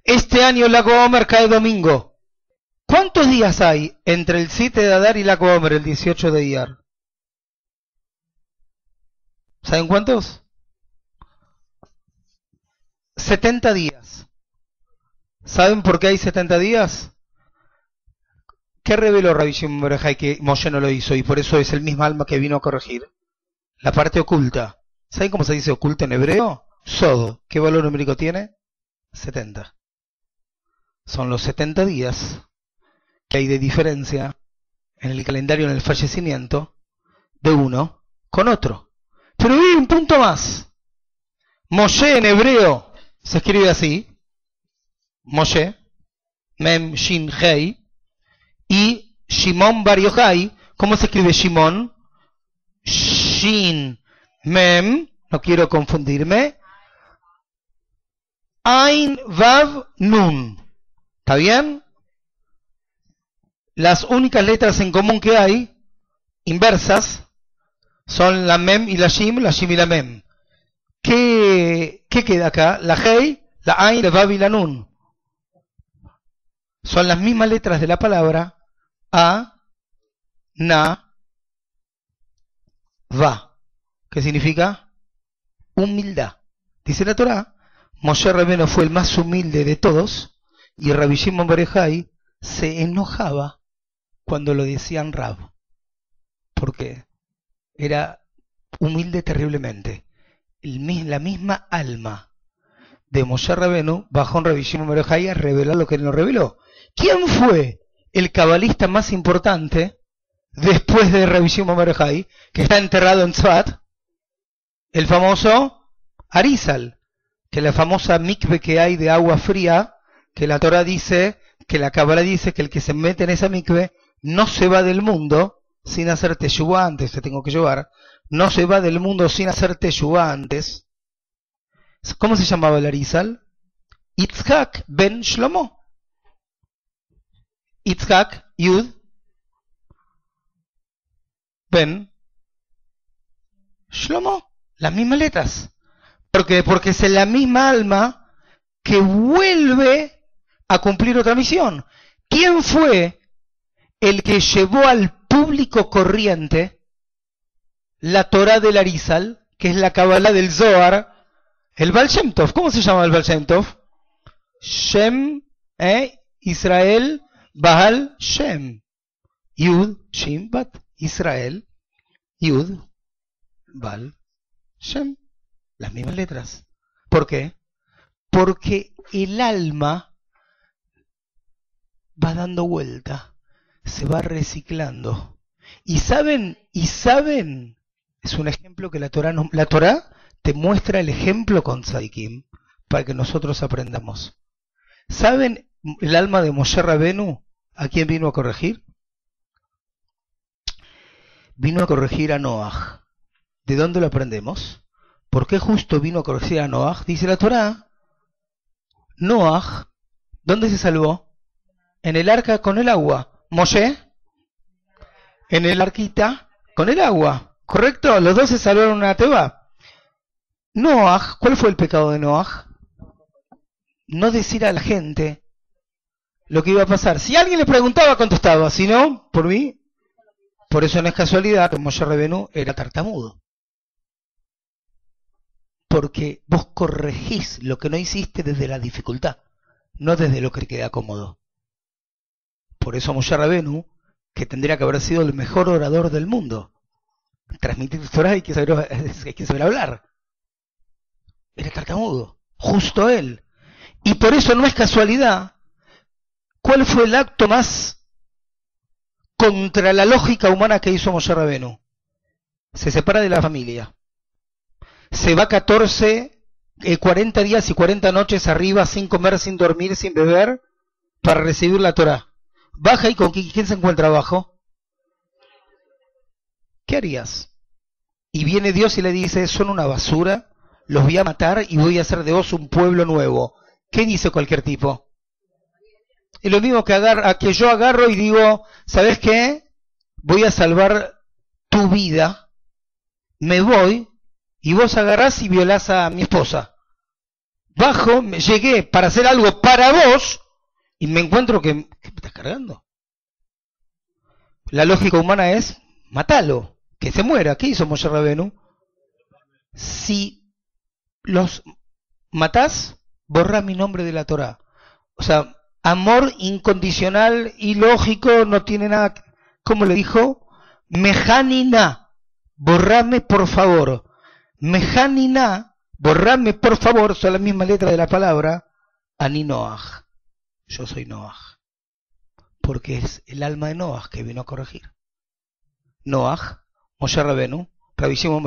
este año la Omer cae domingo. ¿Cuántos días hay entre el 7 de Adar y la Omer, el 18 de Iyar? ¿Saben cuántos? 70 días. ¿Saben por qué hay 70 días? ¿Qué reveló Rabbi Shimon que Moshe no lo hizo y por eso es el mismo alma que vino a corregir? La parte oculta. ¿Saben cómo se dice oculta en hebreo? Sodo. ¿Qué valor numérico tiene? 70. Son los 70 días que hay de diferencia en el calendario en el fallecimiento de uno con otro. Pero hay un punto más. Moshe en hebreo se escribe así. Moshe, Mem Shin Hei, y Shimon Bar Yochai, ¿cómo se escribe Shimon? Shin Mem, no quiero confundirme. Ain Vav Nun. ¿Está bien? Las únicas letras en común que hay, inversas, son la Mem y la Shim, la Shim y la Mem. ¿Qué, qué queda acá? La Hei, la Ain, la Vav y la Nun. Son las mismas letras de la palabra A, Na, Va. ¿Qué significa? Humildad. Dice la Torah, Moshe Rabeno fue el más humilde de todos y Rabbi Shimon Berejai se enojaba cuando lo decían Rab. Porque era humilde terriblemente. La misma alma de Moshe Rabenu bajó en Rabbi Shimon Berejai a revelar lo que él no reveló. ¿Quién fue el cabalista más importante después de Rabbi Shimon Berejai, que está enterrado en Tzvat? El famoso Arizal, que la famosa mikve que hay de agua fría, que la Torah dice, que la Kabbalah dice que el que se mete en esa mikve no se va del mundo sin hacer teshuva antes, te tengo que llevar, no se va del mundo sin hacer teshuva antes. ¿Cómo se llamaba el Arizal? Itzhak ben Shlomo. Itzhak, Yud, Ben, Shlomo, las mismas letras. Porque, porque es la misma alma que vuelve a cumplir otra misión. ¿Quién fue el que llevó al público corriente la Torah del Arizal, que es la Kabbalah del Zohar, el Baal Shem Tov? ¿Cómo se llama el Baal Shem Tov? Shem, eh, Israel, Baal Shem. Yud, Shem, Bat, Israel, Yud, Baal, Shem. Las mismas letras. ¿Por qué? Porque el alma va dando vuelta, se va reciclando. Y saben, y saben, es un ejemplo que la Torah, no, la Torah te muestra el ejemplo con Saikim para que nosotros aprendamos. ¿Saben el alma de Moshe Rabenu, ¿a quién vino a corregir? Vino a corregir a Noah. ¿De dónde lo aprendemos? ¿Por qué justo vino a corregir a Noah? Dice la Torah. Noah, ¿dónde se salvó? En el arca con el agua. Moshe, en el arquita con el agua. ¿Correcto? Los dos se salvaron una teba. Noah, ¿cuál fue el pecado de Noah? No decir a la gente lo que iba a pasar. Si alguien le preguntaba, contestaba. Si no, por mí, por eso no es casualidad Moshe Revenú era tartamudo. Porque vos corregís lo que no hiciste desde la dificultad, no desde lo que queda cómodo. Por eso Moshe Rabenu, que tendría que haber sido el mejor orador del mundo, transmitir Torah hay que saber, que hablar. Era tartamudo, justo él. Y por eso no es casualidad ¿Cuál fue el acto más contra la lógica humana que hizo Moshe Rabenu? Se separa de la familia. Se va 14, 40 eh, días y 40 noches arriba sin comer, sin dormir, sin beber, para recibir la Torah. Baja y con quién se encuentra abajo. ¿Qué harías? Y viene Dios y le dice, son una basura, los voy a matar y voy a hacer de vos un pueblo nuevo. ¿Qué dice cualquier tipo? Es lo mismo que, agar que yo agarro y digo, ¿sabes qué? Voy a salvar tu vida, me voy y vos agarrás y violás a mi esposa. Bajo, me llegué para hacer algo para vos y me encuentro que, ¿qué me estás cargando? La lógica humana es, matalo, que se muera. ¿Qué hizo Moshe Rabenu? Si los matás, borra mi nombre de la Torah. O sea, amor incondicional y lógico no tiene nada. ¿Cómo le dijo? Mejanina, borrame por favor. Mejanina, borrame por favor, son la misma letra de la palabra, Ani Noach. Yo soy Noach. Porque es el alma de Noach que vino a corregir. Noach, Moshe Rabenu, Rabbi Shimon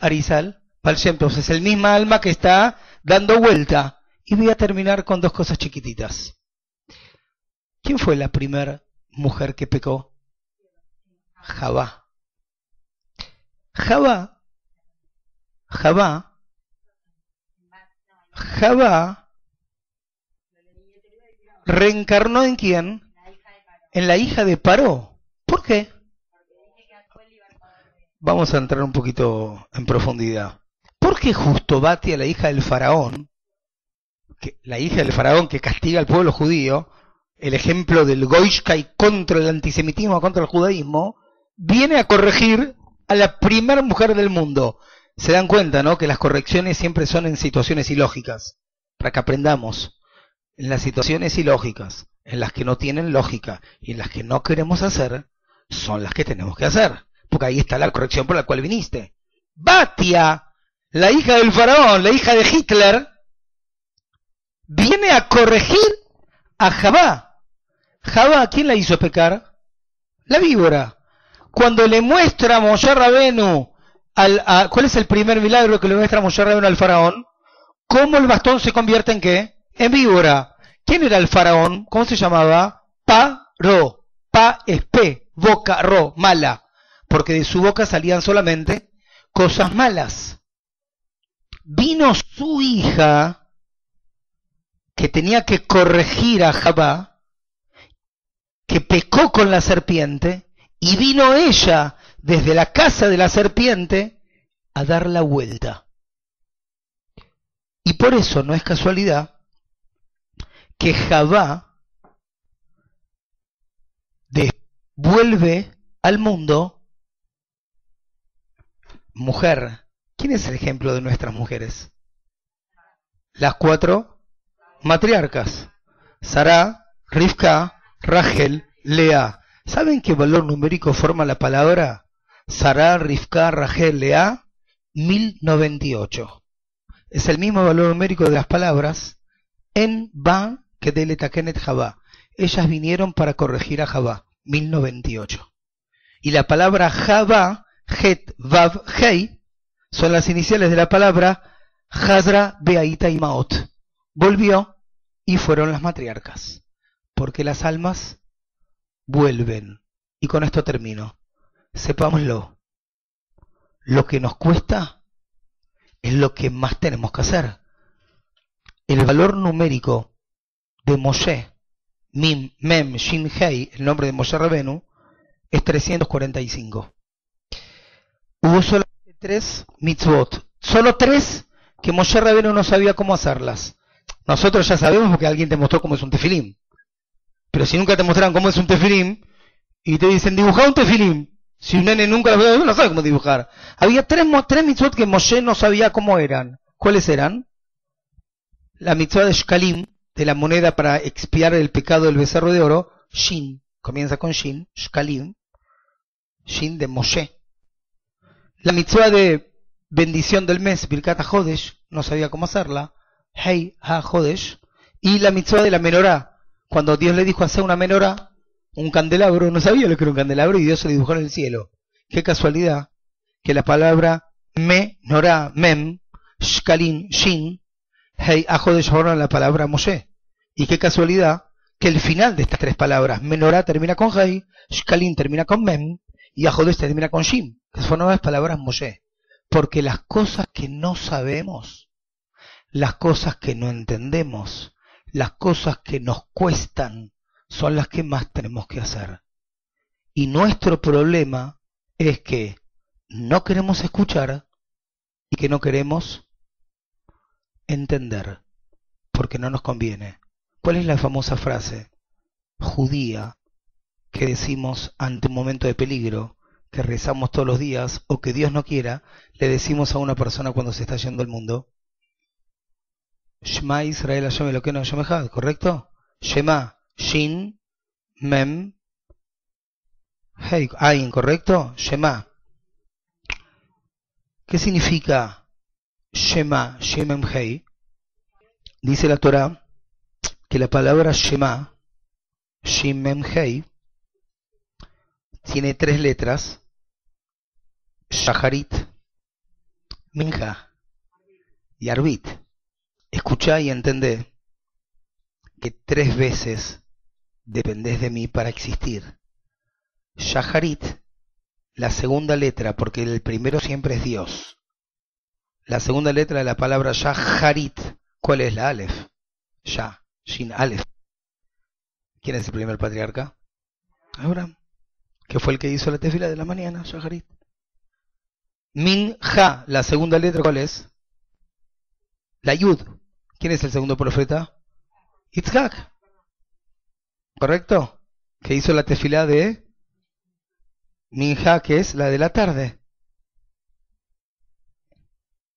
Arizal, Baal es el misma alma que está dando vuelta. Y voy a terminar con dos cosas chiquititas. ¿Quién fue la primera mujer que pecó? Jabá. Jabá. Jabá. Jabá reencarnó en quién? En la hija de Paró. ¿Por qué? Vamos a entrar un poquito en profundidad. ¿Por qué justo Batia, la hija del faraón, que, la hija del faraón que castiga al pueblo judío, el ejemplo del Goishkai contra el antisemitismo, contra el judaísmo, viene a corregir a la primera mujer del mundo? Se dan cuenta, ¿no? Que las correcciones siempre son en situaciones ilógicas, para que aprendamos. En las situaciones ilógicas, en las que no tienen lógica y en las que no queremos hacer, son las que tenemos que hacer porque ahí está la corrección por la cual viniste. Batia, la hija del faraón, la hija de Hitler, viene a corregir a Jabá. Jabá, ¿quién la hizo pecar? La víbora. Cuando le muestra a Moshe ¿cuál es el primer milagro que le muestra Moshe Rabenu al faraón? ¿Cómo el bastón se convierte en qué? En víbora. ¿Quién era el faraón? ¿Cómo se llamaba? Pa-ro. Pa es boca, ro, mala porque de su boca salían solamente cosas malas. Vino su hija, que tenía que corregir a Jabá, que pecó con la serpiente, y vino ella desde la casa de la serpiente a dar la vuelta. Y por eso no es casualidad que Jabá devuelve al mundo mujer, ¿quién es el ejemplo de nuestras mujeres? Las cuatro matriarcas. Sara, Rivka, Rachel, Lea. ¿Saben qué valor numérico forma la palabra? Sara, Rivka, Rachel, Lea, 1098. Es el mismo valor numérico de las palabras en Ba que de Letakenet Jabá. Ellas vinieron para corregir a Jabá, 1098. Y la palabra Jabá Het, Vav, Hei, son las iniciales de la palabra Hazra, Beaita y Maot. Volvió y fueron las matriarcas, porque las almas vuelven. Y con esto termino. Sepámoslo. Lo que nos cuesta es lo que más tenemos que hacer. El valor numérico de Moshe, Mim, Mem, Shin, Hei, el nombre de Moshe Rabenu, es 345 hubo solamente tres mitzvot. Solo tres que Moshe Rabenu no sabía cómo hacerlas. Nosotros ya sabemos porque alguien te mostró cómo es un tefilim. Pero si nunca te mostraron cómo es un tefilim y te dicen dibujar un tefilim, si un nene nunca lo no sabe cómo dibujar. Había tres, tres mitzvot que Moshe no sabía cómo eran. ¿Cuáles eran? La mitzvah de Shkalim, de la moneda para expiar el pecado del becerro de oro, Shin, comienza con Shin, Shkalim, Shin de Moshe. La mitzvah de bendición del mes, Birkat HaJodesh, no sabía cómo hacerla. Hey HaJodesh. Y la mitzvah de la menorá. Cuando Dios le dijo hacer una menorá, un candelabro, no sabía lo que era un candelabro y Dios se dibujó en el cielo. Qué casualidad que la palabra menorá, mem, shkalin, shin, hey HaJodesh fueron la palabra Moshe. Y qué casualidad que el final de estas tres palabras, menorá termina con hey, shkalin termina con mem, y HaJodesh termina con shin que son nuevas palabras Moshe. Porque las cosas que no sabemos, las cosas que no entendemos, las cosas que nos cuestan, son las que más tenemos que hacer. Y nuestro problema es que no queremos escuchar y que no queremos entender, porque no nos conviene. ¿Cuál es la famosa frase judía que decimos ante un momento de peligro? que rezamos todos los días o que Dios no quiera, le decimos a una persona cuando se está yendo el mundo? Shema Israel Hashem Elokeinu ¿correcto? Shema, Shin, Mem, Hey, Ain, ¿correcto? Shema. ¿Qué significa Shema, Shemem Hey? Dice la Torah que la palabra Shema, Shemem Hey, tiene tres letras, Shaharit, Minja y Arbit. Escuchá y entendé que tres veces dependés de mí para existir. Shaharit, la segunda letra, porque el primero siempre es Dios. La segunda letra de la palabra Shaharit, ¿cuál es la Aleph? Shah, Shin Aleph. ¿Quién es el primer patriarca? Abraham, que fue el que hizo la tefila de la mañana, Shaharit. Min Ha, la segunda letra, ¿cuál es? La Yud. ¿Quién es el segundo profeta? Itzhak. ¿Correcto? Que hizo la tefila de Minja, que es la de la tarde.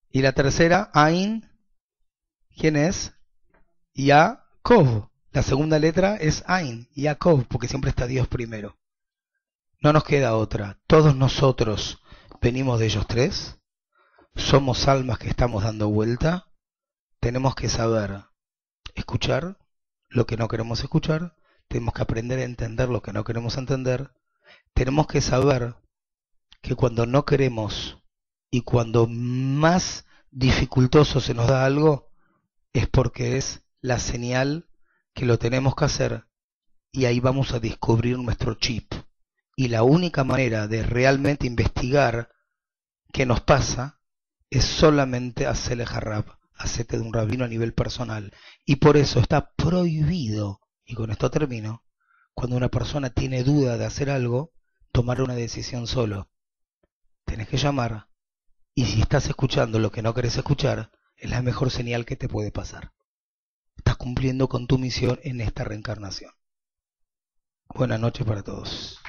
Y la tercera, Ain, ¿quién es? Yaakov. La segunda letra es Ain, Yaakov, porque siempre está Dios primero. No nos queda otra. Todos nosotros venimos de ellos tres. Somos almas que estamos dando vuelta. Tenemos que saber escuchar lo que no queremos escuchar. Tenemos que aprender a entender lo que no queremos entender tenemos que saber que cuando no queremos y cuando más dificultoso se nos da algo, es porque es la señal que lo tenemos que hacer y ahí vamos a descubrir nuestro chip. Y la única manera de realmente investigar qué nos pasa es solamente hacerle jarrab, hacerte de un rabino a nivel personal. Y por eso está prohibido, y con esto termino, cuando una persona tiene duda de hacer algo, tomar una decisión solo. Tienes que llamar y si estás escuchando lo que no querés escuchar, es la mejor señal que te puede pasar. Estás cumpliendo con tu misión en esta reencarnación. Buenas noches para todos.